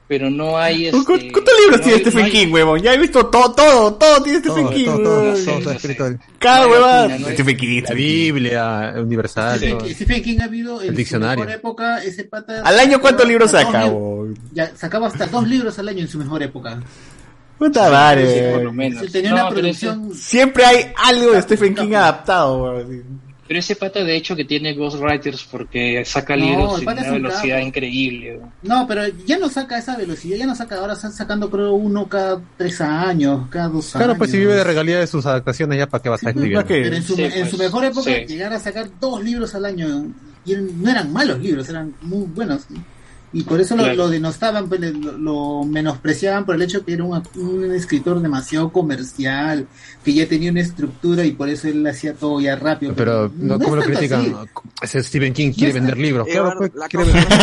pero no hay este, ¿Cu- ¿Cuántos libros no tiene hay- Stephen no hay- King, huevón? Ya he visto todo, todo, todo tiene Stephen Todo, King. todo, todo, todo está escrito él. Cada No hay huevada. Stephen King. La Biblia, Universal. Stephen, todo. Stephen King ha habido en El diccionario. su mejor época, ese pata... ¿Al año cuántos libros saca, Ya, sacaba hasta dos libros al año en su mejor época. Puta Sí, madre. por lo menos. Sí, tenía No, una producción... Siempre hay algo de Stephen King adaptado, huevón. Pero ese pata de hecho que tiene Ghostwriters porque saca No, libros en pata una velocidad increíble. No, pero ya no saca esa velocidad, ya no saca, ahora están sacando creo uno cada tres años, cada dos años. Claro, pues si vive de regalía de sus adaptaciones, ya para qué vas a escribir. Pero en su, Sí, en pues, su mejor época sí. llegar a sacar dos libros al año y no eran malos libros, eran muy buenos. Y por eso lo, Claro. lo denostaban, pues, lo, lo menospreciaban por el hecho que era un, un escritor demasiado comercial, que ya tenía una estructura y por eso él hacía todo ya rápido. Pero, no, ¿cómo lo es tanto critican? así. Ese Stephen King quiere está- vender libros. Eh, Claro, pues, la quiere vender. *laughs*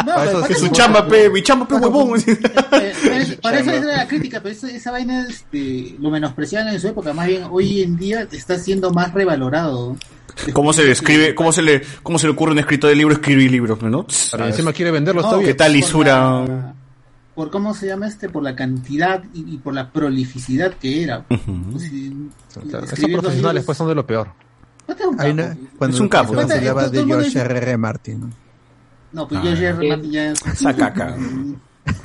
No, Para eso pero eso, que su chamba, pe, mi chamba, pe, huevón. Pero- *laughs* Para eso era la crítica, pero eso- esa vaina este, lo menospreciaban en su época. Más bien, hoy en día está siendo más revalorado. ¿Cómo se le escribe, cómo se le, cómo se le ocurre a un escritor de libro escribir libros, no? Pero encima quiere venderlos No, todavía. ¿Qué tal por lisura? la- por cómo se llama este, por la cantidad y, y por la prolificidad que era. Pues, sí, Claro, Estos escribiendo profesionales libros- pues son de lo peor. Hay una- cuando Es un capo, se hablaba Todo de George R.R. Martin. ¿no? Pues Ah. yo ya Martin ya Esa caca.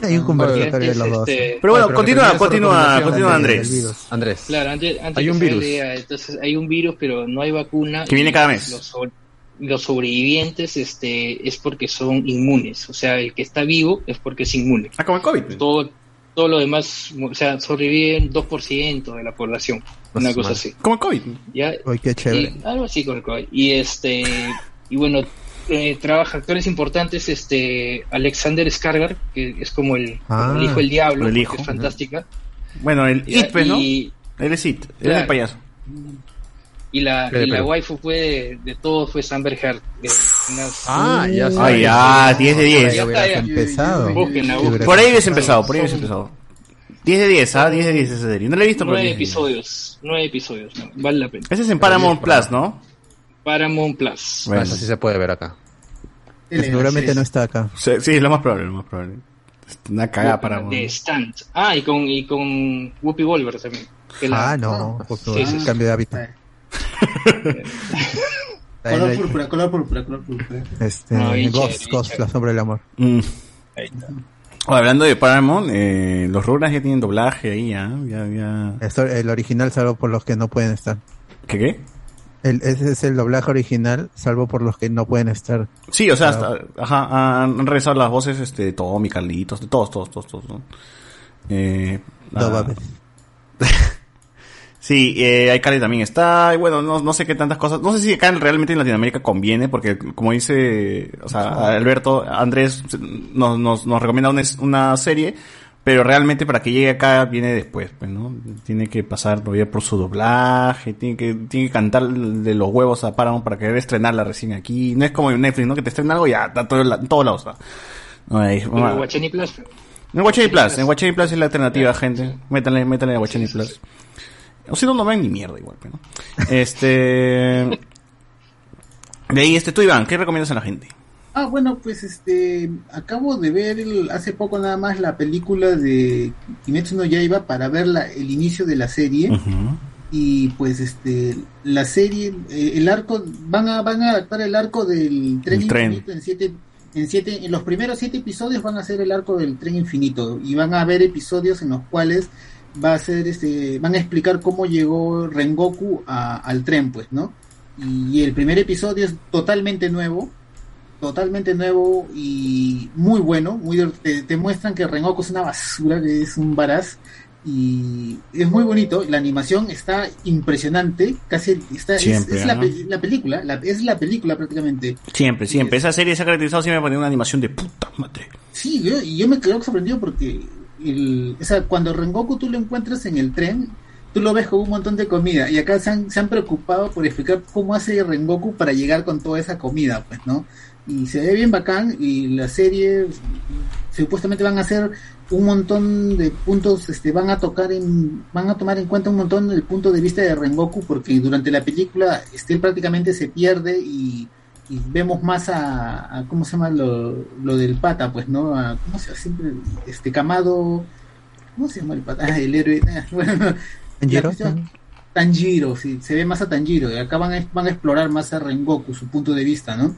Hay un conversatorio de los dos. Este, Pero bueno, Ay, pero continúa, continúa, continúa Andrés. Andrés. Claro, antes, antes Hay un virus. entonces hay un virus, pero no hay vacuna. Que viene cada mes. Los, sobre- los sobrevivientes este, es porque son inmunes. O sea, el que está vivo es porque es inmune. Ah, como el COVID. Todo, todo lo demás, o sea, sobreviven 2% de la población. Una cosa así. Como el COVID. ¿ya? Uy, qué chévere. Y algo así con el COVID. Y este, y bueno, eh, trabaja actores importantes, este, Alexander Skargar, que es como el, Ah, el hijo del diablo, el hijo. que es fantástica. Bueno, el Ya, It, ¿no? y- Él es It, él es Claro. el payaso. Y la, y la waifu fue de, de todo fue Amber Heard. de unas- Ah, ya sé. Ah, ya, 10 de 10. Ya está, ya. empezado. Búsquenla, búsquenla. Por ahí hubiese empezado, por ahí hubiese empezado. 10 de 10, ¿ah? 10 de 10 esa serie. No la he visto, pero Nueve 10 de 10. episodios, nueve episodios, no, vale la pena. Ese es en Paramount Plus, ¿no? Paramount Plus. Bueno, eso sí se puede ver acá. Seguramente no está acá. Sí, sí, es lo más probable, lo más probable. Es Una cagada Paramount. De Stand. Ah, y con, y con Whoopi Wolver también. la- Ah, no, por Sí, sí, sí. cambio de hábito. *laughs* Color púrpura, color púrpura, color púrpura. Este, No, bien Ghost, chévere, Ghost, la sombra del amor. Mm. Oh, hablando de Paramount, eh, los Rugrats ya tienen doblaje ahí, ¿ah? Ya, ya. Esto- el original, salvo por los que no pueden estar. ¿Qué qué? El, ese es el doblaje original, salvo por los que no pueden estar. Sí, o sea, hasta, ajá, han, regresado las voces este, de Tommy, Carlitos, de todos, todos, todos, todos. ¿no? Eh, ah, va a ver. Sí, eh, iCarly también está, y bueno, no, no sé qué tantas cosas, no sé si acá realmente en Latinoamérica conviene, porque como dice, o sea, Alberto, Andrés nos, nos, nos recomienda una, una serie, pero realmente para que llegue acá viene después, pues, ¿no? Tiene que pasar todavía por su doblaje, tiene que, tiene que cantar de los huevos a Paramount para querer estrenarla recién aquí, no es como en Netflix, ¿no? Que te estrena algo y ya, está todo, en todos lados, ¿no? No, ahí, Pero vamos a- Guachani Plus. en Guachani Plus, en Guachani Plus es la alternativa, gente. Métanle, métanle a Guachani Plus. O si no, no ven ni mierda igual, pero. Este. *laughs* De ahí, este, tú Iván, ¿qué recomiendas a la gente? Ah, bueno, pues este, acabo de ver el- hace poco nada más la película de Kimetsu no Yaiba para ver la- el inicio de la serie y pues este, la serie, eh, el arco, van a van a adaptar el arco del tren El tren. infinito en siete, en siete, en los primeros siete episodios van a ser el arco del tren infinito y van a haber episodios en los cuales va a ser este, van a explicar cómo llegó Rengoku a- al tren, pues, ¿no? Y el primer episodio es totalmente nuevo, totalmente nuevo y muy bueno. Muy, te, te muestran que Rengoku es una basura, que es un varaz. Y es muy bonito. La animación está impresionante. Casi está, es- Siempre, es, la, ¿no? pe- la película, la- es la película prácticamente. Siempre, siempre. Esa serie se ha caracterizado siempre por una animación de puta madre. Sí, yo, y yo me quedo sorprendido porque el, o sea, cuando Rengoku tú lo encuentras en el tren, tú lo ves con un montón de comida. Y acá se han, se han preocupado por explicar cómo hace Rengoku para llegar con toda esa comida, pues, ¿no? Y se ve bien bacán y la serie supuestamente van a hacer un montón de puntos, este, van a tocar en, van a tomar en cuenta un montón el punto de vista de Rengoku porque durante la película este prácticamente se pierde y, y vemos más a, a- cómo se llama lo, lo del pata, pues, ¿no? A, ¿Cómo se llama siempre? Este Kamado, ¿cómo se llama el pata? Ah, el héroe. ah, *laughs* bueno, ¿Tanjiro? Tanjiro, sí, se ve más a Tanjiro. Y acá van a, van a explorar más a Rengoku, su punto de vista, ¿no?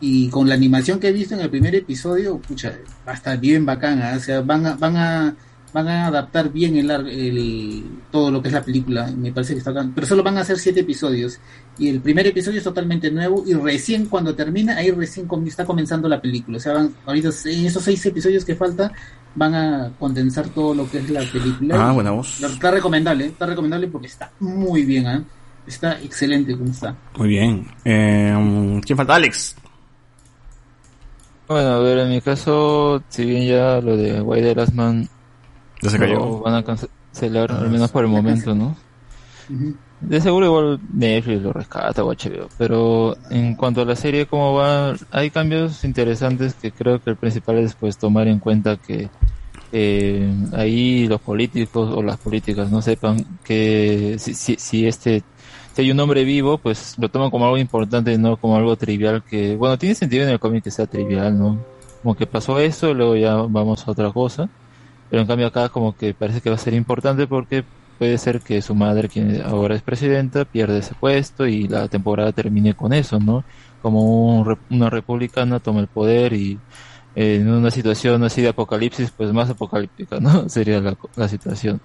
Y con la animación que he visto en el primer episodio, pucha, va a estar bien bacana. O sea, van a, van a, van a adaptar bien el, el todo lo que es la película. Me parece que está bacán. Pero solo van a ser siete episodios. Y el primer episodio es totalmente nuevo. Y recién cuando termina, ahí recién está comenzando la película. O sea, van, ahorita en esos seis episodios que falta, van a condensar todo lo que es la película. Ah, buena voz. Está recomendable, está recomendable porque está muy bien, ¿ah? Está excelente como está. Muy bien. Eh, ¿Quién falta? Alex. Bueno, a ver, en mi caso, si bien ya lo de White the Last Man Ya se lo cayó. van a cancelar, Ah, al menos por el momento, ¿no? De seguro igual Netflix lo rescata o HBO, pero en cuanto a la serie cómo va, hay cambios interesantes que creo que el principal es pues tomar en cuenta que eh, ahí los políticos o las políticas no sepan que si, si, si este si hay un hombre vivo pues lo toman como algo importante no como algo trivial que bueno tiene sentido en el cómic que sea trivial no como que pasó eso luego ya vamos a otra cosa pero en cambio acá como que parece que va a ser importante porque puede ser que su madre, quien ahora es presidenta, pierda ese puesto y la temporada termine con eso, ¿no? Como un una republicana toma el poder y eh, en una situación así de apocalipsis, pues más apocalíptica, ¿no? *laughs* Sería la situación.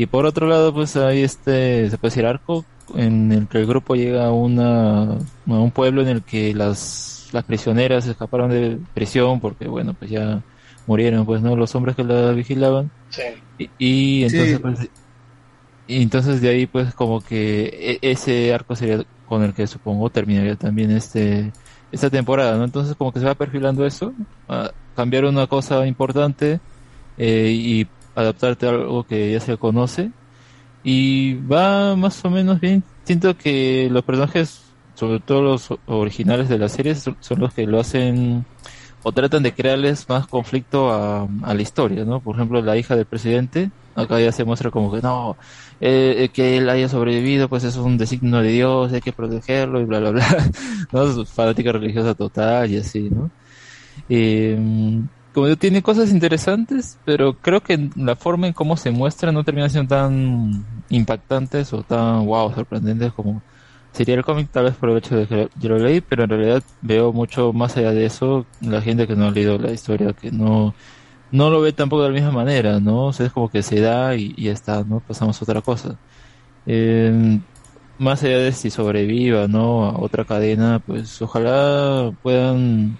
Y por otro lado, pues hay este, se puede decir arco, en el que el grupo llega a una, a un pueblo en el que las, las prisioneras escaparon de prisión porque, bueno, pues ya murieron, pues, ¿no? Los hombres que la vigilaban. Sí. Y, y entonces, Sí. pues, y entonces de ahí pues como que e- ese arco sería con el que supongo terminaría también este esta temporada, ¿no? Entonces como que se va perfilando eso, a cambiar una cosa importante eh, y adaptarte a algo que ya se conoce y va más o menos bien. Siento que los personajes, sobre todo los originales de la serie, son, los que lo hacen o tratan de crearles más conflicto a, la historia, ¿no? Por ejemplo, la hija del presidente, acá ya se muestra como que no, eh, eh, que él haya sobrevivido, pues es un designio de Dios, hay que protegerlo y bla, bla, bla. *laughs* ¿No? Es fanática religiosa total y así, ¿no? Eh, como digo, tiene cosas interesantes, pero creo que la forma en cómo se muestra no termina siendo tan impactantes o tan wow, sorprendentes como sería el cómic, tal vez por el hecho de que yo lo leí, pero en realidad veo mucho más allá de eso la gente que no ha leído la historia, que no, no lo ve tampoco de la misma manera, ¿no? O sea, es como que se da y, está, ¿no? Pasamos a otra cosa. Eh, más allá de si sobreviva, ¿no? A otra cadena, pues ojalá puedan,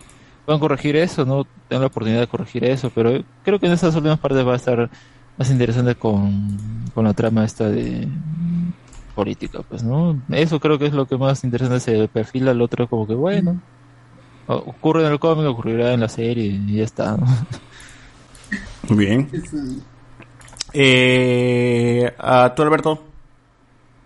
puedan corregir eso, ¿no? Tengan la oportunidad de corregir eso, pero creo que en esas últimas partes va a estar más interesante con, con la trama esta de política, pues, ¿no? Eso creo que es lo que más interesante se perfila, el otro como que, bueno, ocurre en el cómic, ocurrirá en la serie y ya está, ¿no? Muy bien. Eh, ¿a ¿Tú, Alberto?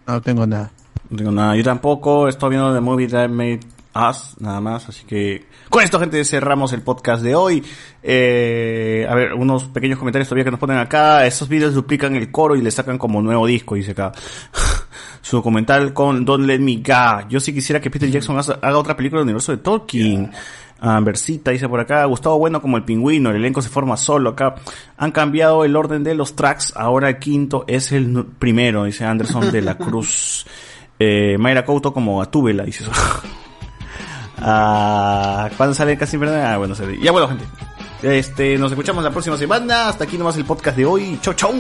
No tengo nada. No tengo nada. Yo tampoco. Estoy viendo The Movie That Made Us, nada más. Así que con esto, gente, cerramos el podcast de hoy. Eh, a ver, unos pequeños comentarios todavía que nos ponen acá. Estos vídeos duplican el coro y le sacan como nuevo disco, dice acá. *laughs* Su documental con Don't Let Me Go. Yo sí quisiera que Peter Jackson haga otra película del universo de Tolkien. Ah, Versita dice por acá, Gustavo Bueno como el pingüino, el elenco se forma solo acá. Han cambiado el orden de los tracks, ahora el quinto es el primero, dice Anderson de la *laughs* Cruz. Eh, Mayra Couto como Gatúbela, dice eso. *laughs* Ah, ¿Cuándo sale casi verdad? Ah, bueno, sale. Ya bueno, gente. Este, nos escuchamos la próxima semana. Hasta aquí nomás el podcast de hoy. Chau, chau.